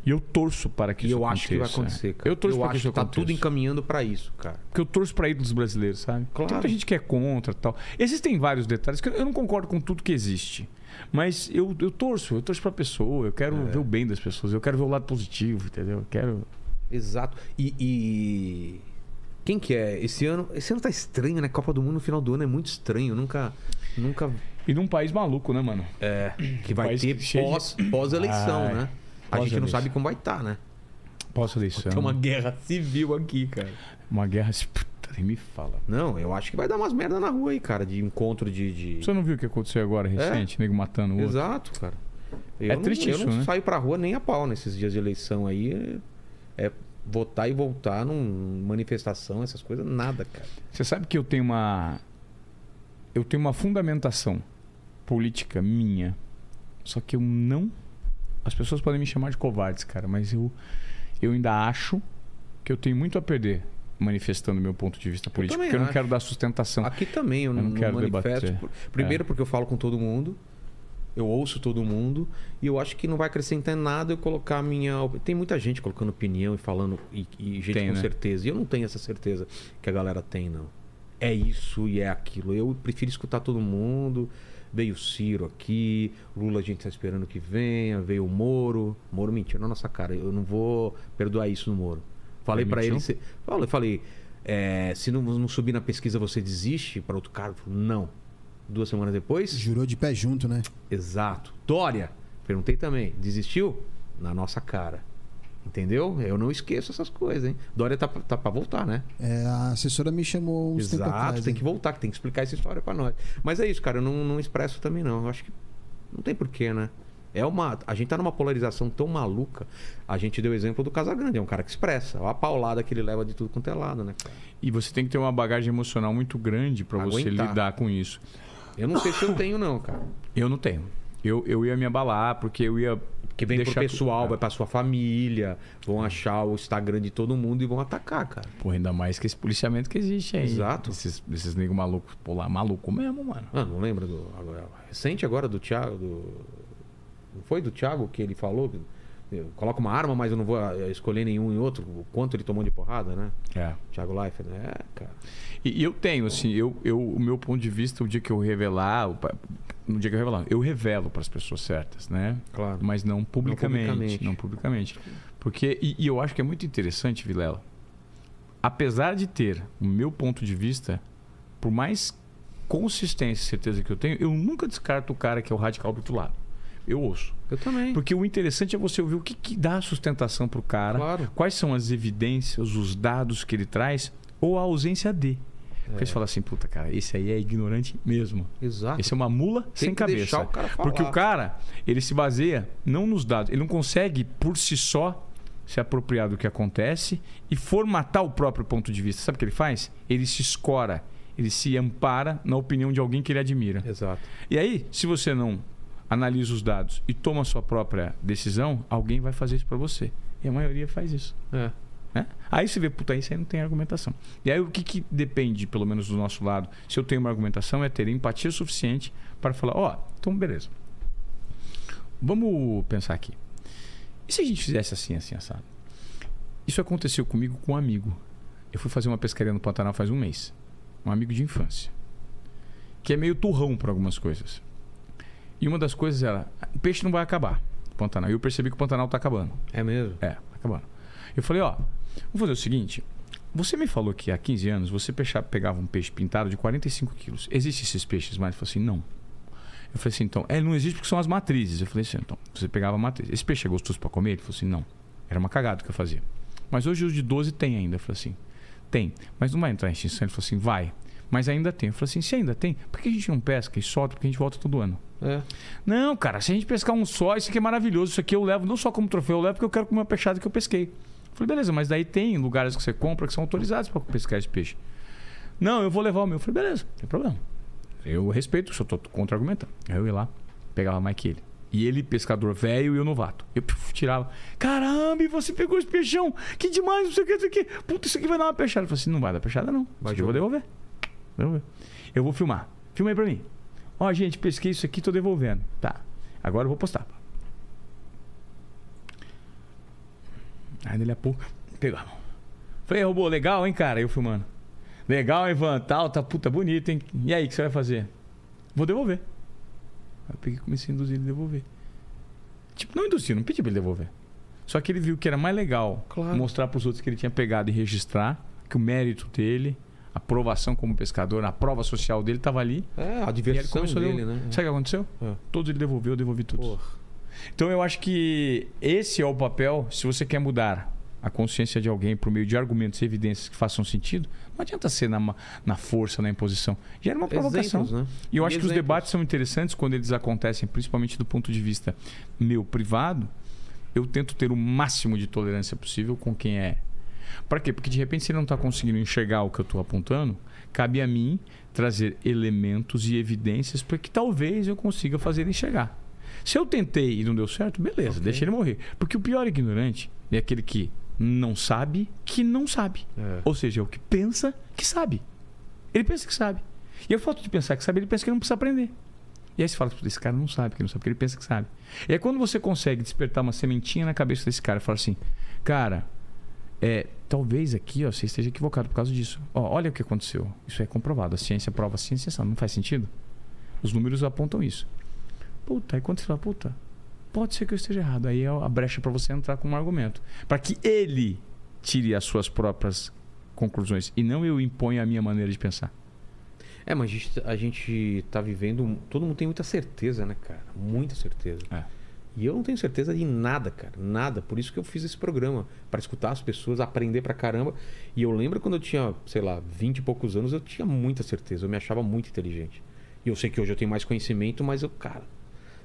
E eu torço para que E isso eu acho que vai acontecer, cara. Eu torço para acho que isso que tá aconteça. tudo encaminhando pra isso, cara. Porque eu torço para ídolos brasileiros, sabe? Claro. Tem muita gente que é contra e tal. Existem vários detalhes que eu não concordo com tudo que existe. Mas eu, eu torço, eu torço pra pessoa, eu quero É. ver o bem das pessoas, eu quero ver o lado positivo, entendeu? Eu quero. Exato. E, e- Quem que é? Esse ano... Esse ano tá estranho, né? Copa do Mundo no final do ano é muito estranho. Nunca... Nunca... E num país maluco, né, mano? É, que vai País ter cheio de- pós, pós-eleição, Ai, né? A gente não sabe como vai estar, né? Pós-eleição. Tem uma guerra civil aqui, cara. Uma guerra. Puta, nem me fala. Não, eu acho que vai dar umas merda na rua aí, cara, de encontro de. de- Você não viu o que aconteceu agora recente? Nego matando o outro? Exato, cara. Eu É não, triste eu isso, não né? saio pra rua nem a pau nesses dias de eleição aí. É, é votar e voltar num manifestação, essas coisas, nada, cara. Você sabe que eu tenho uma. Eu tenho uma fundamentação política minha. Só que eu não. As pessoas podem me chamar de covardes, cara, mas eu, eu ainda acho que eu tenho muito a perder manifestando meu ponto de vista político. também Porque eu não acho. quero dar sustentação. Aqui também eu, Eu não não, quero manifesto. debater. por- Primeiro É. porque eu falo com todo mundo. Eu ouço todo mundo e eu acho que não vai acrescentar em nada eu colocar a minha. Tem muita gente colocando opinião e falando, e, e gente Tem, com né? certeza. E eu não tenho essa certeza que a galera tem, não. É isso e é aquilo. Eu prefiro escutar todo mundo. Veio o Ciro aqui, Lula a gente tá esperando que venha, veio o Moro. Moro mentiu na nossa cara. Eu não vou perdoar isso no Moro. Falei pra ele. se- Falei, falei é, se não, não subir na pesquisa você desiste para outro cargo? Não. Duas semanas depois, Jurou de pé junto, né? exato. Dória, perguntei também, desistiu? Na nossa cara. Entendeu? Eu não esqueço essas coisas, hein? Dória tá, tá pra voltar, né? É, a assessora me chamou uns tempos Exato, atrás. tem hein? que voltar, que tem que explicar essa história pra nós. Mas é isso, cara, eu não, não expresso também não. Eu acho que não tem porquê, né? É uma, a gente tá numa polarização tão maluca. A gente deu o exemplo do Casagrande, é um cara que expressa. Olha a paulada que ele leva de tudo quanto é lado, né, cara? E você tem que ter uma bagagem emocional muito grande pra você lidar com isso. Eu não sei se eu tenho, não, cara. Eu não tenho. Eu, eu ia me abalar, porque eu ia. Que vem pro pessoal, tu- vai pra sua família, vão achar o Instagram de todo mundo e vão atacar, cara. Porra, ainda mais que esse policiamento que existe aí. Exato. Esses, esses negros malucos. Pô, lá, maluco mesmo, mano. Ah, não lembra do. Agora, recente agora do Thiago. Do, não foi do Thiago que ele falou? Eu coloco uma arma, mas eu não vou eh, escolher nenhum e outro. O quanto ele tomou de porrada, né? É. Thiago Leifert, né? É, cara. E, eu tenho, assim, eu, eu, o meu ponto de vista, o dia que eu revelar, no dia que eu revelar, eu revelo para as pessoas certas, né? Claro. Mas não publicamente. publicamente. Não publicamente. Porque, e, e eu acho que é muito interessante, Vilela, apesar de ter o meu ponto de vista, por mais consistência e certeza que eu tenho, eu nunca descarto o cara que é o radical do outro lado. Eu ouço. Eu também. Porque o interessante é você ouvir o que, que dá sustentação para o cara, Claro. quais são as evidências, os dados que ele traz, ou a ausência de. É. Porque você fala assim, puta, cara, esse aí é ignorante mesmo. Exato. Esse é uma mula Tem sem cabeça. deixar o. Porque o cara, ele se baseia não nos dados, ele não consegue por si só se apropriar do que acontece e formatar o próprio ponto de vista. Sabe o que ele faz? Ele se escora, ele se ampara na opinião de alguém que ele admira. Exato. E aí, se você não analisa os dados e toma a sua própria decisão, alguém vai fazer isso para você. E a maioria faz isso. É. Né? Aí você vê, puta, isso aí não tem argumentação. E aí o que, que depende, pelo menos do nosso lado, se eu tenho uma argumentação, é ter empatia suficiente para falar, ó, então beleza. Vamos pensar aqui. E se a gente fizesse assim, assim, assado? Isso aconteceu comigo com um amigo. Eu fui fazer uma pescaria no Pantanal faz um mês. Um amigo de infância. Que é meio turrão para algumas coisas. E uma das coisas era, o peixe não vai acabar Pantanal. E eu percebi que o Pantanal tá acabando. É mesmo? É, tá acabando. Eu falei, ó, vamos fazer o seguinte. Você me falou que há 15 anos você pegava um peixe pintado de 45 quilos. Existem esses peixes mais? Ele falou assim, não. Eu falei assim, então, é, não existe porque são as matrizes. Eu falei assim, então, você pegava a matriz. Esse peixe é gostoso pra comer? Ele falou assim, não. Era uma cagada que eu fazia. Mas hoje os de 12 tem ainda. Eu falei assim, tem. Mas não vai entrar em extinção? Ele falou assim, vai. Mas ainda tem. Eu falei assim, se ainda tem, por que a gente não pesca e solta? Porque a gente volta todo ano. É. Não, cara, se a gente pescar um só, isso aqui é maravilhoso. Isso aqui eu levo não só como troféu, eu levo porque eu quero comer uma peixada que eu pesquei. Eu falei, beleza, mas daí tem lugares que você compra que são autorizados para pescar esse peixe. Não, eu vou levar o meu. Eu falei, beleza, não tem problema. Eu respeito, só tô contra-argumentando. Aí eu ia lá, pegava mais que ele. E ele, pescador velho e eu novato. Eu puf, tirava. Caramba, e você pegou esse peixão? Que demais, não sei o que, não sei o que. Puta, isso aqui vai dar uma peixada. Eu falei assim, não vai dar peixada, não. Vai Isso aqui eu vou devolver. Devolver. Eu vou filmar. Filma aí pra mim. Ó, gente, pesquei isso aqui, tô devolvendo. Tá. Agora eu vou postar. Aí dele a pouco, pegamos. Falei, robô, legal, hein, cara? Eu filmando. Legal, hein, Ivan? Tal, tá puta bonito, hein? E aí, o que você vai fazer? Vou devolver. Aí eu peguei e comecei a induzir ele a devolver. Tipo, não induzi, não pedi pra ele devolver. Só que ele viu que era mais legal Claro. mostrar pros outros que ele tinha pegado e registrar, que o mérito dele, a aprovação como pescador, a prova social dele tava ali. É, a diversão a dele, devolver. né? Sabe o que aconteceu? É. Todos ele devolveu, eu devolvi todos. Porra. Então eu acho que esse é o papel, se você quer mudar a consciência de alguém por meio de argumentos e evidências que façam sentido, não adianta ser na, na força, na imposição. Gera uma provocação. Exemplos, né? E eu acho que os Exemplos. debates são interessantes quando eles acontecem, principalmente do ponto de vista meu privado. Eu tento ter o máximo de tolerância possível com quem é. Para quê? Porque de repente, se ele não está conseguindo enxergar o que eu estou apontando, cabe a mim trazer elementos e evidências para que talvez eu consiga fazer ele enxergar. Se eu tentei e não deu certo, beleza, Ok. deixa ele morrer. Porque o pior ignorante é aquele que não sabe que não sabe. É. Ou seja, é o que pensa que sabe. Ele pensa que sabe. E a falta de pensar que sabe, ele pensa que não precisa aprender. E aí você fala, "Puta, esse cara não sabe, que não sabe, porque ele pensa que sabe. E aí quando você consegue despertar uma sementinha na cabeça desse cara e fala assim, cara, é, talvez aqui ó, você esteja equivocado por causa disso. Ó, olha o que aconteceu. Isso é comprovado. A ciência prova a ciência, sabe? não faz sentido? Os números apontam isso. Puta, aí quando você fala, puta, pode ser que eu esteja errado. Aí é a brecha para você entrar com um argumento. Para que ele tire as suas próprias conclusões e não eu imponha a minha maneira de pensar. É, mas a gente, a gente tá vivendo. Todo mundo tem muita certeza, né, cara? Muita certeza. É. E eu não tenho certeza de nada, cara. Nada. Por isso que eu fiz esse programa. Pra escutar as pessoas, aprender pra caramba. E eu lembro quando eu tinha, sei lá, 20 e poucos anos, eu tinha muita certeza. Eu me achava muito inteligente. E eu sei que hoje eu tenho mais conhecimento, mas eu, cara,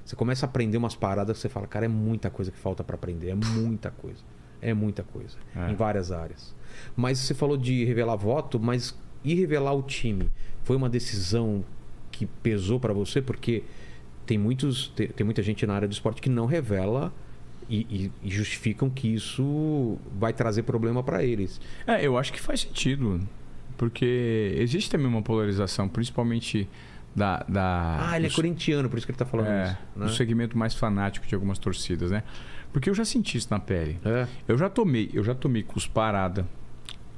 Você começa a aprender umas paradas que você fala, cara, é muita coisa que falta pra aprender. É muita coisa. É muita coisa. É. Em várias áreas. Mas você falou de revelar voto, mas e revelar o time? Foi uma decisão que pesou pra você? Porque tem, muitos, tem, tem muita gente na área do esporte que não revela e, e- e justificam que isso vai trazer problema pra eles. É, eu acho que faz sentido. Porque existe também uma polarização, principalmente da. da Ah, ele é corintiano, por isso que ele tá falando é, isso. Né? do segmento mais fanático de algumas torcidas, né? Porque eu já senti isso na pele. É. Eu já tomei, eu já tomei cusparada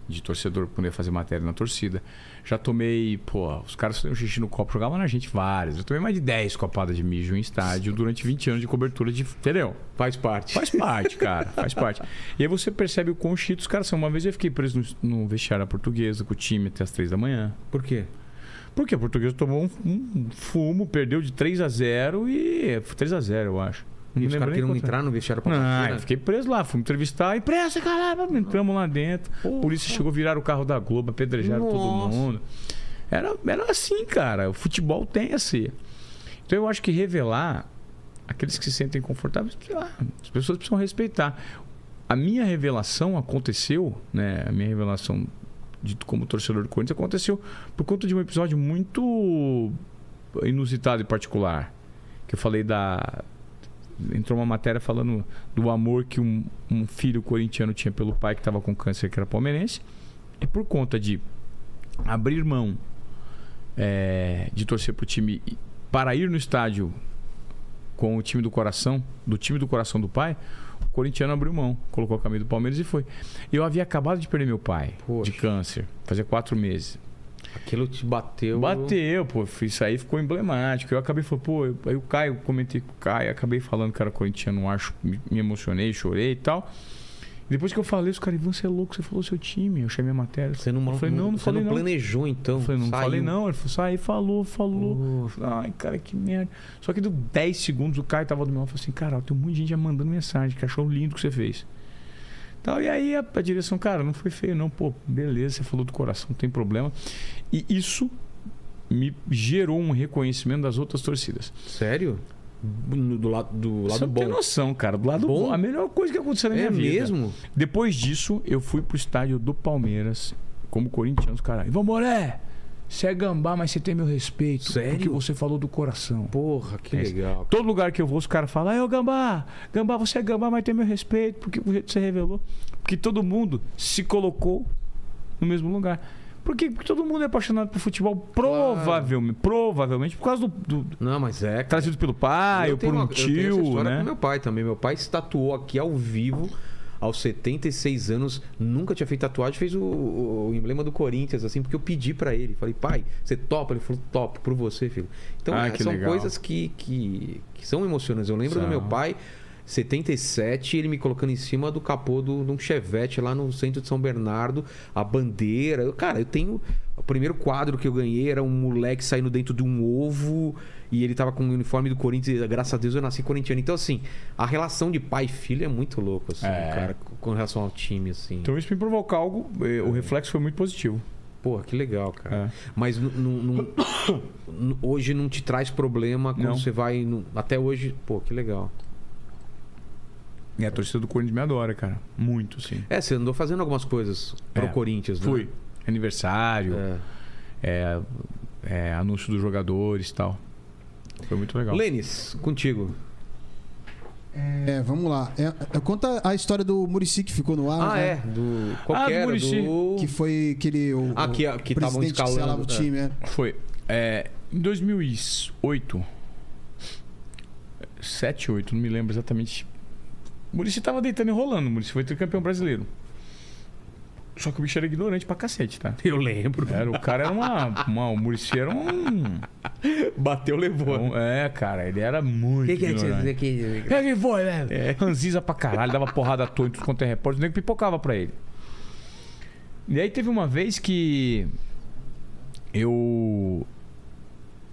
de torcedor poder fazer matéria na torcida. Já tomei, pô, os caras faziam xixi no copo, jogavam na gente várias. Eu tomei mais de 10 copadas de mijo em estádio durante 20 anos de cobertura de. Entendeu? Faz parte. Faz parte, cara, faz parte. E aí você percebe o quão chitos os caras são. Uma vez eu fiquei preso no, no vestiário portuguesa com o time até as 3 da manhã. Por quê? Porque a portuguesa tomou um, um fumo, perdeu de 3 a 0 e. 3 a 0 eu acho. E os caras queriam entrar no vestiário pra não, né? eu fiquei preso lá, fui me entrevistar, imprensa, caralho, entramos lá dentro. A polícia chegou a virar o carro da Globo, apedrejaram todo Nossa. mundo. Era, era assim, cara. O futebol tem assim. Então eu acho que revelar aqueles que se sentem confortáveis, sei lá, as pessoas precisam respeitar. A minha revelação aconteceu, né? A minha revelação de, como torcedor do Corinthians aconteceu por conta de um episódio muito inusitado e particular. Que eu falei da. Entrou uma matéria falando do amor que um, um filho corintiano tinha pelo pai que estava com câncer, que era palmeirense. E por conta de abrir mão é, de torcer pro time e- para ir no estádio com o time do coração, do time do coração do pai, o corintiano abriu mão, colocou a camisa do Palmeiras e foi. Eu havia acabado de perder meu pai Poxa. de câncer, fazia quatro meses. Aquilo te bateu. Bateu, pô, isso aí ficou emblemático. Eu acabei falando, pô, aí o Caio, comentei com o Caio, acabei falando que era corintiano, acho, me, emocionei, chorei e tal. Depois que eu falei, os caras, Ivan, você é louco, você falou seu time, eu achei minha matéria. Você não, Eu falei, não, não você falei não não. planejou, então. Eu falei, não Saiu. falei não. Ele falou, sai, falou, falou. Ai, cara, que merda. Só que deu 10 segundos, o Caio tava do meu lado e falou assim, cara, tem um monte de gente já mandando mensagem, que achou lindo o que você fez. Tal, e aí a, a direção, cara, não foi feio não, pô, beleza, você falou do coração, não tem problema. E isso me gerou um reconhecimento das outras torcidas. Sério? Do lado, do Você lado não bom. tem noção, cara. Do lado Bom? bom. A melhor coisa que aconteceu na minha É vida. mesmo? Depois disso, eu fui pro estádio do Palmeiras, como corintiano, cara. Ivan Moré, você é gambá, mas você tem meu respeito. Sério? Porque você falou do coração. Porra, que É legal. Todo lugar que eu vou, os caras falam, ai, ô gambá, gambá, você é gambá, mas tem meu respeito, porque o jeito que você revelou. Porque todo mundo se colocou no mesmo lugar. Por quê? Porque todo mundo é apaixonado por futebol, provavelmente, provavelmente por causa do, do- Não, mas é. cara. trazido pelo pai Eu ou por um uma- eu tenho essa tio, história né? com meu pai também. Meu pai se tatuou aqui ao vivo aos 76 anos. Nunca tinha feito tatuagem. Fez o, o emblema do Corinthians, assim, porque eu pedi pra ele. Falei, pai, você topa? Ele falou, topo, por você, filho. Então, Ah, é, que são legal. coisas que, que, que são emocionantes. Eu lembro do São. meu pai... 77, ele me colocando em cima do capô do- de um chevette lá no centro de São Bernardo, a bandeira. Cara, eu tenho. O primeiro quadro que eu ganhei era um moleque saindo dentro de um ovo e ele tava com o uniforme do Corinthians. Graças a Deus eu nasci corintiano. Então, assim, a relação de pai e filho é muito louco, assim, É. cara, com relação ao time, assim. Então isso me provocou algo, eh, o reflexo foi muito positivo. Porra, que legal, cara. É. Mas hoje não te traz problema quando Não. você vai. no- Até hoje, pô, que legal. E a torcida do Corinthians me adora, cara. Muito, sim. É, você andou fazendo algumas coisas pro É, Corinthians, né? Fui. Aniversário, É. é, é, anúncio dos jogadores e tal. Foi muito legal. Lênis, contigo. É, vamos lá. É, é, conta a história do Murici que ficou no ar. Ah, né? é. Do. Qual Ah, que era? Muricy. Do... Que foi aquele. O, Ah, que- que estavam presidente que escalando, o é. time, é. Foi. É, em 2008, 7, 8, não me lembro exatamente. O Muricy tava deitando e rolando. O Muricy foi tricampeão brasileiro. Só que o bicho era ignorante pra cacete, tá? Eu lembro. Era, o cara era uma. uma o Muricy era um. Bateu, levou. um- É, cara, ele era muito. O que, que é você ignorante. dizer que. Foi, velho? É, ranziza pra caralho, dava porrada à toa em tudo quanto é repórter, o nego pipocava pra ele. E aí teve uma vez que eu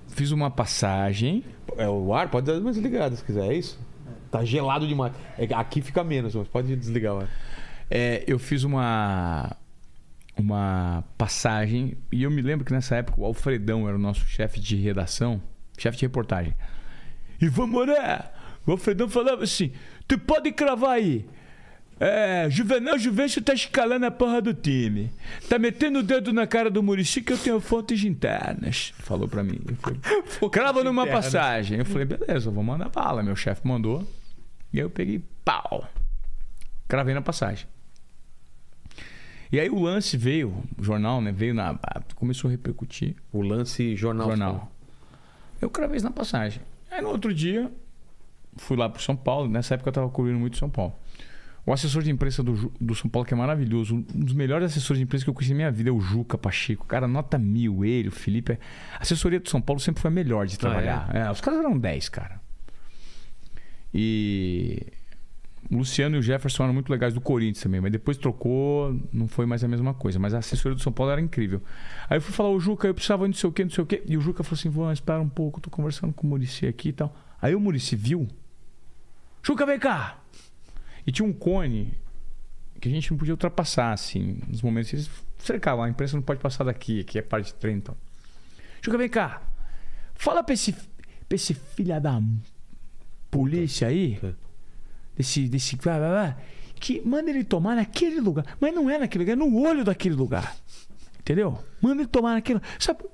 fiz uma passagem. É o ar? Pode dar uma desligada se quiser, é isso? Tá gelado demais. É aqui fica menos, mas pode desligar o ar. É, eu fiz uma uma passagem e eu me lembro que nessa época o Alfredão era o nosso chefe de redação, chefe de reportagem. Ivan Moré. O Alfredão falava assim: tu pode cravar aí. É, Juvenal Juvencio tá escalando a porra do time. Tá metendo o dedo na cara do Murici que eu tenho fontes internas. Falou pra mim. Eu falei, Crava numa internas. passagem. Eu falei, beleza, eu vou mandar bala. Meu chefe mandou. E aí eu peguei, pau. Cravei na passagem. E aí o lance veio, o jornal, né? Veio na. Começou a repercutir. O lance jornal. Jornal. Eu cravei isso na passagem. Aí no outro dia, fui lá pro São Paulo. Nessa época eu tava cobrindo muito São Paulo. O assessor de imprensa do, do São Paulo, que é maravilhoso, um dos melhores assessores de imprensa que eu conheci na minha vida é o Juca Pacheco. Cara, nota mil, ele, o Felipe. A assessoria do São Paulo sempre foi a melhor de trabalhar. É, os caras eram 10, cara. E o Luciano e o Jefferson eram muito legais do Corinthians também, mas depois trocou, não foi mais a mesma coisa. Mas a assessoria do São Paulo era incrível. Aí eu fui falar, o Juca, eu precisava de não sei o quê, não sei o quê. E o Juca falou assim: Vão, espera um pouco, tô conversando com o Murici aqui e tal. Aí o Murici viu. Juca, vem cá! E tinha um cone que a gente não podia ultrapassar, assim, nos momentos que eles cercavam. A imprensa não pode passar daqui, aqui é parte de trem, então. Juca, vem cá. Fala pra esse, pra esse filha da polícia aí, desse, desse, que manda ele tomar naquele lugar. Mas não é naquele lugar, é no olho daquele lugar. Entendeu? Manda ele tomar naquele. Sabe?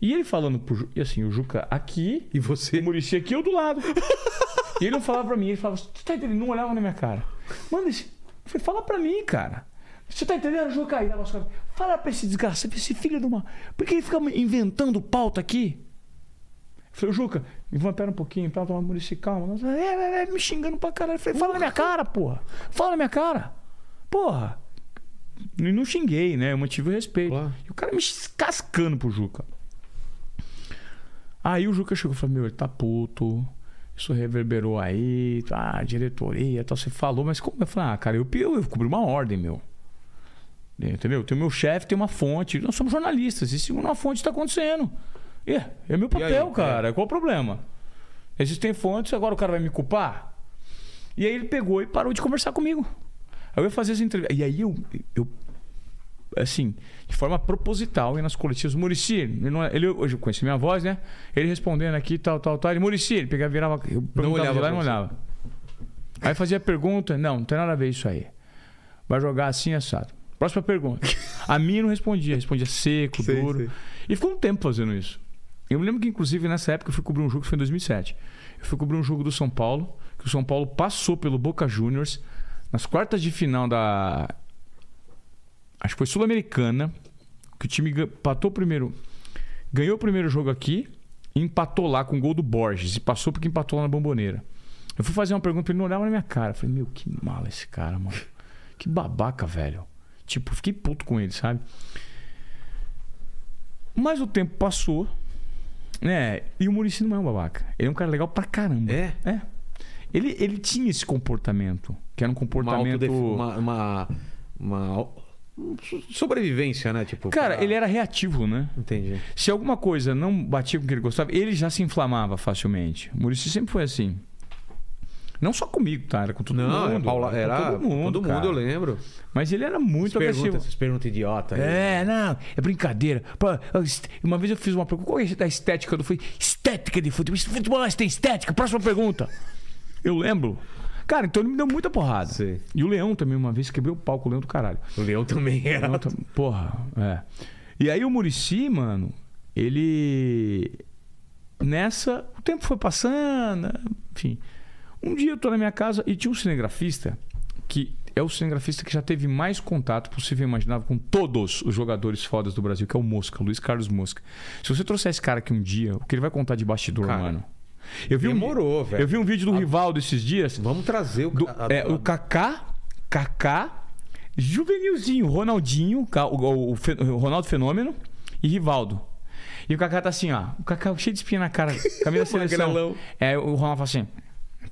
E ele falando pro e assim, o Juca aqui, E o você? Murici aqui, eu do lado. e ele não falava pra mim, ele falava, você tá entendendo? Ele não olhava na minha cara. Manda esse. Falei, fala pra mim, cara. Você tá entendendo, Juca? Aí dava as. Fala pra esse desgraçado, pra esse filho de uma. Por que ele fica inventando pauta aqui? Falei, Juca, Ivan, pera um pouquinho, tá? Toma Murici, calma. É, é, é, me xingando pra caralho. Falei, fala na minha cara, porra. Fala na minha cara. Porra. E não xinguei, né? Eu mantive o respeito. Claro. E o cara me cascando pro Juca. Aí o Juca chegou e falou: Meu, ele tá puto. Isso reverberou aí, tá, diretoria, tal. Você falou, mas como? Eu falei: Ah, cara, eu, eu, eu cobri uma ordem, meu. Entendeu? Tem o meu chefe, tem uma fonte. Nós somos jornalistas. E segundo uma fonte está acontecendo. É, é meu E aí? papel, cara. Qual o problema? Existem fontes, agora o cara vai me culpar? E aí ele pegou e parou de conversar comigo. Aí eu ia fazer as entrevistas. E aí eu, eu assim, de forma proposital, e nas coletivas, Murici, ele, não é- ele hoje eu conheci minha voz, né? Ele respondendo aqui, tal, tal, tal. Ele, Murici, ele pegava, virava, eu perguntava olhava lá não olhava. Aí fazia pergunta, não, não tem nada a ver isso aí. Vai jogar assim, assado. Próxima pergunta. A minha não respondia, respondia seco, Sei, duro. sei. E ficou um tempo fazendo isso. Eu me lembro que, inclusive, nessa época eu fui cobrir um jogo, que foi em 2007. Eu fui cobrir um jogo do São Paulo, que o São Paulo passou pelo Boca Juniors nas quartas de final da. Acho que foi Sul-Americana, que o time empatou primeiro. Ganhou o primeiro jogo aqui e empatou lá com o gol do Borges. E passou porque empatou lá na bomboneira. Eu fui fazer uma pergunta, ele não olhava na minha cara. Falei, meu, que mala esse cara, mano. Que babaca, velho. Tipo, fiquei puto com ele, sabe? Mas o tempo passou, né? E o Murici não é um babaca. Ele é um cara legal pra caramba. É? É. Ele, ele tinha esse comportamento, que era um comportamento. uma, uma, uma sobrevivência, né? Tipo, Cara, pra- ele era reativo, né? Entendi. Se alguma coisa não batia com o que ele gostava, ele já se inflamava facilmente. O Murici sempre foi assim. Não só comigo, tá? Era com todo Não, mundo. era, Paula, era todo mundo. todo mundo eu lembro. Mas ele era muito Essas agressivo. perguntas, essas perguntas idiota aí. É, não, é brincadeira. Uma vez eu fiz uma pergunta. Qual é a estética do futebol? Estética de futebol. Futebol mas tem estética? Próxima pergunta. Eu lembro. Cara, então ele me deu muita porrada. Sei. E o Leão também, uma vez, quebrei o palco, o Leão do caralho. O Leão também era. Leão Porra, é. E aí o Murici, mano, ele. Nessa, o tempo foi passando, enfim. Um dia eu tô na minha casa e tinha um cinegrafista que é o cinegrafista que já teve mais contato possível e imaginável com todos os jogadores fodas do Brasil, que é o Mosca, Luiz Carlos Mosca. Se você trouxer esse cara aqui um dia, o que ele vai contar de bastidor, Cara, mano? Eu vi Demorou, um, velho. Eu vi um vídeo do Rivaldo esses dias. Vamos trazer o... Do- a- é, a- o Kaká, Kaká, Juvenilzinho, Ronaldinho, o, o o Ronaldo Fenômeno e Rivaldo. E o Kaká tá assim, ó. O Kaká cheio de espinha na cara, camisa da seleção. É, o Ronaldo fala assim.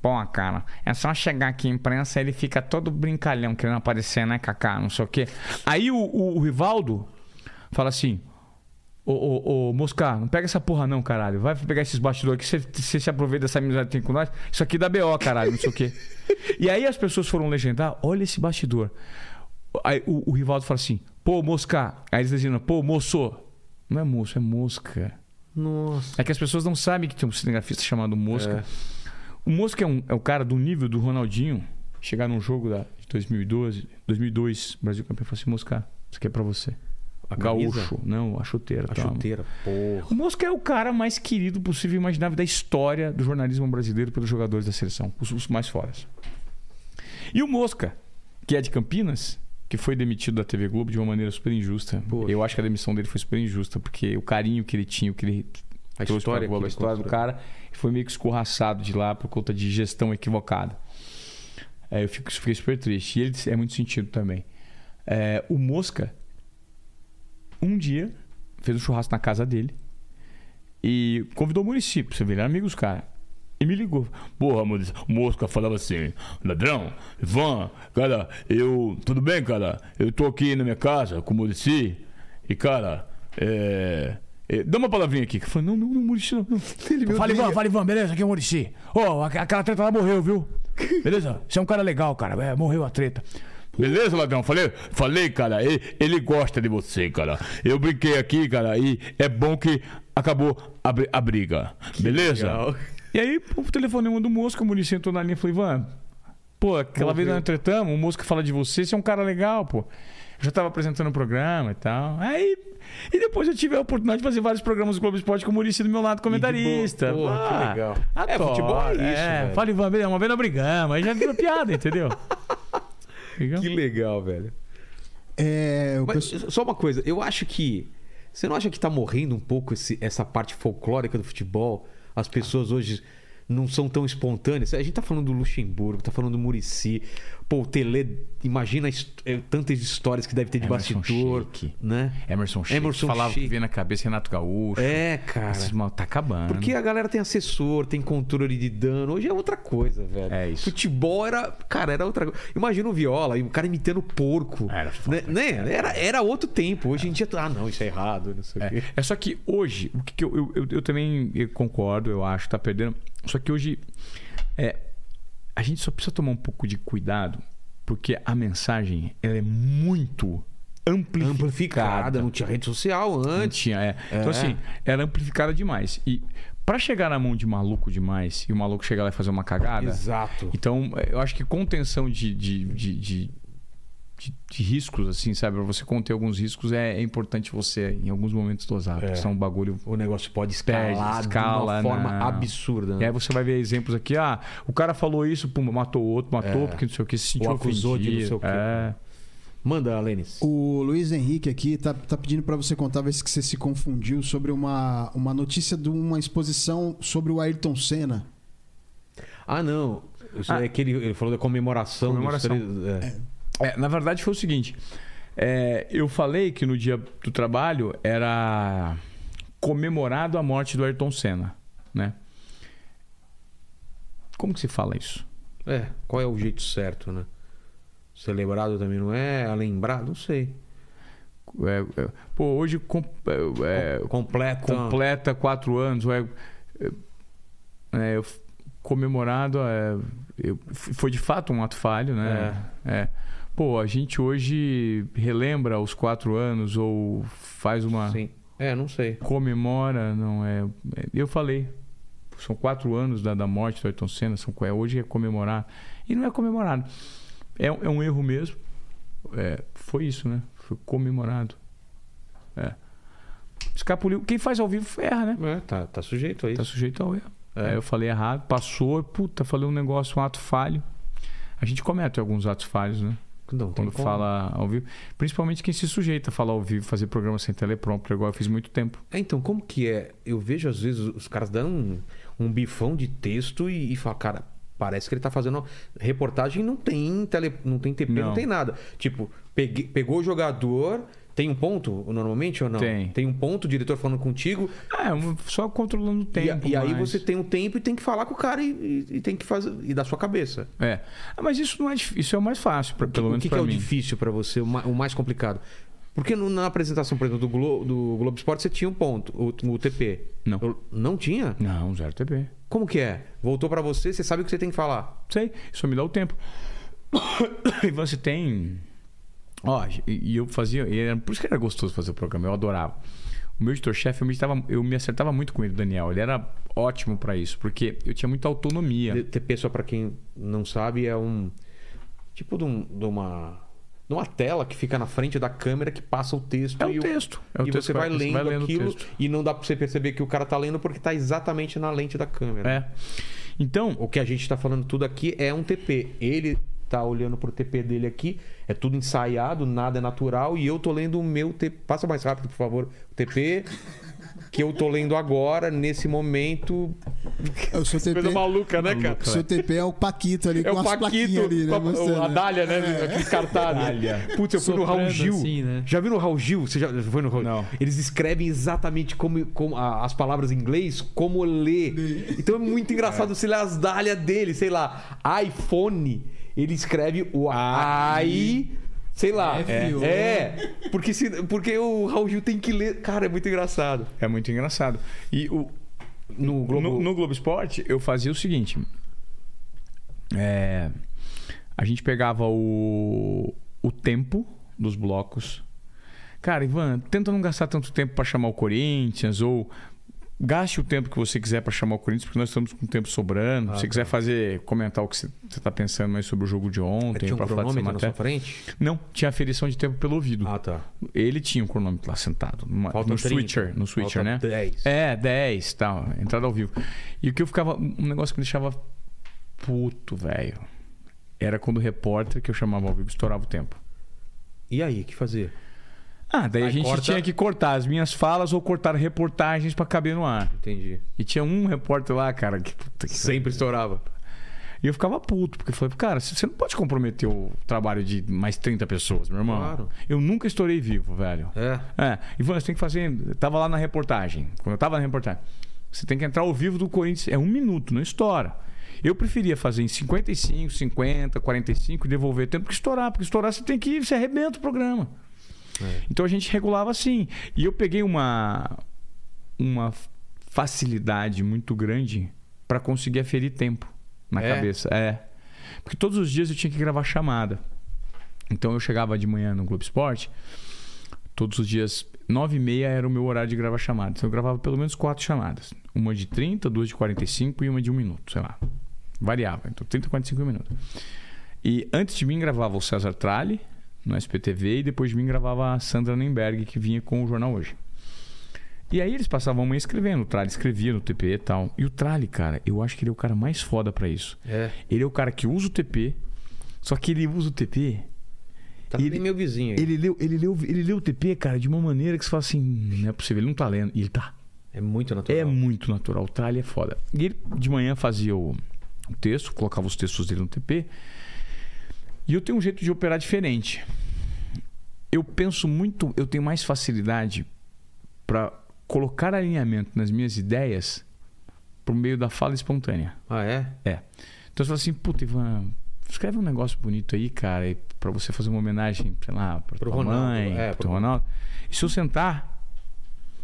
Pô, cara, é só chegar aqui em imprensa, ele fica todo brincalhão querendo aparecer, né, Kaká? Não sei o quê. Aí o, o- o Rivaldo fala assim: Ô, ô, ô, Mosca, não pega essa porra não, caralho. Vai pegar esses bastidores aqui, você, se aproveita dessa amizade que tem com nós. Isso aqui dá BO, caralho, não sei o quê. E aí as pessoas foram legendar, olha esse bastidor. Aí o, o Rivaldo fala assim, pô, Mosca. Aí eles dizem, pô, moço. Não é moço, é mosca. Nossa. É que as pessoas não sabem que tem um cinegrafista chamado Mosca. É. O Mosca é, um, é o cara do nível do Ronaldinho. Chegar num jogo da, de 2012, 2002, Brasil campeão, e falar assim: Mosca, isso aqui é pra você. A camisa? Gaúcho, não, a chuteira. A toma. chuteira, porra. O Mosca é o cara mais querido possível e imaginável da história do jornalismo brasileiro pelos jogadores da seleção, os, os mais foras. E o Mosca, que é de Campinas, que foi demitido da TV Globo de uma maneira super injusta. Poxa. Eu acho que a demissão dele foi super injusta, porque o carinho que ele tinha, o que ele A trouxe pra história Globo, a história do construiu. Cara, foi meio que escorraçado de lá por conta de gestão equivocada. É, eu fico, fiquei super triste. E ele é muito sentido também. É, o Mosca, um dia, fez um churrasco na casa dele e convidou o município. Você vê, ele era amigo dos caras. E me ligou. Porra, o Mosca falava assim: ladrão, Ivan, cara, eu. Tudo bem, cara? Eu tô aqui na minha casa com o Murici e, cara, é. É, Dá uma palavrinha aqui. Eu falei, não, não, não, Murici, não. não. Fala, Ivan, fala, Ivan, beleza? Aqui é o Murici. Ô, aqu- aquela treta lá morreu, viu? Beleza? Você é um cara legal, cara. É, morreu a treta. Beleza, ladrão? Falei, falei, cara, ele, ele gosta de você, cara. Eu brinquei aqui, cara, e é bom que acabou a, a briga. Beleza? legal. E aí, o telefonema do Mosca, o Muricy entrou na linha e falou, Ivan, pô, aquela vez nós tretamos, o Mosca fala de você, você é um cara legal, pô. Eu já tava apresentando o programa e tal. Aí. E depois eu tive a oportunidade de fazer vários programas do Globo Esporte com o Muricy do meu lado, comentarista. boa, porra, que Ah, legal. adoro. É, futebol é isso, É, velho. fala, Ivan, beleza, uma vez nós brigamos, aí já virou piada, entendeu? Legal? Que legal, velho. É, Mas pessoal- só uma coisa, eu acho que. Você não acha que tá morrendo um pouco esse- essa parte folclórica do futebol? As pessoas hoje não são tão espontâneas. A gente tá falando do Luxemburgo, tá falando do Murici. Pô, o Tele, imagina eh, tantas histórias que deve ter de Emerson bastidor. Sheik. Né? Emerson Sheik. Emerson falava Sheik. que vinha na cabeça Renato Gaúcho. É, cara. Esses mal tá acabando. Porque a galera tem assessor, tem controle de dano. Hoje é outra coisa, velho. É isso. Futebol era. Cara, era outra coisa. Imagina o viola, e o cara imitando porco. Era foda. né? né? Era, era outro tempo. Hoje em dia. Ah, não, isso é errado. Não sei o quê. É, é só que hoje, o que, eu, eu, eu, eu também concordo, eu acho, tá perdendo. Só que hoje é, a gente só precisa tomar um pouco de cuidado, porque a mensagem ela é muito amplificada. Amplificada, não tinha rede social Não antes. tinha, é. É. Então, assim, era amplificada demais. E pra chegar na mão de maluco demais e o maluco chegar lá e fazer uma cagada. Exato. Então, eu acho que contenção de, de, de, de, de- de riscos, assim, sabe? Pra você conter alguns riscos, é, é importante você, em alguns momentos, dosar. Porque senão o bagulho. O negócio pode escalar Perde, escala, de uma forma não. absurda. E né? aí você vai ver exemplos aqui, ah, o cara falou isso, pum, matou o outro, matou, É. porque não sei o que, se sentiu Ou acusou de não sei o quê. É. Manda, Lênis. O Luiz Henrique aqui tá, tá pedindo pra você contar, ver se que você se confundiu sobre uma, uma notícia de uma exposição sobre o Ayrton Senna. Ah, não. Isso Ah. é que ele, ele falou da comemoração. dos Comemoração. três- é. É, na verdade foi o seguinte. é, eu falei que no dia do trabalho era comemorado a morte do Ayrton Senna, né? Como que se fala isso? É, qual é o jeito certo, né? Celebrado também não é? Lembrado? Não sei. É, é, pô, hoje com- é, é, Completa. completa quatro anos, é, comemorado, eu- foi de fato um ato falho, né? É. Pô, a gente hoje relembra os quatro anos ou faz uma Sim. É, não sei. comemora, não é, é- Eu falei, são quatro anos da, da morte do Ayrton Senna, são, é, hoje é comemorar e não é comemorado. É, um- é um erro mesmo. É, foi isso, né? Foi comemorado. É. Escapuliu. Quem faz ao vivo erra, né? É, tá, tá sujeito a Tá sujeito ao erro. É. Aí eu falei errado, passou, puta, falei um negócio, um ato falho. A gente comete alguns atos falhos, né? Não, tem Quando fala ao vivo. Principalmente quem se sujeita a falar ao vivo, fazer programa sem teleprompter, igual eu fiz muito tempo. É, então, como que é? Eu vejo às vezes os caras dando um, um bifão de texto e, e falam, cara, parece que ele tá fazendo reportagem não tem tele, não tem TP, não, Não. tem nada. Tipo, pegue- pegou o jogador, tem um ponto normalmente ou não? Tem. Tem um ponto, o diretor falando contigo, É, um- só controlando o e- tempo. e, aí mas- você tem um tempo e tem que falar com o cara e, e- e tem que fazer e da sua cabeça. É. Ah, mas isso não é difícil. Isso é o mais fácil, pra, pelo o menos que, que pra é o difícil pra você, o ma- o mais complicado? Porque na apresentação, por exemplo, do, Glo, do Globo Esporte, você tinha um ponto, o, o TP. Não. Eu- não tinha? Não, zero TP. Como que é? Voltou pra você, você sabe o que você tem que falar. Sei, só me dá o tempo. e você tem. Ó, e, eu fazia. E era, por isso que era gostoso fazer o programa, eu adorava. O meu editor-chefe, eu, me estava- eu me acertava muito com ele, Daniel. Ele era ótimo pra isso, porque eu tinha muita autonomia. TP, só pra quem não sabe, é um. Tipo de, um- de uma. De uma tela que fica na frente da câmera que passa o texto. É o e texto. É o e texto você vai lendo, vai lendo aquilo e não dá pra você perceber que o cara tá lendo porque tá exatamente na lente da câmera. É. Então, O que a gente tá falando tudo aqui é um TP. Ele tá olhando pro TP dele aqui, é tudo ensaiado, nada é natural, e eu tô lendo o meu TP. Passa mais rápido, por favor. O TP que eu tô lendo agora, nesse momento. O seu TP, Coisa maluca, né, cara? o seu TP é o Paquito ali É com o as Paquito, plaquinhas ali, né? com a- mostrando, a né? Dália, né? Dália. Putz, eu fui no Raul Gil. assim, né? Já viu no Raul Gil? Você já foi no Raul Não. Eles escrevem exatamente como, como as palavras em inglês, como ler. Então é muito engraçado você ler as Dália dele, sei lá, iPhone. Ele escreve o AI. Sei lá. F, O. É. Porque, se, porque o Raul Gil tem que ler. Cara, é muito engraçado. é muito engraçado. E o, No Globo. no, no Globo Esporte, eu fazia o seguinte. É, a gente pegava o, o tempo dos blocos. Cara, Ivan, tenta não gastar tanto tempo para chamar o Corinthians ou gaste o tempo que você quiser para chamar o Corinthians, porque nós estamos com tempo sobrando. Ah, Se você tá. quiser fazer, comentar o que você está pensando mais sobre o jogo de ontem, Tinha um falar dessa na sua matéria. frente? Não, tinha aferição de tempo pelo ouvido. Ah, tá. Ele tinha um cronômetro lá sentado, numa, Falta no 30. switcher, no switcher, Falta né? 10. É, 10, tal, entrada ao vivo. E o que eu ficava, um negócio que me deixava puto, velho, era quando o repórter que eu chamava ao vivo estourava o tempo. E aí, o que fazer? Ah, daí Aí a gente corta- tinha que cortar as minhas falas ou cortar reportagens pra caber no ar. Entendi. E tinha um repórter lá, cara, que puta que Sempre estourava. E eu ficava puto, porque eu falei, cara, você não pode comprometer o trabalho de mais 30 pessoas, meu irmão. Claro. Eu nunca estourei vivo, velho. É. É, Ivan, você tem que fazer. Eu tava lá na reportagem. Quando eu tava na reportagem, você tem que entrar ao vivo do Corinthians. É um minuto, não estoura. Eu preferia fazer em 55, 50, 45 e devolver tempo que estourar. Porque estourar você tem que ir, você arrebenta o programa. Então a gente regulava assim. E eu peguei uma, uma facilidade muito grande para conseguir aferir tempo na É? cabeça. É. Porque todos os dias eu tinha que gravar chamada. Então eu chegava de manhã no Globo Esporte, todos os dias, 9 e meia era o meu horário de gravar chamada. Então eu gravava pelo menos quatro chamadas. Uma de 30, duas de 45 e uma de um minuto, sei lá. Variava. Então 30, 45 minutos. E antes de mim gravava o César Tralli no SPTV e depois de mim gravava a Sandra Nemberg, que vinha com o Jornal Hoje. E aí eles passavam a manhã escrevendo. O Tralli escrevia no TP e tal. E o Tralli, cara, eu acho que ele é o cara mais foda pra isso. É. Ele é o cara que usa o TP, só que ele usa o TP. Tá Ele- meu vizinho aí. Ele leu, ele, leu, ele leu o TP, cara, de uma maneira que você fala assim: não é possível, ele não tá lendo. E ele tá. É muito natural. É muito natural. O Tralli é foda. E ele de manhã fazia o, o texto, colocava os textos dele no TP. E eu tenho um jeito de operar diferente. Eu penso muito, eu tenho mais facilidade para colocar alinhamento nas minhas ideias por meio da fala espontânea. Ah, é? É. Então você fala assim, puta, Ivan, escreve um negócio bonito aí, cara, pra você fazer uma homenagem, sei lá, pra Pro tua Ronaldo, mãe, é, pro pro- Ronaldo. E se eu sentar,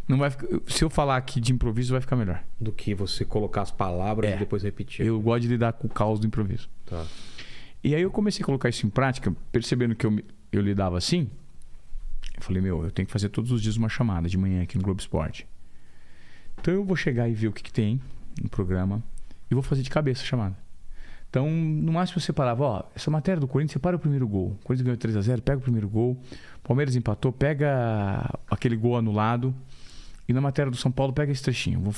não vai ficar- se eu falar aqui de improviso, vai ficar melhor. Do que você colocar as palavras É. e depois repetir. Eu gosto de lidar com o caos do improviso. Tá. E aí eu comecei a colocar isso em prática, percebendo que eu, eu lidava assim. Eu falei, meu, eu tenho que fazer todos os dias uma chamada de manhã aqui no Globo Esporte. Então eu vou chegar e ver o que, que tem no programa e vou fazer de cabeça a chamada. Então, no máximo eu separava, ó, essa matéria do Corinthians, separa o primeiro gol. O Corinthians ganhou 3 a 0 pega o primeiro gol. Palmeiras empatou, pega aquele gol anulado. E na matéria do São Paulo, pega esse trechinho. Vou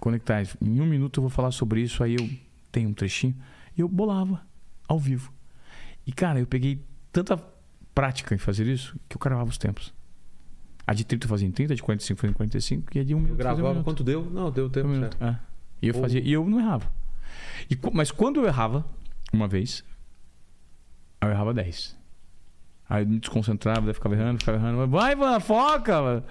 conectar. Em um minuto eu vou falar sobre isso, aí eu tenho um trechinho. E eu bolava ao vivo. E, cara, eu peguei tanta prática em fazer isso que eu cravava os tempos. A de 30 eu fazia em 30, a de 45 eu fazia em 45 e a de 1 minuto eu fazia em um Gravava minuto. quanto deu? Não, deu tempo Um minuto, é. E eu Ou- fazia, e eu não errava. E mas quando eu errava, uma vez, eu errava 10. Aí eu me desconcentrava, daí ficava errando, ficava errando. Vai, Ivan, foca!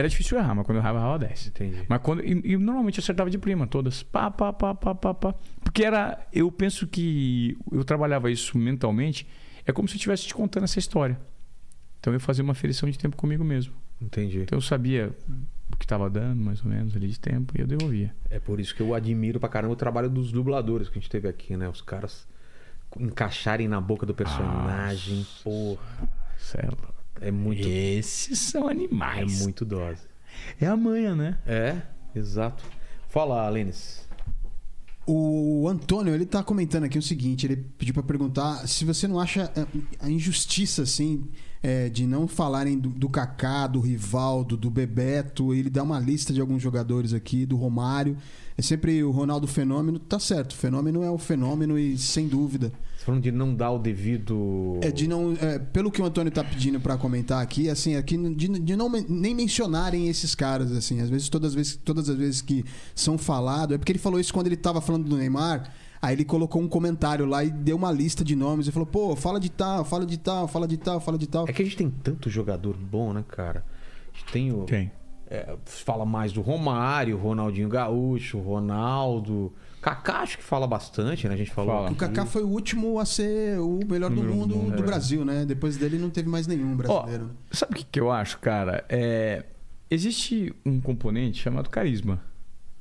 Era difícil errar, mas quando eu errava, eu errava 10. Entendi. Mas quando. E, e normalmente eu acertava de prima, todas. Pá, pá, pá, pá, pá, pá. Porque era. Eu penso que eu trabalhava isso mentalmente. É como se eu estivesse te contando essa história. Então eu fazia uma aferição de tempo comigo mesmo. Entendi. Então eu sabia o que estava dando, mais ou menos, ali de tempo, e eu devolvia. É por isso que eu admiro pra caramba o trabalho dos dubladores que a gente teve aqui, né? Os caras encaixarem na boca do personagem. Porra, Cê é é muito, Esses são é animais. muito dose. É a manha, né? É, exato. Fala, Lênis. O Antônio, ele tá comentando aqui o seguinte, ele pediu pra perguntar se você não acha é, a injustiça, assim, é, de não falarem do, do Kaká, do Rivaldo, do Bebeto, ele dá uma lista de alguns jogadores aqui, do Romário, é sempre o Ronaldo Fenômeno, tá certo, o Fenômeno é o fenômeno e sem dúvida. Falando de não dar o devido. É de não, é, pelo que o Antônio tá pedindo pra comentar aqui, assim, aqui de, de não nem mencionarem esses caras, assim, às vezes todas as vezes, todas as vezes que são falados, é porque ele falou isso quando ele tava falando do Neymar, aí ele colocou um comentário lá e deu uma lista de nomes e falou, pô, fala de tal, fala de tal, fala de tal, fala de tal. É que a gente tem tanto jogador bom, né, cara? A gente tem o. Tem. é, fala mais do Romário, Ronaldinho Gaúcho, Ronaldo. Kaká acho que fala bastante, né? A gente falou. Fala. O Kaká foi o último a ser o melhor do mundo do do é. Brasil, né? Depois dele não teve mais nenhum Ó, brasileiro. sabe o que, que eu acho, cara? É, existe um componente chamado carisma,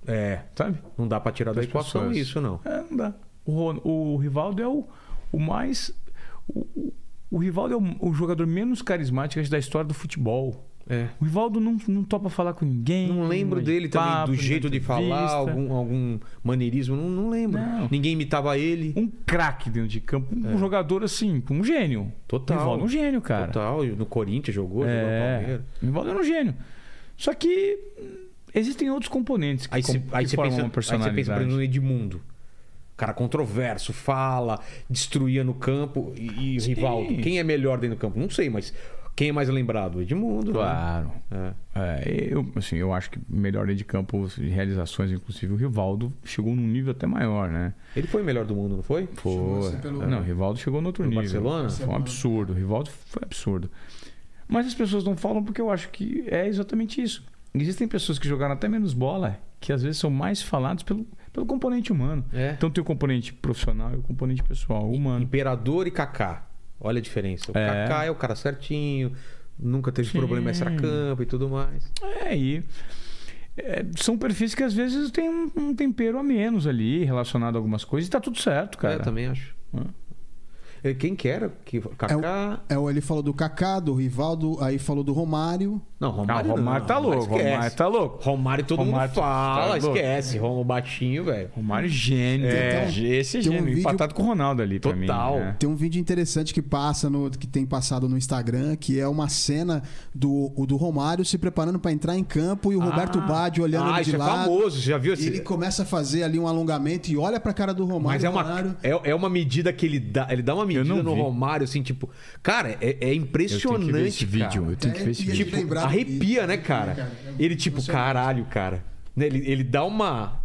É, sabe? não dá pra tirar da Das equação pessoas. isso, não. É, não dá. O, Ron- o Rivaldo é o, o mais. O, o- Rivaldo é o, o jogador menos carismático da história do futebol. É. O Rivaldo não, não topa falar com ninguém. Não lembro de dele também, papo, do de jeito de falar, algum, algum maneirismo. Não, não lembro. Não. Ninguém imitava ele. Um craque dentro de campo. Um jogador assim, um gênio. Total. O Rivaldo é um gênio, cara. Total. No Corinthians jogou, jogou no É. Palmeiras. O Rivaldo era um gênio. Só que existem outros componentes que, Aí você com- aí que formam pensa, uma aí você pensa, por personalidade. exemplo, no Edmundo. Cara controverso, fala, destruía no campo. E, e. Rivaldo, quem é melhor dentro do campo? Não sei, mas quem é mais lembrado? Edmundo. né? Claro. É. É, eu, assim, eu acho que melhor de campo, de realizações, inclusive, o Rivaldo chegou num nível até maior, né? Ele foi o melhor do mundo, não foi? Foi. pelo- Não, o Rivaldo chegou no outro No nível. Barcelona? Foi um absurdo. O Rivaldo foi absurdo. Mas as pessoas não falam porque eu acho que é exatamente isso. Existem pessoas que jogaram até menos bola, que às vezes são mais falados pelo, pelo componente humano. É. Então tem o componente profissional e o componente pessoal, humano. Imperador e Kaká. Olha a diferença. O É. Kaká é o cara certinho, nunca teve Sim. problema extra-campo e tudo mais. É, e é, são perfis que às vezes têm um, um tempero a menos ali, relacionado a algumas coisas, e tá tudo certo, cara. É, eu também acho. Hã? Eh, Quem que era? Que, Kaká. É, ele falou do Kaká, do Rivaldo, aí falou do Romário. Não, Ah, Romário. o Romário não, tá louco. Romário tá louco. Romário todo Romário mundo tá- fala, tá esquece. Romário baixinho, velho. Romário gênio. É. esse é Tem um gênio. vídeo- Empatado com o Ronaldo ali pra mim. Total. né? Tem um vídeo interessante que passa no que tem passado no Instagram, que é uma cena do, o do Romário se preparando pra entrar em campo e o Roberto Baggio olhando ah, ele isso de é lado. famoso. Você já viu esse? ele começa a fazer ali um alongamento e olha pra cara do Romário. Mas é uma, Romário- é, é uma medida que ele dá. Ele dá uma medida no vi. Romário, assim, tipo. Cara, é, é Eu tenho impressionante. que ver esse cara. vídeo. Eu tenho que ver esse É, vídeo. Tipo, arrepia, né, né, cara? cara? É Ele, tipo, emocionante. caralho, cara. Né, Ele, ele dá uma.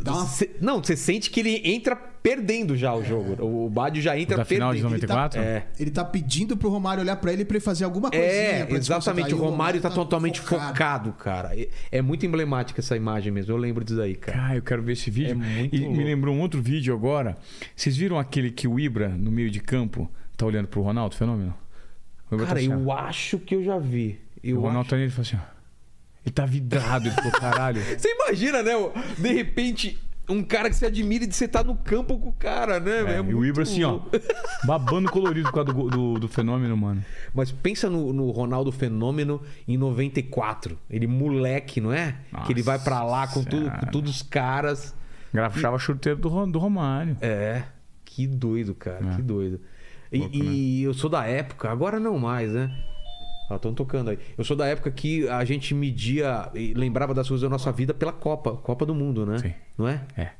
Dá uma- Cê- não, você sente que ele entra perdendo já o jogo. O Badio já entra da final de perdendo. 94? É. Ele tá pedindo pro Romário olhar pra ele pra ele fazer alguma coisinha. É, exatamente. desconcentrar. O E Romário tá totalmente focado, cara. É- É muito emblemática essa imagem mesmo. Eu lembro disso aí, cara. Cara, eu quero ver esse vídeo. É muito e louco. me lembrou um outro vídeo agora. Vocês viram aquele que o Ibra, no meio de campo, tá olhando pro Ronaldo? Fenômeno? O Ibra Cara, tá assim, eu acho que eu já vi. O Eu Ronaldo acho... tá nele e fala assim, ó. Ele tá vidrado, ele falou, caralho. Você imagina, né? De repente, um cara que você admira e você tá no campo com o cara, né? É, velho? e o muito Ibra assim, ó. Babando colorido por causa do, do, do fenômeno, mano. Mas pensa no, no Ronaldo Fenômeno em 94. Ele moleque, não é? que ele vai pra lá com, tudo, com todos os caras. Grafava chuteiro do, do Romário. É. Que doido, cara. É. Que doido. E, Louco, né? e eu sou da época, agora não mais, né? Estão tocando aí. Eu sou da época que a gente media e lembrava das coisas da nossa vida pela Copa, Copa do Mundo, né? Sim. Não é? É.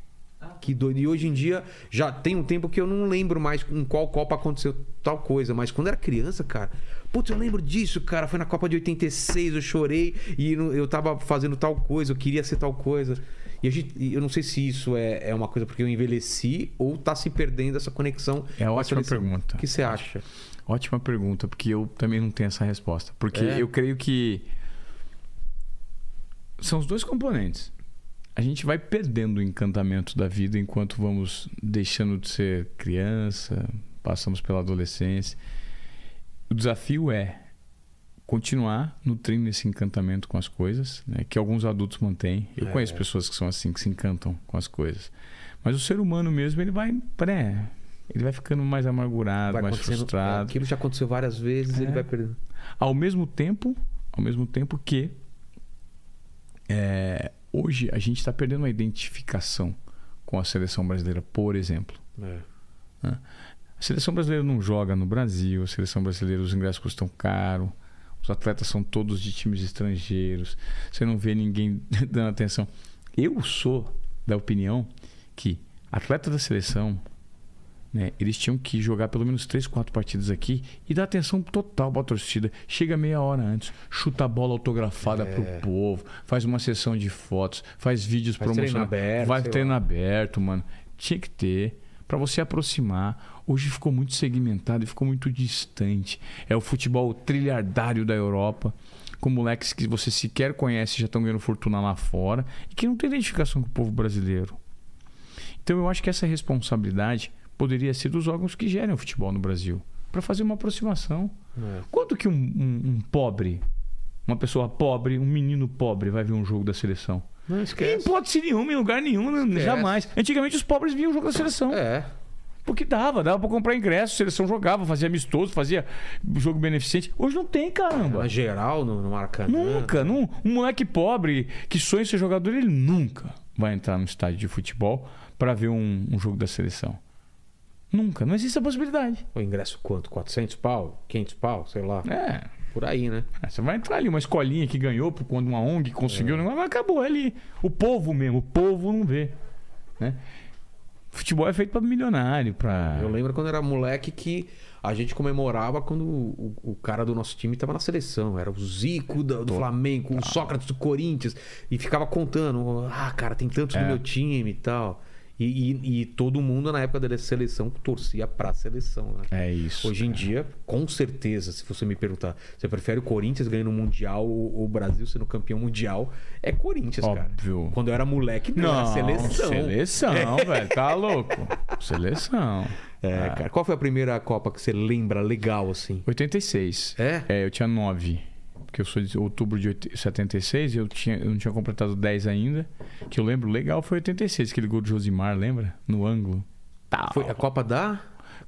Que doido. E hoje em dia já tem um tempo que eu não lembro mais em qual Copa aconteceu tal coisa. Mas quando era criança, cara, putz, eu lembro disso, cara. Foi na Copa de 86, eu chorei e eu tava fazendo tal coisa, eu queria ser tal coisa. E a gente, eu não sei se isso é, é uma coisa porque eu envelheci ou tá se perdendo essa conexão. É ótima pergunta. O que você acha? Ótima pergunta, porque eu também não tenho essa resposta. Porque É? eu creio que são os dois componentes. A gente vai perdendo o encantamento da vida enquanto vamos deixando de ser criança, passamos pela adolescência. O desafio é continuar nutrindo esse encantamento com as coisas, né, que alguns adultos mantêm. Eu É. conheço pessoas que são assim, que se encantam com as coisas. Mas o ser humano mesmo, ele vai, né, ele vai ficando mais amargurado, Vai mais acontecendo- frustrado. Aquilo já aconteceu várias vezes, É. ele vai perdendo. Ao mesmo tempo, ao mesmo tempo que é, hoje a gente está perdendo a identificação com a seleção brasileira, por exemplo. É. A seleção brasileira não joga no Brasil, a seleção brasileira os ingressos custam caro, os atletas são todos de times estrangeiros, você não vê ninguém dando atenção. Eu sou da opinião que atleta da seleção, né, eles tinham que jogar pelo menos 3, 4 partidas aqui e dar atenção total para a torcida. Chega meia hora antes, chuta a bola autografada É. pro povo, faz uma sessão de fotos, faz vídeos Faz treino promocionais, aberto, vai treino lá. aberto, mano. Tinha que ter para você aproximar. Hoje ficou muito segmentado e ficou muito distante. É o futebol trilhardário da Europa, com moleques que você sequer conhece já estão ganhando fortuna lá fora e que não tem identificação com o povo brasileiro. Então eu acho que essa responsabilidade poderia ser dos órgãos que gerem o futebol no Brasil, para fazer uma aproximação. É. Quanto que um, um- um pobre, uma pessoa pobre, um menino pobre vai ver um jogo da seleção? Não Em esquece. hipótese nenhuma, em lugar nenhum, né? Esquece. jamais. Antigamente os pobres viam o jogo da seleção. É. Porque dava, dava pra comprar ingresso, seleção jogava, fazia amistoso, fazia jogo beneficente. Hoje não tem, caramba. Na geral, no, no Maracanã. Nunca, num, um moleque pobre que sonha em ser jogador, ele nunca vai entrar no estádio de futebol pra ver um, um jogo da seleção. Nunca, não existe a possibilidade. O ingresso quanto? 400 pau? 500 pau? Sei lá. É, Por aí, né? é, você vai entrar ali, uma escolinha que ganhou, por quando uma ONG conseguiu, É. mas acabou ali. O povo mesmo, o povo não vê. Né? Futebol é feito pra milionário, pra. Eu lembro quando era moleque que a gente comemorava quando o, o cara do nosso time estava na seleção. Era o Zico do, do Flamengo, o Sócrates do Corinthians. E ficava contando. Ah, cara, tem tantos no É. meu time e tal. E, e- e todo mundo na época da seleção torcia pra seleção, né? É isso. Hoje em dia, com certeza, se você me perguntar, você prefere o Corinthians ganhando o Mundial ou o Brasil sendo campeão mundial? É Corinthians, Óbvio. cara. Quando eu era moleque, não, Não, era seleção. Seleção, velho. Tá louco. Seleção. É, Ah. cara. Qual foi a primeira Copa que você lembra legal, assim? 86. É? É, eu tinha 9. Porque eu sou de outubro de oit- 76 e eu, tinha, eu não tinha completado 10 ainda. Que eu lembro legal foi 86, aquele gol de Josimar, lembra? No ângulo. Tal. Foi a Copa da,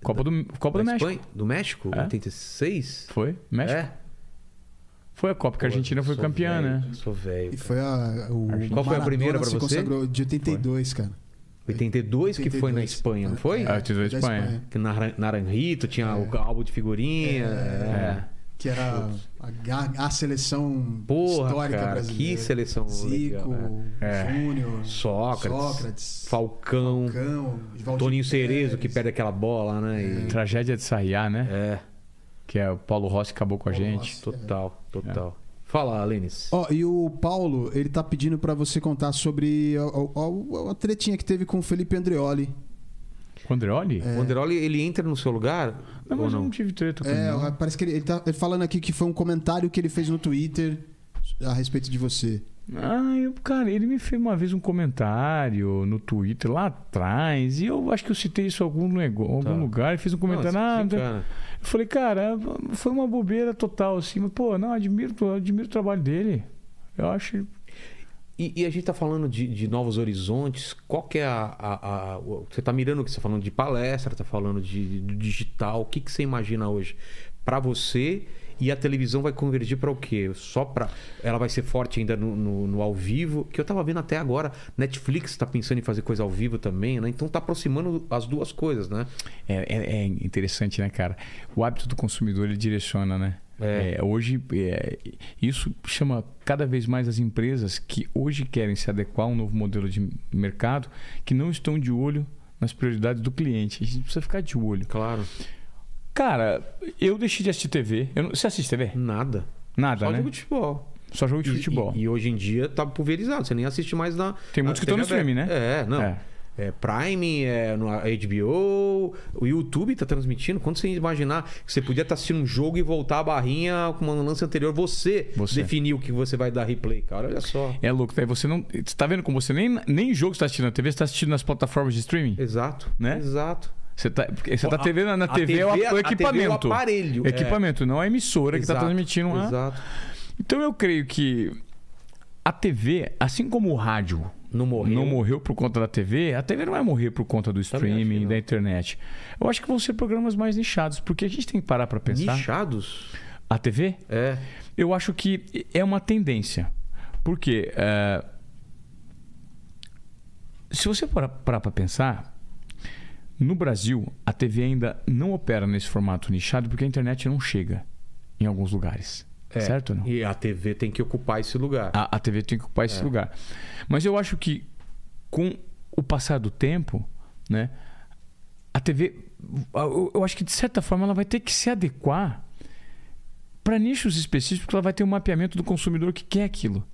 Copa do, Copa da do México. Espanha? Do México? É. 86? Foi? México? É? Foi a Copa que a Argentina foi campeã, velho, né? Sou velho. E foi a. O Qual foi a primeira pra se você? consagrou de 82, cara. 82 que foi na 82. Espanha, não foi? Ah, 82 da Espanha. Que na Naranjito tinha o álbum de figurinha. é. Que era a, a seleção Porra, histórica cara, brasileira. que seleção Zico, legal, É. Júnior, Sócrates, Sócrates, Falcão, Falcão, Toninho Cerezo que perde aquela bola, né? E- Tragédia de Sayá, né? É, Que é o Paulo Rossi acabou com a Paulo gente. Rossi. total, total. Fala, Lênis. Ó, e o Paulo, ele tá pedindo pra você contar sobre a, a- a- a tretinha que teve com o Felipe Andreoli. O Andreoli? O Anderoli, ele entra no seu lugar? Não, mas eu não? não tive treta com É, ele. não. parece que ele, ele tá falando aqui que foi um comentário que ele fez no Twitter a respeito de você. Ah, eu, cara, ele me fez uma vez um comentário no Twitter lá atrás, e eu acho que eu citei isso em algum, algum Tá. lugar, ele fez um comentário. Não, ah, desencana. eu falei, cara, foi uma bobeira total, assim, mas, pô, não, admiro, admiro o trabalho dele. Eu acho. E, e a gente tá falando de, de novos horizontes. Qual que é a, a- a- o- Você tá mirando que você tá falando de palestra, tá falando de, de digital. O que, que você imagina hoje para você? E a televisão vai convergir para o quê? Só para ela vai ser forte ainda no, no- no ao vivo, que eu tava vendo até agora. Netflix tá pensando em fazer coisa ao vivo também, né? Então tá aproximando as duas coisas, né? É, é- é interessante, né, cara? O hábito do consumidor ele direciona, né? É. É, hoje, é, isso chama cada vez mais as empresas que hoje querem se adequar a um novo modelo de mercado, que não estão de olho nas prioridades do cliente. A gente precisa ficar de olho. Claro. Cara, eu deixei de assistir TV. Eu não- você assiste TV? Nada. Nada, Só né? jogo de futebol. Só jogo de E- futebol. E, e hoje em dia tá pulverizado. Você nem assiste mais na. Tem muitos que estão no streaming, né? É, não. É. É, Prime, é no HBO, o YouTube tá transmitindo. Quando você imaginar que você podia estar assistindo um jogo e voltar a barrinha com uma lance anterior, você, Você. definiu que você vai dar replay, cara. Olha só. É louco, daí você não. Você tá vendo como você nem, nem jogo você tá assistindo na TV, você tá assistindo nas plataformas de streaming? Exato. Né? Exato. Você tá, você tá A- TV na, na a TV, é o, TV, o a equipamento. TV é o aparelho, O equipamento, não a emissora que tá Exato, transmitindo lá. Exato. Então eu creio que a TV, assim como o rádio Não morreu. não morreu por conta da TV, a TV não vai morrer por conta do streaming, da internet. Eu acho que vão ser programas mais nichados, porque a gente tem que parar pra pensar. Nichados? A TV, É. eu acho que é uma tendência. Por quê? É, Se você parar para pensar, no Brasil, a TV ainda não opera nesse formato nichado porque a internet não chega em alguns lugares. É, Certo não? E a TV tem que ocupar esse lugar. A, a TV tem que ocupar esse lugar. Mas eu acho que com o passar do tempo, né, a TV, eu, eu acho que de certa forma ela vai ter que se adequar para nichos específicos, porque ela vai ter um mapeamento do consumidor que quer aquilo.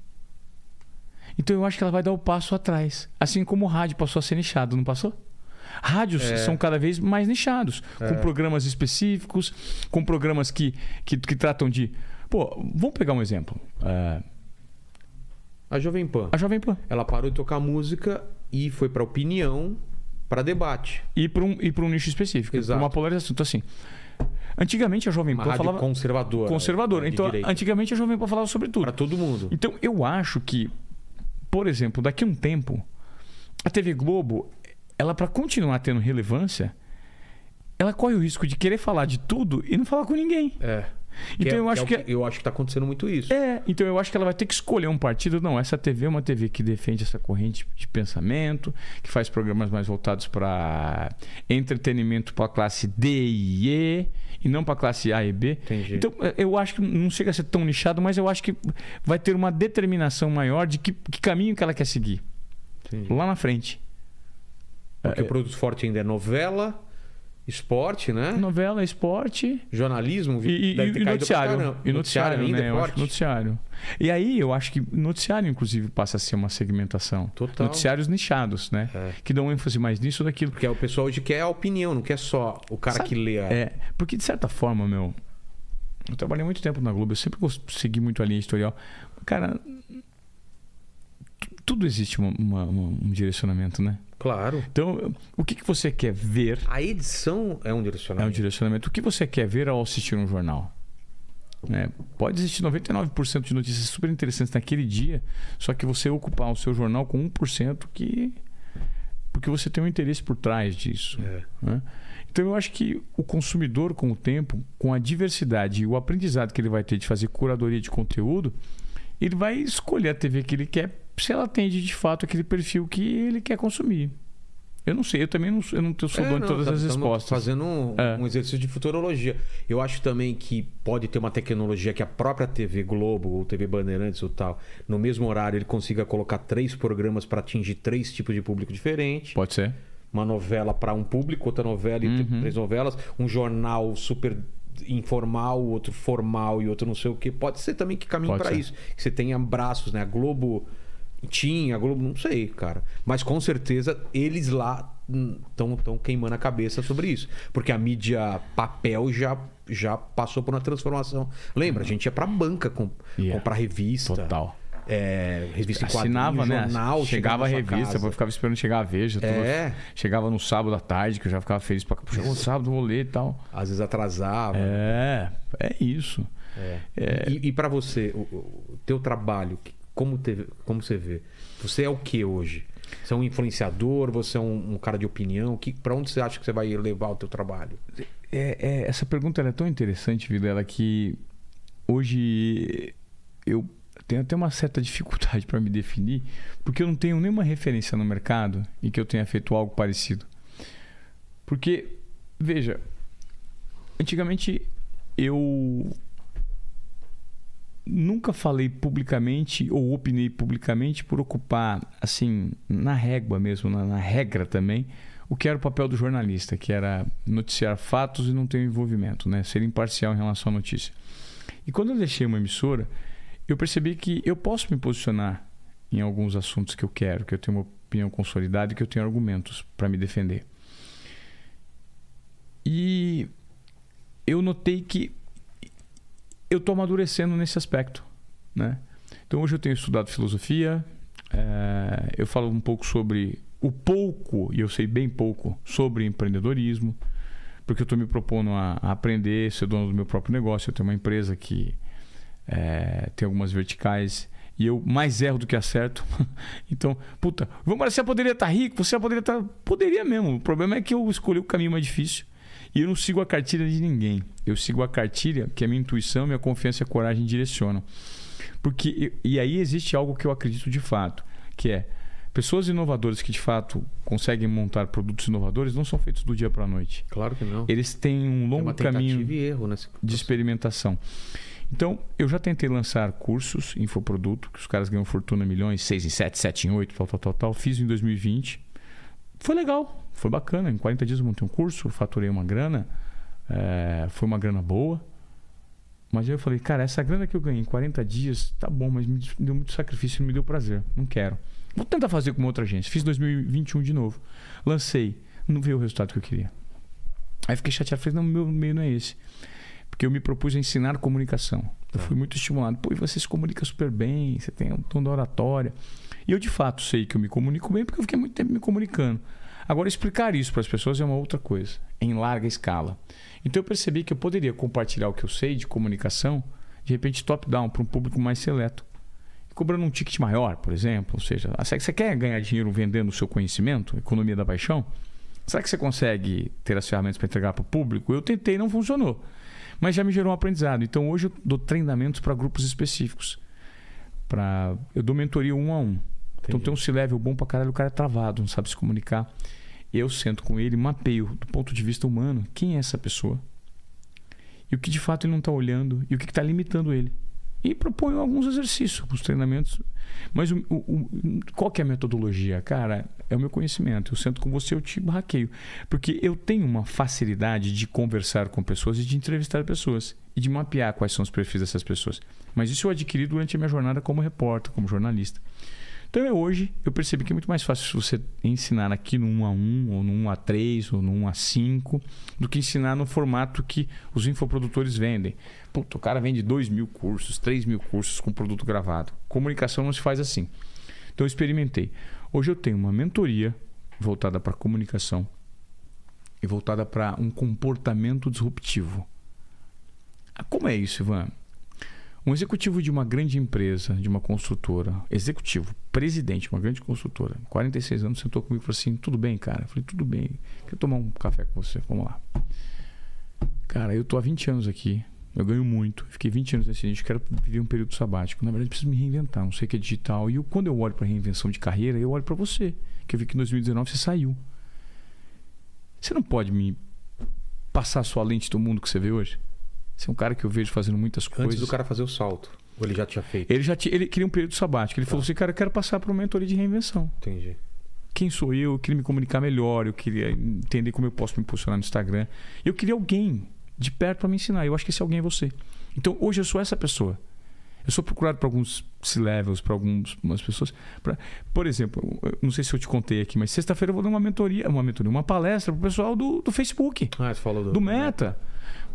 Então eu acho que ela vai dar o passo atrás, assim como o rádio passou a ser nichado, não passou? Rádios são cada vez mais nichados, com programas específicos, com programas que, que, que tratam de. Pô, vamos pegar um exemplo. É, A Jovem Pan, a Jovem Pan. ela parou de tocar música e foi pra opinião, pra debate. e para um, e pra um nicho específico, Exato. para uma polarização. Então, assim, antigamente a Jovem Uma Pan rádio falava conservadora. conservadora. de Então, antigamente a Jovem Pan falava sobre tudo. Pra todo mundo. Então, eu acho que, por exemplo, daqui a um tempo, a TV Globo, ela para continuar tendo relevância, ela corre o risco de querer falar de tudo e não falar com ninguém. É. Então, é- eu acho é o que eu acho que tá acontecendo muito isso. É, então eu acho que ela vai ter que escolher um partido. Não, essa TV é uma TV que defende essa corrente de pensamento, que faz programas mais voltados para entretenimento para a classe D e E e não para a classe A e B. Entendi. Então eh, eu acho que não chega a ser tão nichado, mas eu acho que vai ter uma determinação maior de que, que caminho que ela quer seguir Entendi. lá na frente. Porque o produto forte ainda é novela, esporte, né? Novela, esporte. Jornalismo. E, e, e noticiário. E noticiário, ainda né? é forte. noticiário. E aí eu acho que noticiário, inclusive, passa a ser uma segmentação. Total. Noticiários nichados, né? É. Que dão ênfase mais nisso ou daquilo. Porque o pessoal hoje quer a opinião, não quer só o cara Sabe- que lê. a- É, porque de certa forma, meu. Eu trabalhei muito tempo na Globo, eu sempre segui muito a linha editorial. Cara, tu- tudo existe uma- uma- uma- um direcionamento, né? Claro. Então, o que, que você quer ver A edição é um É um direcionamento. direcionamento. O que você quer ver ao assistir um jornal? É, pode existir 99% de notícias super interessantes naquele dia, só que você ocupar o seu jornal com 1% que. Porque você tem um interesse por trás disso. É. né? Então eu acho que o consumidor, com o tempo, com a diversidade e o aprendizado que ele vai ter de fazer curadoria de conteúdo, ele vai escolher a TV que ele quer se ela atende de fato aquele perfil que ele quer consumir. Eu não sei, eu também não, eu não sou É, dono de todas tá- as respostas. Fazendo um, É. um exercício de futurologia. Eu acho também que pode ter uma tecnologia que a própria TV Globo ou TV Bandeirantes ou tal, no mesmo horário, ele consiga colocar três programas para atingir três tipos de público diferentes. Pode ser. Uma novela para um público, outra novela e Uhum. três novelas. Um jornal super informal, outro formal e outro não sei o que. Pode ser também que caminhe para isso. Que você tenha braços, né? A Globo tinha, a Globo, não sei, cara. Mas com certeza eles lá estão tão queimando a cabeça sobre isso. Porque a mídia papel já, já passou por uma transformação. Lembra? A gente ia pra banca com, Yeah. comprar revista. Total. É, revista em quadrinho, Assinava, né? jornal. chegava a revista, casa. eu ficava esperando chegar a Veja. É. Chegava no sábado à tarde, que eu já ficava feliz pra. Chegou no sábado, vou ler e tal. Às vezes atrasava. É, é isso. É. É. E, e para você, o, o teu trabalho, que- como, teve, como você vê? Você é o que hoje? Você é um influenciador? Você é um, um cara de opinião? Que, para onde você acha que você vai levar o teu trabalho? É, é, essa pergunta é tão interessante, Vilela, que hoje eu tenho até uma certa dificuldade para me definir, porque eu não tenho nenhuma referência no mercado em que eu tenha feito algo parecido. Porque, veja, antigamente eu nunca falei publicamente ou opinei publicamente por ocupar, assim, na régua mesmo, na, na regra também, o que era o papel do jornalista, que era noticiar fatos e não ter envolvimento, né? ser imparcial em relação à notícia. E quando eu deixei uma emissora, eu percebi que eu posso me posicionar em alguns assuntos que eu quero, que eu tenho uma opinião consolidada e que eu tenho argumentos para me defender. E eu notei que eu estou amadurecendo nesse aspecto, né? Então hoje eu tenho estudado filosofia, eh, eu falo um pouco sobre o pouco, e eu sei bem pouco, sobre empreendedorismo, porque eu estou me propondo a, a aprender, ser dono do meu próprio negócio. Eu tenho uma empresa que eh, tem algumas verticais e eu mais erro do que acerto. então, puta, vamos você poderia estar rico, você poderia estar. Poderia mesmo. O problema é que eu escolhi o caminho mais difícil. E eu não sigo a cartilha de ninguém. Eu sigo a cartilha que a minha intuição, minha confiança e a coragem direcionam. Porque, e aí existe algo que eu acredito de fato, que é pessoas inovadoras que de fato conseguem montar produtos inovadores não são feitos do dia para a noite. Claro que não. Eles têm um É longo caminho erro de experimentação. Então, eu já tentei lançar cursos, infoproduto, que os caras ganham fortuna milhões, 6 em 7, 7 em 8, tal, tal, tal, tal. Fiz em 2020. Foi legal, foi bacana. Em 40 dias eu montei um curso, faturei uma grana. é, foi uma grana boa. Mas aí eu falei, cara, essa grana que eu ganhei em 40 dias, tá bom, mas me deu muito sacrifício, não me deu prazer. Não quero. Vou tentar fazer com outra agência. Fiz 2021 de novo. Lancei. Não veio o resultado que eu queria. Aí fiquei chateado. Falei, não, meu meio não é esse. Porque eu me propus a ensinar comunicação. Eu fui muito estimulado. Pô, e você se comunica super bem, você tem um tom da oratória. E eu, de fato, sei que eu me comunico bem porque eu fiquei muito tempo me comunicando. Agora, explicar isso para as pessoas é uma outra coisa, em larga escala. Então, eu percebi que eu poderia compartilhar o que eu sei de comunicação, de repente, top-down, para um público mais seleto. Cobrando um ticket maior, por exemplo. Ou seja, ah, você quer ganhar dinheiro vendendo o seu conhecimento, economia da paixão? Será que você consegue ter as ferramentas para entregar para o público? Eu tentei, não funcionou. Mas já me gerou um aprendizado. Então hoje eu dou treinamentos para grupos específicos. Pra... Eu dou mentoria um a um. Então tem um C-level bom pra caralho, o cara é travado, não sabe se comunicar. Eu sento com ele, mapeio do ponto de vista humano quem é essa pessoa. E o que de fato ele não está olhando e o que está limitando ele. E proponho alguns exercícios, alguns treinamentos. Mas o, o- o- qual que é a metodologia? Cara, é o meu conhecimento. Eu sento com você, eu te hackeio. Porque eu tenho uma facilidade de conversar com pessoas e de entrevistar pessoas. E de mapear quais são os perfis dessas pessoas. Mas isso eu adquiri durante a minha jornada como repórter, como jornalista. Então hoje eu percebi que é muito mais fácil você ensinar aqui no 1 a 1 ou no 1 a 3 ou no 1 a 5 do que ensinar no formato que os infoprodutores vendem. Puta, o cara vende 2 mil cursos, 3 mil cursos com produto gravado. Comunicação não se faz assim. Então eu experimentei. Hoje eu tenho uma mentoria voltada para comunicação e voltada para um comportamento disruptivo. Ah, Como é isso, Ivan? Um executivo de uma grande empresa, de uma construtora, executivo, presidente de uma grande construtora, 46 anos, sentou comigo e falou assim: tudo bem, cara? Eu falei: tudo bem, quero tomar um café com você, vamos lá. Cara, eu tô há 20 anos aqui, eu ganho muito, fiquei 20 anos nesse nicho, quero viver um período sabático. Na verdade, preciso me reinventar, não sei o que é digital. E eu, quando eu olho para reinvenção de carreira, eu olho para você, que eu vi que em 2019 você saiu. Você não pode me passar a sua lente do mundo que você vê hoje? Você é um cara que eu vejo fazendo muitas coisas. Antes do cara fazer o salto. Ou ele já tinha feito? Ele já tinha, ele queria um período sabático. Ele falou assim, cara, eu quero passar por uma mentoria de reinvenção. Entendi. Quem sou eu? Eu queria me comunicar melhor, eu queria entender como eu posso me posicionar no Instagram. Eu queria alguém de perto para me ensinar. Eu acho que esse alguém é você. Então, hoje eu sou essa pessoa. Eu sou procurado por alguns C-levels, para algumas pessoas. Pra, por exemplo, não sei se eu te contei aqui, mas sexta-feira eu vou dar uma mentoria, uma mentoria, uma palestra pro pessoal do, do Facebook Ah, você falou do, do Meta.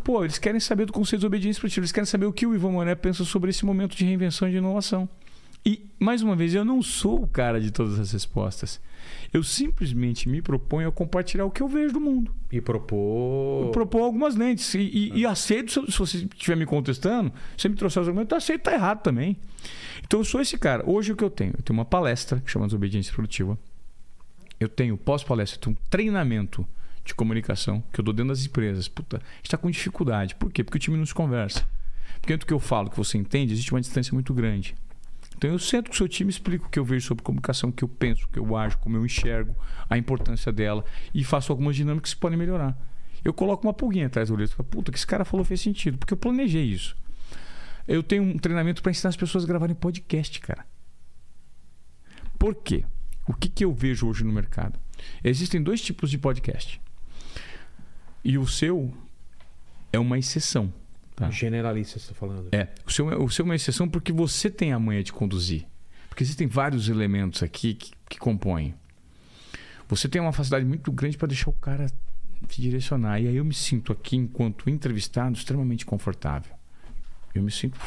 Pô, eles querem saber do conceito de obediência esportiva. Eles querem saber o que o Ivan Moné pensa sobre esse momento de reinvenção e de inovação. E, mais uma vez, eu não sou o cara de todas as respostas. Eu simplesmente me proponho a compartilhar o que eu vejo do mundo. E propor. Propor algumas lentes. E, e- e aceito, se, você estiver me contestando, se você me trouxer os argumentos, eu aceito, tá errado também. Então, eu sou esse cara. Hoje, o que eu tenho? Eu tenho uma palestra que chama Desobediência Produtiva. Eu tenho pós-palestra, eu tenho um treinamento de comunicação que eu dou dentro das empresas. Puta, está com dificuldade. Por quê? Porque o time não se conversa. Porque entre o que eu falo, que você entende, existe uma distância muito grande. Então eu sento com o seu time, explico o que eu vejo sobre comunicação, o que eu penso, o que eu ajo, como eu enxergo, a importância dela e faço algumas dinâmicas que podem melhorar. Eu coloco uma pulguinha atrás do olho puta, que esse cara falou fez sentido, porque eu planejei isso. Eu tenho um treinamento para ensinar as pessoas a gravarem podcast, cara. Por quê? O que, que eu vejo hoje no mercado? Existem dois tipos de podcast. E o seu é uma exceção. Tá? Generalista, você tá falando. É, o seu, o seu é uma exceção porque você tem a manha de conduzir. Porque existem vários elementos aqui que, que compõem. Você tem uma facilidade muito grande para deixar o cara te direcionar. E aí eu me sinto aqui, enquanto entrevistado, extremamente confortável. Eu me sinto.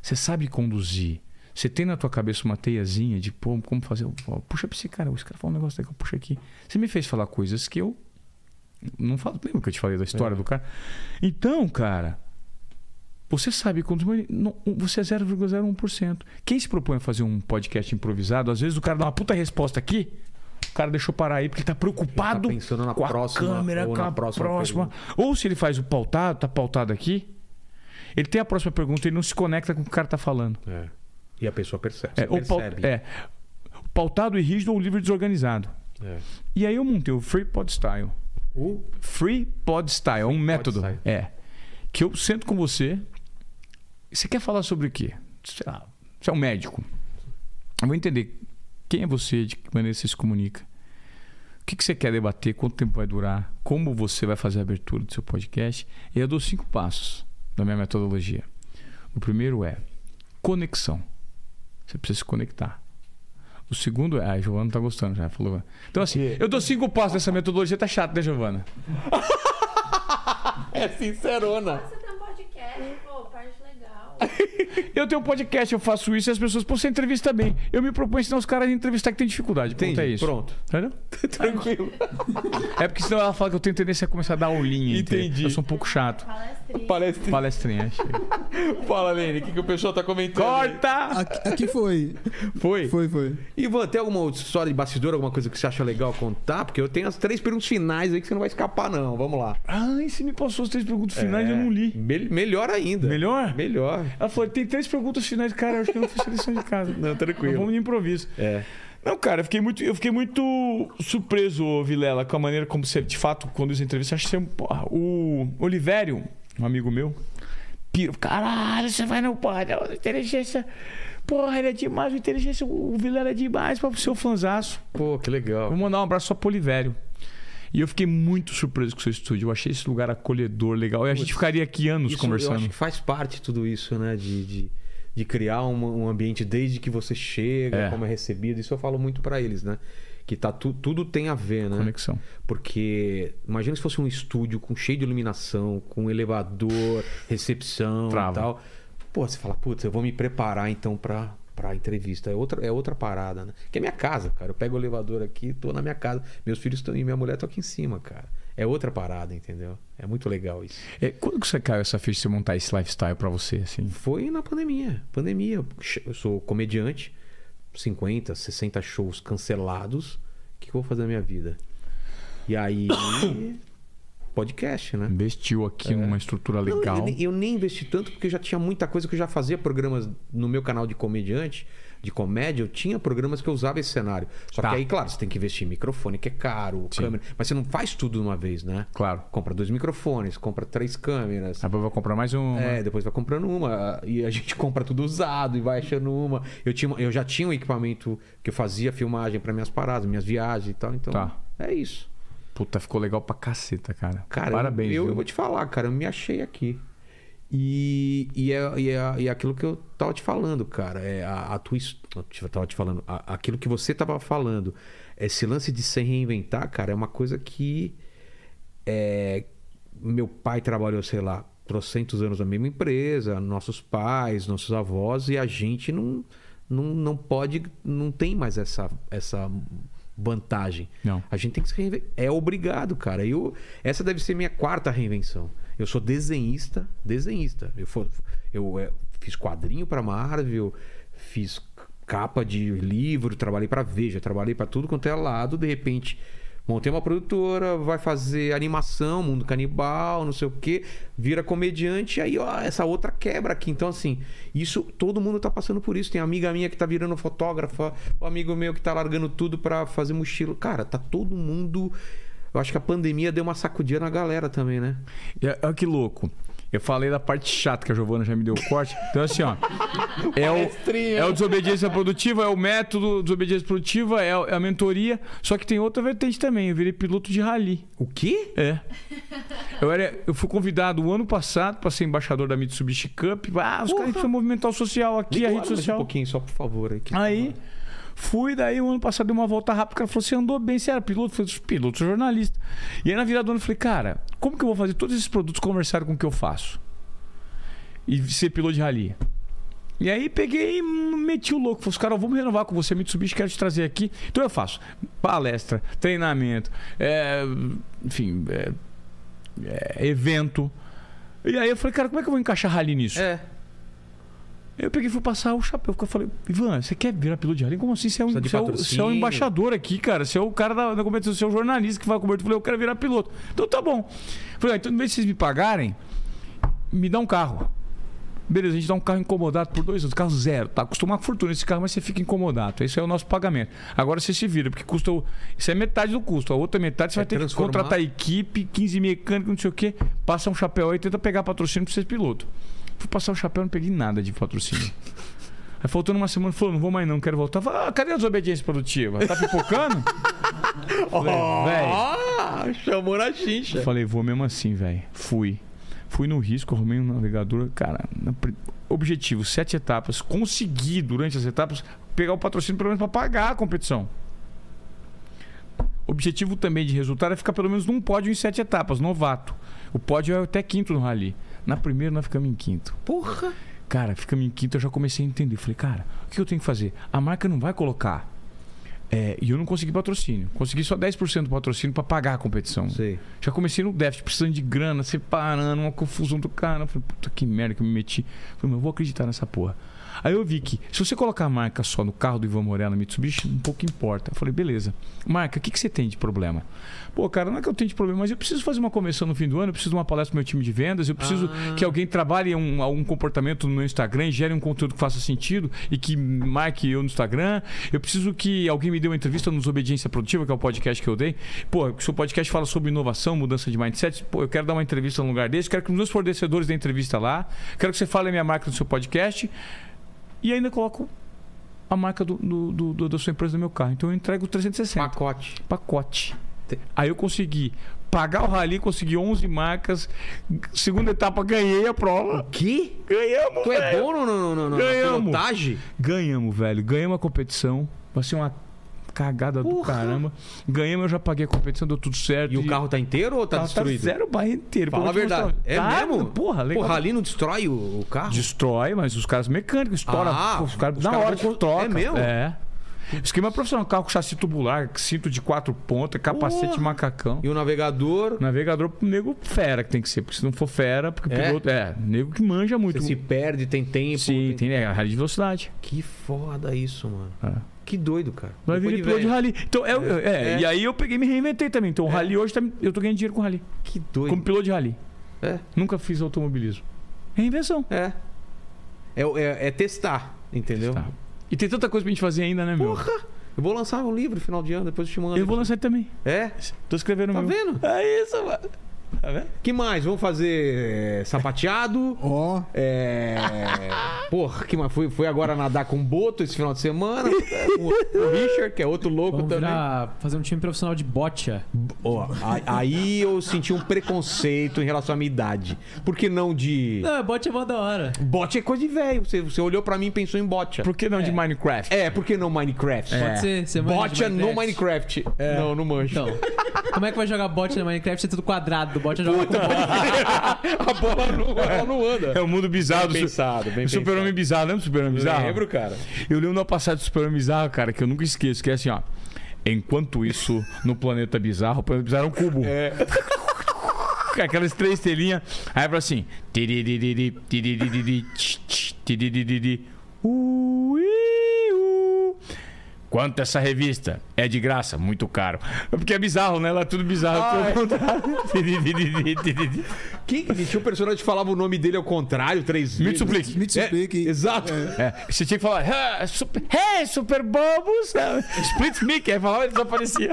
Você sabe conduzir. Você tem na tua cabeça uma teiazinha de pô, como fazer. Puxa pra esse cara, esse cara fala um negócio daqui, eu puxo aqui. Você me fez falar coisas que eu. Não falo, lembra que eu te falei da história É. do cara? Então, cara, você sabe quando não, você é 0,01%. Quem se propõe a fazer um podcast improvisado, às vezes o cara dá uma puta resposta aqui, o cara deixou parar aí porque ele tá preocupado Ele tá pensando na com a próxima- câmera, ou com a próxima próxima. Ou se ele faz o pautado, tá pautado aqui. Ele tem a próxima pergunta, ele não se conecta com o que o cara tá falando. É. E a pessoa percebe. É, percebe. é, pautado e rígido ou livre desorganizado. É. E aí eu montei o Free Pod Style. O Free Pod Style, é um método. Style. É. Que eu sento com você. Você quer falar sobre o quê? Sei lá, você é um médico. Eu vou entender quem é você, de que maneira você se comunica. O que, que você quer debater, quanto tempo vai durar, como você vai fazer a abertura do seu podcast. E eu dou cinco passos da minha metodologia. O primeiro é conexão. Você precisa se conectar. O segundo é. Ah, a Giovana tá gostando já, falou. Então, assim, eu dou cinco passos dessa metodologia, tá chato, né, Giovana? É sincerona. Você tem um podcast. Eu tenho um podcast, eu faço isso e as pessoas, pô, você entrevista bem. Eu me proponho ensinar os caras a entrevistar que tem dificuldade. Pronto, Entendi. é isso. Pronto. Entendeu? Tranquilo. É porque senão ela fala que eu tenho tendência a começar a dar aulinha. entendeu? Entendi. Eu sou um pouco chato. Palestrinha. Palestra. Palestrinha, chega. Fala, Lene, o que, que o pessoal tá comentando? Corta! Aqui, aqui foi. Foi? Foi, foi. Ivan, tem alguma outra história de bastidor, alguma coisa que você acha legal contar? Porque eu tenho as três perguntas finais aí que você não vai escapar, não. Vamos lá. Ai, você me passou as três perguntas finais e eu É, não li. mel- melhor ainda. Melhor? Melhor. Ela falou, tem três perguntas finais. Cara, eu acho que eu não fiz a lição de casa. Não, tranquilo. Mas Vamos de improviso. É. Não, cara, eu fiquei muito, eu fiquei muito surpreso, Vilela, com a maneira como você, de fato, conduz a entrevista. Acho que você, é um- porra, o Olivério, um amigo meu, piro. Caralho, você vai no pode, inteligência. Porra, ele é demais, o inteligência, o Vilela é demais para o seu fanzaço. Pô, que legal. Vou mandar um abraço só pro Olivério. E eu fiquei muito surpreso com o seu estúdio. Eu achei esse lugar acolhedor, legal. E a gente ficaria aqui anos Isso, Eu conversando. acho que faz parte tudo isso, né? De, de, de criar um, um ambiente desde que você chega, É. como é recebido. Isso eu falo muito pra eles, né? Que tá tu, tudo tem a ver, né? Conexão. Porque imagina se fosse um estúdio com cheio de iluminação, com elevador, recepção Trava. e tal. Pô, você fala, putz, eu vou me preparar então pra, pra entrevista. É outra, é outra parada, né? Que é minha casa, cara. Eu pego o elevador aqui, tô na minha casa. Meus filhos estão e minha mulher estão aqui em cima, cara. É outra parada, entendeu? É muito legal isso. É, quando que você caiu essa ficha de você montar esse lifestyle pra você, assim? Foi na pandemia. Pandemia. Eu sou comediante, 50, 60 shows cancelados. O que, que eu vou fazer na minha vida? E aí. podcast, né? Investiu aqui numa estrutura Não, legal. eu, nem- eu nem investi tanto porque eu já tinha muita coisa que eu já fazia programas no meu canal de comediante, de comédia, eu tinha programas que eu usava esse cenário. Só Tá. que aí, claro, você tem que investir em microfone, que é caro, Sim. câmera. Mas você não faz tudo de uma vez, né? Claro. Compra dois microfones, compra três câmeras. Depois vai comprar mais um. É, depois vai comprando uma. E a gente compra tudo usado e vai achando uma. Eu, tinha, eu já tinha um equipamento que eu fazia filmagem para minhas paradas, minhas viagens e tal. Então, Tá. é isso. Puta, ficou legal pra caceta, cara. Cara, Parabéns. eu, eu vou te falar, cara, eu me achei aqui. E, e, é, e, é, e é aquilo que eu tava te falando, cara. É a, a tua. Eu tava te falando. a- aquilo que você tava falando. Esse lance de se reinventar, cara, é uma coisa que. É, meu pai trabalhou, sei lá, trocentos anos na mesma empresa, nossos pais, nossos avós, e a gente não, não, não pode. Não tem mais essa, essa vantagem. Não. A gente tem que se reinventar. É obrigado, cara. Eu, essa deve ser minha quarta reinvenção. Eu sou desenhista, desenhista. Eu, for, eu é, fiz quadrinho pra Marvel, fiz capa de livro, trabalhei pra Veja, trabalhei pra tudo quanto é lado. De repente, montei uma produtora, vai fazer animação, mundo canibal, não sei o quê, vira comediante, aí ó, essa outra quebra aqui. Então, assim, isso todo mundo tá passando por isso. Tem amiga minha que tá virando fotógrafa, o amigo meu que tá largando tudo pra fazer mochila. Cara, tá todo mundo. Eu acho que a pandemia deu uma sacudida na galera também, né? E, Olha que louco. Eu falei da parte chata que a Giovana já me deu o corte. Então, assim, ó. É o, é o desobediência produtiva, é o método desobediência produtiva, é a, é a mentoria. Só que tem outra vertente também. Eu virei piloto de rally. O quê? É. Eu, era, eu fui convidado o ano passado para ser embaixador da Mitsubishi Cup. Ah, os caras precisam movimentar o social aqui, Liga a rede social. Um pouquinho, só por favor. Aí, que- Aí, fui, daí o ano passado dei uma volta rápida. O cara falou: você andou bem, você era piloto? Eu falei: piloto, sou jornalista. E aí na virada do ano eu falei: cara, como que eu vou fazer todos esses produtos conversarem com o que eu faço? E ser piloto de rally. E aí peguei e meti o louco. Falei, os caras, vamos renovar com você, Mitsubishi, quero te trazer aqui. Então eu faço palestra, treinamento, é, enfim, é, é, evento. E aí eu falei, cara, como é que eu vou encaixar rally nisso? É. Eu peguei e fui passar o chapéu. Eu falei, Ivan, você quer virar piloto de rally? Como assim? Você é um, você é o- você é um embaixador aqui, cara. Você é o cara da, da competição, você é o jornalista que vai cobertura. Eu falei, eu quero virar piloto. Então tá bom. Eu falei, ah, então, em vez de vocês me pagarem, me dá um carro. Beleza, a gente dá um carro incomodado por dois anos. Carro zero. Tá acostumado com fortuna esse carro, mas você fica incomodado. Esse é o nosso pagamento. Agora você se vira, porque custa. Isso é metade do custo. A outra metade você É vai ter que contratar equipe, 15 mecânicos, não sei o quê. Passa um chapéu aí e tenta pegar patrocínio pra ser piloto. Fui passar o chapéu não peguei nada de patrocínio. Aí faltando uma semana, falou: não vou mais não, quero voltar. Falei, ah, cadê a desobediência produtiva? Tá pipocando? Falei. Ah, chamou na chincha. Falei, vou mesmo assim, velho. Fui. Fui no risco, arrumei um navegador. Cara, objetivo, sete etapas. Consegui, durante as etapas, pegar o patrocínio pelo menos pra pagar a competição. Objetivo também de resultado é ficar pelo menos num pódio em sete etapas, novato. O pódio é até quinto no rally. Na primeira nós ficamos em quinto. Porra. Cara, ficamos em quinto, eu já comecei a entender. Falei, cara, o que eu tenho que fazer? A marca não vai colocar. É, e eu não consegui patrocínio. Consegui só 10% do patrocínio pra pagar a competição. Sei. Já comecei no déficit, precisando de grana, separando, uma confusão do cara. Eu Falei, puta que merda que eu me meti. Falei, mas eu vou acreditar nessa porra. Aí eu vi que se você colocar a marca só no carro do Ivan Morella Mitsubishi, um pouco importa. Eu falei, beleza. Marca, o que, que você tem de problema? Pô, cara, não é que eu tenho de problema, mas eu preciso fazer uma convenção no fim do ano, eu preciso de uma palestra pro meu time de vendas, eu preciso que alguém trabalhe um, algum comportamento no meu Instagram gere um conteúdo que faça sentido e que marque eu no Instagram. Eu preciso que alguém me dê uma entrevista nos Obediência Produtiva, que é o podcast que eu dei. Pô, se o podcast fala sobre inovação, mudança de mindset, pô, eu quero dar uma entrevista num lugar desse, quero que os meus fornecedores dêem entrevista lá, quero que você fale a minha marca no seu podcast e ainda coloco a marca do, do- do- da sua empresa no meu carro. Então eu entrego 360 Pacote. pacote. Aí eu consegui pagar o rally, consegui 11 marcas. Segunda etapa, ganhei a prova. Que? Ganhamos, Tu é velho. bom no, no, no, no, na Ganhamos. pilotagem? Ganhamos, velho. Ganhamos a competição. Vai ser uma cagada do Porra. caramba. Ganhamos, eu já paguei a competição, deu tudo certo. E o carro tá inteiro ou tá tá, tá destruído? zero barra inteiro. Fala a verdade. mostrar. É Tá, mesmo? Porra, legal. Porra, ali não destrói o, o carro? Destrói, mas os caras mecânicos estouram. Ah, os caras na hora que é mesmo? É. Esquema profissional, carro com chassi tubular, cinto de quatro pontas, capacete Porra. macacão. E o navegador, Navegador pro nego fera que tem que ser, porque se não for fera, porque É? piloto. É, nego que manja muito. você se perde, tem tempo. Sim, tem é, rally de velocidade. Que foda isso, mano. É. Que doido, cara. Vai vir piloto de rally. Então, é, é, É. E aí eu peguei me reinventei também. Então, o rally hoje tá, eu tô ganhando dinheiro com rally. Que doido. Como piloto de rally. É. Nunca fiz automobilismo. Reinvenção. É. É, é, é testar, entendeu? Tá. E tem tanta coisa pra gente fazer ainda, né, meu? Porra! Eu vou lançar um livro no final de ano, depois eu te mando. Eu vou lançar também. É? Tô escrevendo Tá meu. vendo? É isso, mano. Tá vendo? que mais? Vamos fazer é, sapateado. Ó, É. Porra, que mais? Fui, fui agora nadar com o Boto esse final de semana. o, o Richard, que é outro louco Vamos também. virar, fazer um time profissional de bocha. Ó, a- aí eu senti um preconceito em relação à minha idade. Por que não de. Não, bocha é mó da hora. Bote é coisa de velho. Você, você olhou pra mim e pensou em bote. Por que não de Minecraft? É, por que não Minecraft? Pode ser, você manja de Bote no Minecraft. Não, não manjo. Então, como é que vai jogar bot na Minecraft se é tudo quadrado? O bot joga com bola. a bola não, ela não anda. É o mundo bizarro Bem do pensado, bem o Super-Homem bizarro. Lembra do Super-Homem bizarro? Lembro, cara. Eu lembro uma passagem do Super-Homem bizarro, cara, que eu nunca esqueço, que é assim, ó. Enquanto isso, no planeta bizarro, o planeta bizarro é um cubo. É. Com Aquelas três telinhas. Aí fala assim. ui. Quanto essa revista? É de graça, muito caro. Porque é bizarro, né? Lá é tudo bizarro. Ah, tiririri. Quem que tinha um personagem que falava o nome dele ao contrário três vezes? Mitsubishi. Mitsubishi. É, exato. É, você tinha que falar, "Ah, super, hey, super bobos! Split Mickey, aí falava e desaparecia.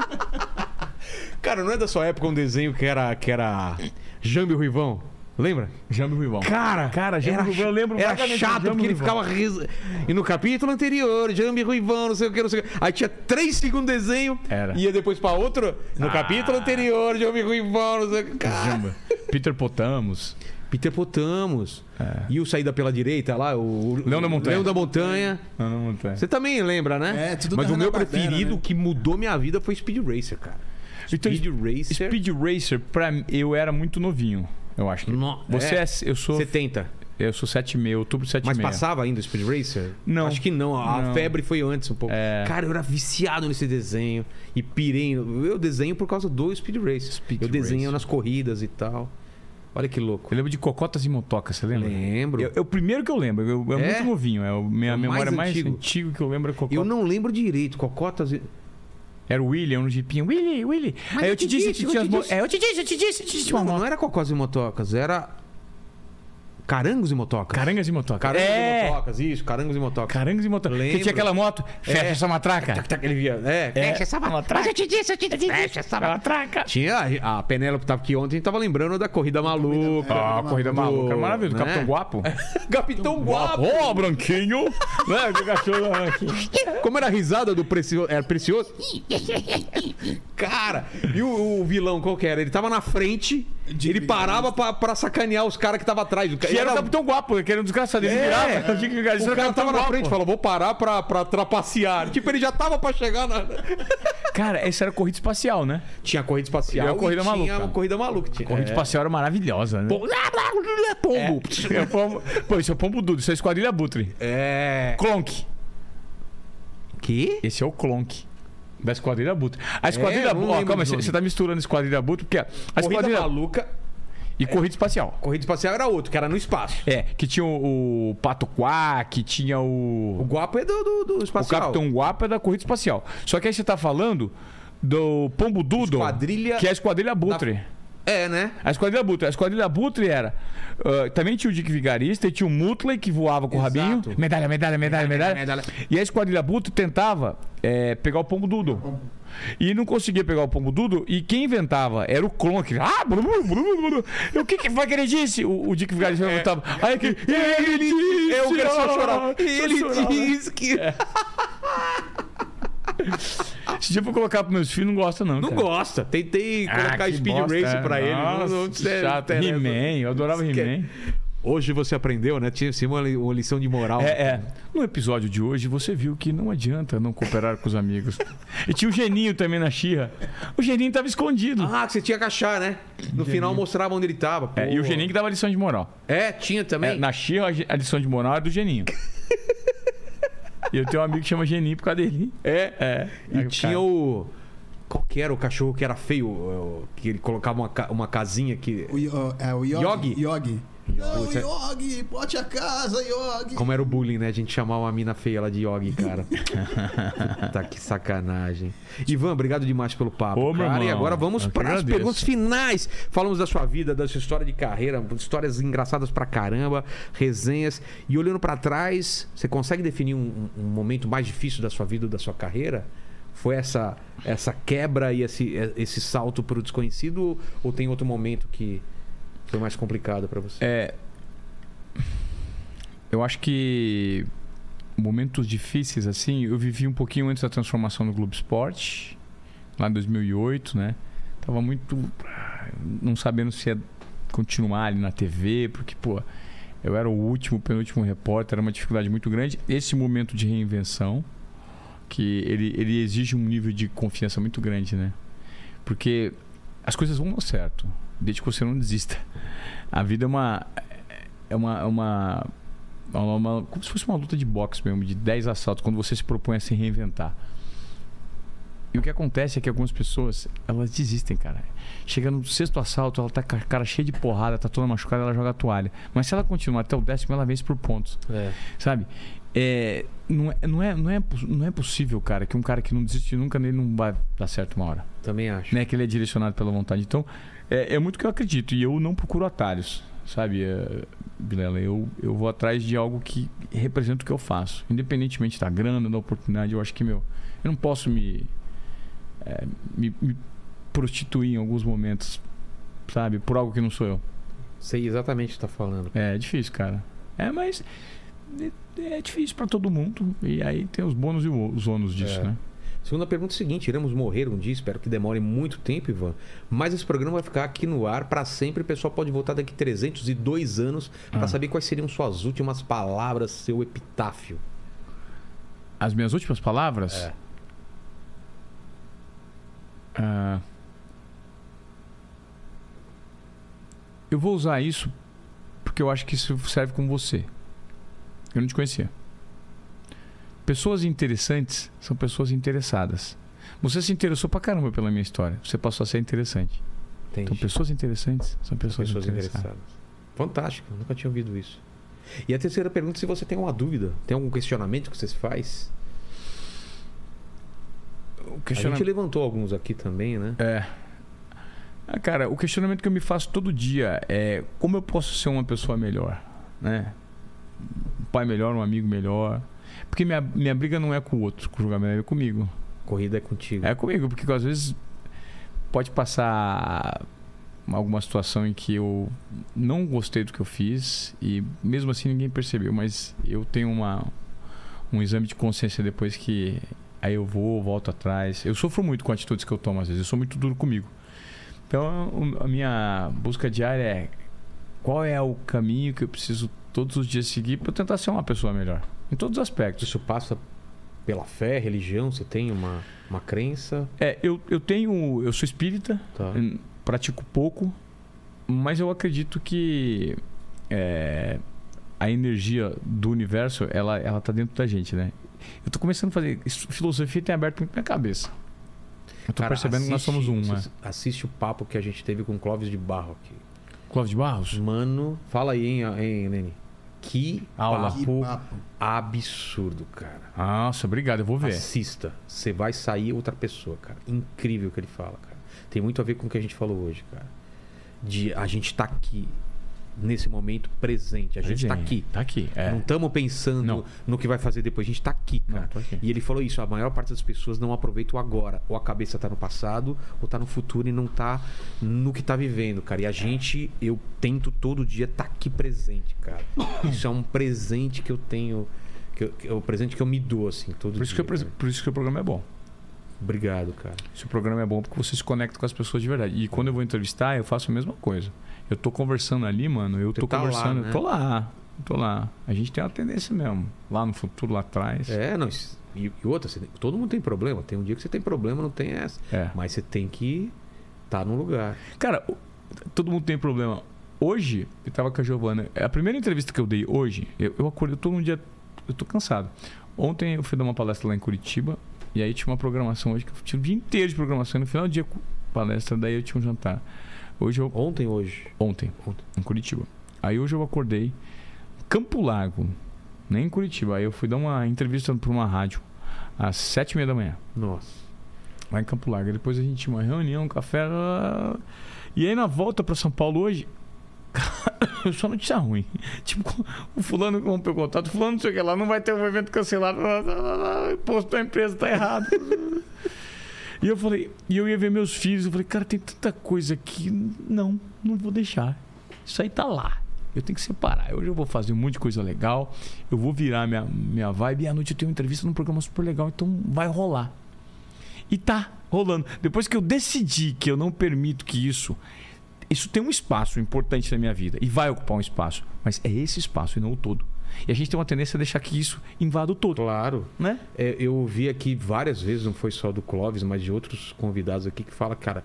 Cara, não é da sua época um desenho que era, que era Jambi Ruivão? Lembra? Jambo Ruivão. Cara, Cara, Jambi era, Ruivão, eu lembro Era chato porque ele ficava ris... E no capítulo anterior, Jambi Ruivão, não sei o que, não sei o que. Aí tinha três segundos de desenho. Era. Ia depois pra outro. No capítulo anterior, Jambi Ruivão, não sei o que. Cara. Peter Potamos. Peter Potamos. E o Saída pela Direita lá, o... Leão da Montanha. Leão da Montanha. Não, não tem. Você também lembra, né? É, tudo Mas da o meu preferido né? que mudou minha vida foi Speed Racer, cara. Então, Speed Racer. Speed Racer, pra mim, eu era muito novinho. Eu acho que. No- Você é. é. eu sou. 70. Eu sou 7,5, outubro 7,5. Mas passava ainda o Speed Racer? Não. Acho que não. A Não. febre foi antes um pouco. É. Cara, eu era viciado nesse desenho. E pirei. Eu desenho por causa do Speed Racer. Speed eu desenho nas corridas e tal. Olha que louco. Eu lembro de Cocotas e Motocas, você lembra? Lembro. É o primeiro que eu lembro. Eu, é, É? muito novinho. É o, minha É o memória mais mais, antiga que eu lembro é Cocotas. Eu não lembro direito. Cocotas. e- Era o William, um jipinho. Willy, Willy. Mas Aí eu eu te disse que eu tinha te as. É, eu te disse, eu te disse, eu te disse. Não, não era Cocós e Motocas. Era. Carangos e motocas. Carangas e motocas. Carangos é. e motocas, isso, carangos e motocas. Carangos e motocas. Que Lembro. tinha aquela moto. Fecha É. essa matraca. Tac, tac, ele via. É, fecha essa matraca. Mas eu te disse, eu te disse. Fecha essa matraca. Tinha a, a Penélope tava aqui ontem, tava lembrando da Corrida Maluca. Ah, a corrida maluca. Era maravilhoso. né? Capitão Guapo. Capitão Guapo. Ó, branquinho. né? Que cachorro. Como era a risada do Precioso? Era Precioso? Cara, e o, o vilão qual que era? Ele tava na frente, ele parava pra, pra sacanear os caras que tava atrás. Que era o Capitão Guapo, que era um desgraçado. Ele É. virava. Tinha isso O era cara tava na frente, falou, vou parar pra, pra trapacear. Tipo, ele já tava pra chegar na... Cara, essa era corrida espacial, né? Tinha a corrida espacial E a corrida tinha maluca. a corrida maluca. Tinha, Corrida é. espacial era maravilhosa, né? Pombo. É, pombo- Pô, isso é o Pombo Dudo, isso é Esquadrilha Butre. É... Clonk. Que? Esse é o Clonk. Da Esquadrilha Butre. A Esquadrilha eu não Butre. Ó, calma, você você tá misturando Esquadrilha Butre, porque a Corrida Esquadrilha. maluca. E corrida espacial. Corrida espacial era outro, que era no espaço. É, que tinha o, o Pato Quá, que tinha O o. Guapo é do, do, do O espacial. Capitão Guapa é da corrida espacial. Só que aí você tá falando do Pombo Dudo, Esquadrilha que é a Esquadrilha Butre. É, né? A Esquadrilha Butre. A Esquadrilha Butre era. ah, também tinha o Dick Vigarista e tinha o Mutley que voava com Exato. o rabinho. Medalha, medalha, medalha, medalha. medalha. E a Esquadrilha Butre tentava é, pegar o pombo Dudo. E não conseguia pegar o pombo Dudo. E quem inventava era o clone. Que, ah, blu, blu, blu, blu, o que, que foi que ele disse? O, o Dick Vigarista perguntava. Aí que. Ele disse. Eu quero só chorar. Ele chorar." diz que. Esse dia colocar pros meus filhos, não gosta, não. Não cara. gosta. Tentei Ah, colocar Speed bosta, Race é. pra ele. Não, Nossa, não, não, chato. não, He-Man, eu adorava He-Man. Hoje você aprendeu, né? Tinha sim, uma, li- uma lição de moral. É, é. No episódio de hoje, você viu que não adianta não cooperar com os amigos. E tinha o Geninho também na Xirra. O Geninho tava escondido. Ah, que você tinha que achar, né? No final mostrava onde ele tava. É, e o. Geninho que dava lição de moral. É, tinha também. É, na Xirra, a lição de moral é do Geninho. e eu tenho um amigo que chama Geninho por causa dele. É. É. E o tinha cara- o. Qual que era o cachorro que era feio? Que ele colocava uma, ca- uma casinha que. O, é, o Yogi. Yogi? Yogi. Não. Yogi, bote a casa, Yogi. Como era o bullying, né? A gente chamava uma mina feia lá de Yogi, cara. Puta que sacanagem. Ivan, obrigado demais pelo papo, Ô, cara. E irmão, agora vamos para as perguntas finais. Falamos da sua vida, da sua história de carreira, histórias engraçadas pra caramba, resenhas. E olhando pra trás, você consegue definir um, um momento mais difícil da sua vida, da sua carreira? Foi essa essa quebra e esse, esse salto pro desconhecido? Ou tem outro momento que foi mais complicado pra você? É. Eu acho que momentos difíceis assim, eu vivi um pouquinho antes da transformação no Globo Esporte, lá em 2008, né? Tava muito não sabendo se ia continuar ali na TV, porque pô, eu era o último, penúltimo repórter, era uma dificuldade muito grande. Esse momento de reinvenção, que ele, ele exige um nível de confiança muito grande, né? Porque as coisas vão dar certo, desde que você não desista. A vida é uma. É uma. É uma, é uma- como se fosse uma luta de boxe mesmo, de 10 assaltos, quando você se propõe a se reinventar. E o que acontece é que algumas pessoas, elas desistem, cara. Chega no sexto assalto, ela tá com a cara cheia de porrada, tá toda machucada, ela joga a toalha. Mas se ela continuar até o décimo, ela vence por pontos. É. Sabe? É, não, é, não, é, não, é, não é possível, cara, que um cara que não desiste nunca, nele não vai dar certo uma hora Também acho. né, que ele é direcionado pela vontade. Então, é, é muito que eu acredito. E eu não procuro atalhos, sabe, é, Vilela? Eu, eu vou atrás de algo que representa o que eu faço. Independentemente da grana, da oportunidade, eu acho que, meu, eu não posso me, é, me, me prostituir em alguns momentos, sabe, por algo que não sou eu. Sei exatamente o que você tá falando. É, difícil, cara. É, mas é, é difícil pra todo mundo. E aí tem os bônus e os ônus disso, É. né? Segunda pergunta é a seguinte: iremos morrer um dia, espero que demore muito tempo, Ivan. Mas esse programa vai ficar aqui no ar para sempre. O pessoal pode voltar daqui 302 anos para Ah. saber quais seriam suas últimas palavras, seu epitáfio. As minhas últimas palavras? É. Ah, eu vou usar isso porque eu acho que isso serve com você. Eu não te conhecia. Pessoas interessantes são pessoas interessadas. Você se interessou pra caramba pela minha história. Você passou a ser interessante. Entendi. Então, pessoas interessantes são pessoas, Pessoas interessadas. interessadas. Fantástico, nunca tinha ouvido isso. E a terceira pergunta: se você tem uma dúvida, tem algum questionamento que você se faz? O A gente levantou alguns aqui também, né? É. Ah, cara, o questionamento que eu me faço todo dia é como eu posso ser uma pessoa melhor, né? Um pai melhor, um amigo melhor. Porque minha, minha briga não é com o outro, com o julgamento, é comigo. Corrida é contigo. É comigo, porque às vezes pode passar alguma situação em que eu não gostei do que eu fiz e mesmo assim ninguém percebeu, mas eu tenho uma um exame de consciência depois que aí eu vou, volto atrás. Eu sofro muito com atitudes que eu tomo às vezes, eu sou muito duro comigo. Então a minha busca diária é qual é o caminho que eu preciso todos os dias seguir para tentar ser uma pessoa melhor, em todos os aspectos. Isso passa pela fé, religião? Você tem uma, uma crença? É, eu, eu tenho. Eu sou espírita, Tá. hum, pratico pouco, mas eu acredito que é, a energia do universo, ela, ela tá dentro da gente, né? Eu tô começando a fazer. filosofia tem aberto muito minha cabeça. Eu tô Cara, percebendo que nós somos um, né? assiste- Assiste o papo que a gente teve com o Clóvis de Barro aqui. Clóvis de Barros? Mano, fala aí, hein, hein Nene? Que Aula. Que papo papo. absurdo, cara. Nossa, obrigado, eu vou ver. Assista. Você vai sair outra pessoa, cara. Incrível o que ele fala, cara. Tem muito a ver com o que a gente falou hoje, cara. De a gente tá aqui, nesse momento presente. A gente tá aqui. Tá aqui. É. Não estamos pensando Não. no que vai fazer depois. A gente tá aqui, Não, cara. tô aqui. E ele falou isso: a maior parte das pessoas não aproveita o agora. Ou a cabeça tá no passado, ou tá no futuro e não tá no que tá vivendo, cara. E a gente, eu tento todo dia estar aqui presente, cara. Isso é um presente que eu tenho. Que eu, que é o presente que eu me dou, assim, todo Por isso, que dia. eu- cara. por isso que o programa é bom. Obrigado, cara. Esse programa é bom porque você se conecta com as pessoas de verdade. E quando eu vou entrevistar, eu faço a mesma coisa. Eu tô conversando ali, mano. Eu Você tô tá lá, conversando. né? Eu tô lá. Tô lá. A gente tem uma tendência mesmo. Lá no futuro, lá atrás. É, não. E, e outra, você todo mundo tem problema. Tem um dia que você tem problema, não tem essa. É. Mas você tem que estar no lugar. Cara, todo mundo tem problema. Hoje, eu tava com a Giovana. A primeira entrevista que eu dei hoje, eu, eu acordei, tô num dia. Eu tô cansado. Ontem eu fui dar uma palestra lá em Curitiba. E aí tinha uma programação hoje que eu tinha o dia inteiro de programação. e No final do dia, palestra, daí eu tinha um jantar. Hoje eu. Ontem, hoje. Ontem, Ontem. em Curitiba. Aí hoje eu acordei. Campo Largo, nem em Curitiba. Aí eu fui dar uma entrevista pra uma rádio às sete e meia da manhã Nossa. lá em Campo Largo. Depois a gente tinha uma reunião, um café. E aí na volta pra São Paulo hoje, só notícia ruim. Tipo, o fulano rompeu o contato, fulano não sei o que lá, não vai ter um evento cancelado. O imposto da empresa tá errado. E eu falei, e eu ia ver meus filhos, eu falei, cara, tem tanta coisa aqui. Não, não vou deixar. Isso aí tá lá. Eu tenho que separar. Hoje eu vou fazer um monte de coisa legal. Eu vou virar minha, minha vibe. E à noite eu tenho uma entrevista num programa super legal. Então vai rolar. E tá rolando. Depois que eu decidi que eu não permito que isso. Isso tem um espaço importante na minha vida. E vai ocupar um espaço. Mas é esse espaço e não o todo. E a gente tem uma tendência a deixar que isso invada o todo. Claro. Né? É, eu ouvi aqui várias vezes, não foi só do Clóvis, mas de outros convidados aqui que fala, cara,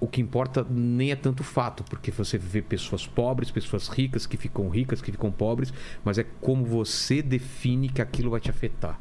o que importa nem é tanto o fato, porque você vê pessoas pobres, pessoas ricas que ficam ricas, que ficam pobres, mas é como você define que aquilo vai te afetar.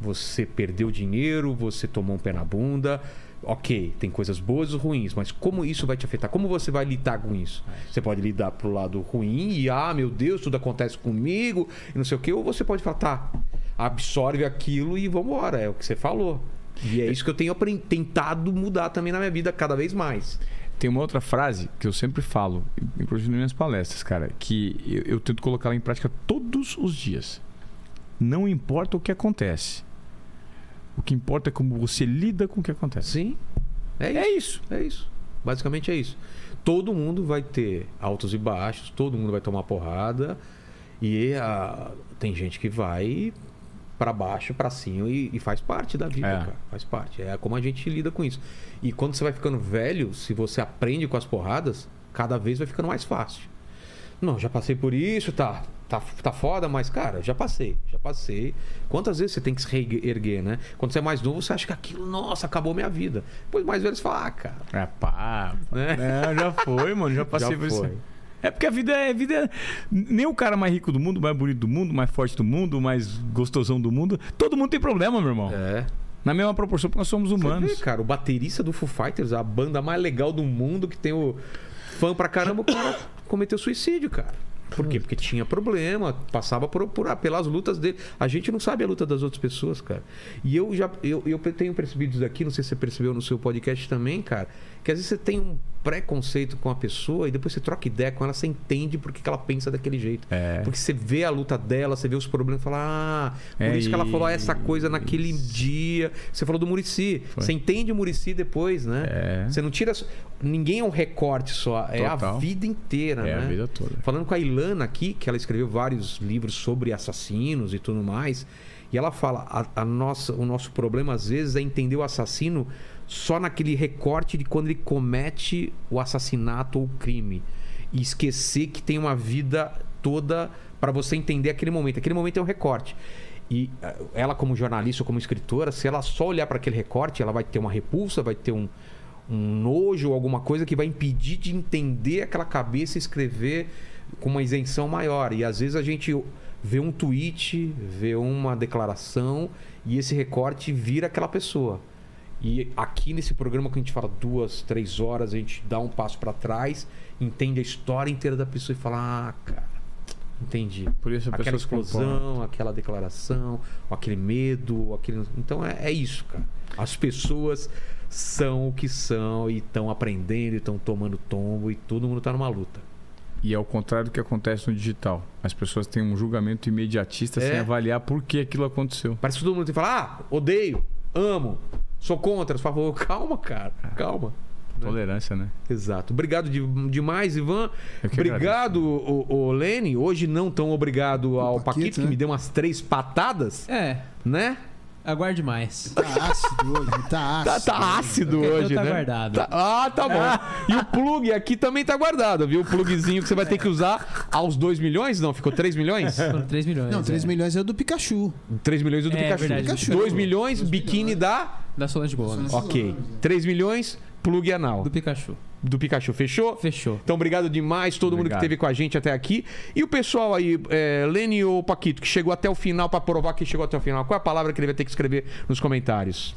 Você perdeu dinheiro, você tomou um pé na bunda. Ok, tem coisas boas e ruins, mas como isso vai te afetar? Como você vai lidar com isso? Você pode lidar pro lado ruim e, ah, meu Deus, tudo acontece comigo e não sei o quê, ou você pode falar, tá, absorve aquilo e vambora, é o que você falou. E é isso que eu tenho tentado mudar também na minha vida cada vez mais. Tem uma outra frase que eu sempre falo, inclusive nas minhas palestras, cara, que eu, eu tento colocá-la em prática todos os dias. Não importa o que acontece. O que importa é como você lida com o que acontece. Sim, é isso. É isso. É isso. Basicamente é isso. Todo mundo vai ter altos e baixos, todo mundo vai tomar porrada. E ah, tem gente que vai pra baixo, pra cima e, e faz parte da vida, É. cara. Faz parte. É como a gente lida com isso. E quando você vai ficando velho, se você aprende com as porradas, cada vez vai ficando mais fácil. Não, já passei por isso, tá, tá, tá foda, mas, cara, já passei, já passei. Quantas vezes você tem que se reerguer, né? Quando você é mais novo, você acha que aquilo, nossa, acabou minha vida. Depois mais velho você fala, ah, cara, É pá. né? É, já foi, mano. Já passei Já por isso. foi. É porque a vida é, a vida é- Nem o cara mais rico do mundo, mais bonito do mundo, mais forte do mundo, mais gostosão do mundo. Todo mundo tem problema, meu irmão. É. Na mesma proporção, porque nós somos humanos. vê, cara, o baterista do Foo Fighters, a banda mais legal do mundo, que tem o fã pra caramba, o cara cometeu suicídio, cara. Por quê? Porque tinha problema, passava por, por- pelas lutas dele. A gente não sabe a luta das outras pessoas, cara. E eu já eu, eu tenho percebido isso aqui, não sei se você percebeu no seu podcast também, cara, que às vezes você tem um preconceito com a pessoa e depois você troca ideia com ela, você entende por que ela pensa daquele jeito. É. Porque você vê a luta dela, você vê os problemas e fala, ah, por É isso que ela falou essa coisa naquele dia. Você falou do Murici. Você entende o Murici depois, né? É. Você não tira. Ninguém é um recorte só, é a Total. vida inteira, É né? a vida toda. Falando com a Ilana aqui, que ela escreveu vários livros sobre assassinos e tudo mais. E ela fala: a, a nossa, o nosso problema às vezes é entender o assassino só naquele recorte de quando ele comete o assassinato ou o crime. E esquecer que tem uma vida toda para você entender aquele momento. Aquele momento é um recorte. E eh, ela, como jornalista ou como escritora, se ela só olhar para aquele recorte, ela vai ter uma repulsa, vai ter um, um nojo ou alguma coisa que vai impedir de entender aquela cabeça e escrever com uma isenção maior. E às vezes a gente vê um tweet, vê uma declaração e esse recorte vira aquela pessoa. E aqui nesse programa que a gente fala duas, três horas, a gente dá um passo para trás, entende a história inteira da pessoa e fala: Ah, cara, entendi. Por isso a Aquela explosão, aquela declaração, aquele medo, aquele. Então é, é isso, cara. As pessoas são o que são e estão aprendendo, e estão tomando tombo e todo mundo tá numa luta. E é o contrário do que acontece no digital. As pessoas têm um julgamento imediatista É. sem avaliar por que aquilo aconteceu. Parece que todo mundo tem que falar: ah, odeio, amo, sou contra, por favor. Calma, cara, calma. Tolerância, né? Exato. Obrigado de- demais, Ivan. Que Obrigado, o, o Lene. Hoje não tão obrigado ao Paquito, Paquito, que né? me deu umas três patadas, É, né? Aguarde mais. Tá ácido hoje, tá Tá, ácido. tá ácido O que hoje, tá né? guardado. Tá- ah, tá bom. E o plug aqui também tá guardado, viu? O plugzinho que você vai ter que usar aos 2 milhões? Não, ficou 3 milhões? Foram 3 milhões. Não, 3 é. milhões é o do Pikachu. 3 milhões do É, Pikachu. verdade, do Pikachu. 2 milhões, biquíni da... Da Solange Gomes. Ok. 3 milhões, plug anal. Do Pikachu. Do Pikachu, fechou? Fechou. Então, obrigado demais todo mundo que Obrigado. esteve com a gente até aqui. E o pessoal aí, é, Lene ou Paquito, que chegou até o final pra provar que chegou até o final. Qual é a palavra que ele vai ter que escrever nos comentários?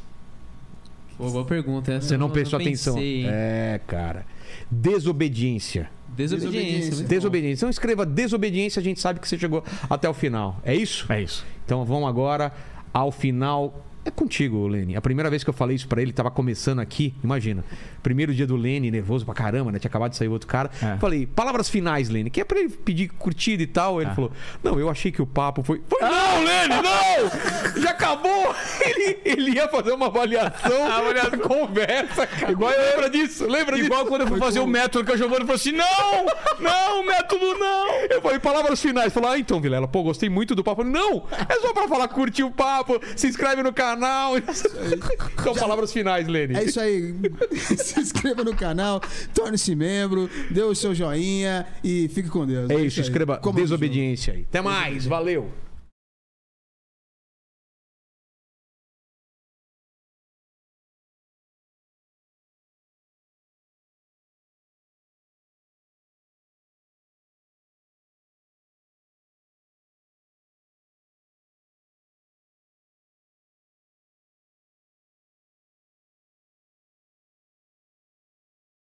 Boa, boa pergunta. Essa Você eu não prestou atenção. É, cara. Desobediência. Desobediência. Desobediência. muito Desobediência. Então escreva desobediência, a gente sabe que você chegou até o final. É isso? É isso. Então vamos agora ao final. É contigo, Lene. A primeira vez que eu falei isso pra ele, tava começando aqui, imagina. Primeiro dia do Lene, nervoso pra caramba, né? Tinha acabado de sair outro cara. É. Falei, palavras finais, Lene, que é pra ele pedir curtida e tal. Ele Ah. falou, não, eu achei que o papo foi. foi não, Lene, não! Já acabou! Ele, ele ia fazer uma avaliação, avaliação. conversa, cara. Igual eu- lembra disso? Lembra disso? Igual quando eu fui fazer o método que a Giovanna falou assim: não! Não, método não! Eu falei, palavras finais. Falou, ah, então, Vilela, pô, gostei muito do papo. Não, é só pra falar, curtir o papo, se inscreve no canal. Então, palavras finais, Lene. É isso aí. Se inscreva no canal, torne-se membro, dê o seu joinha e fique com Deus. É isso, aí. escreva Comando o jogo. desobediência aí. Até mais, valeu.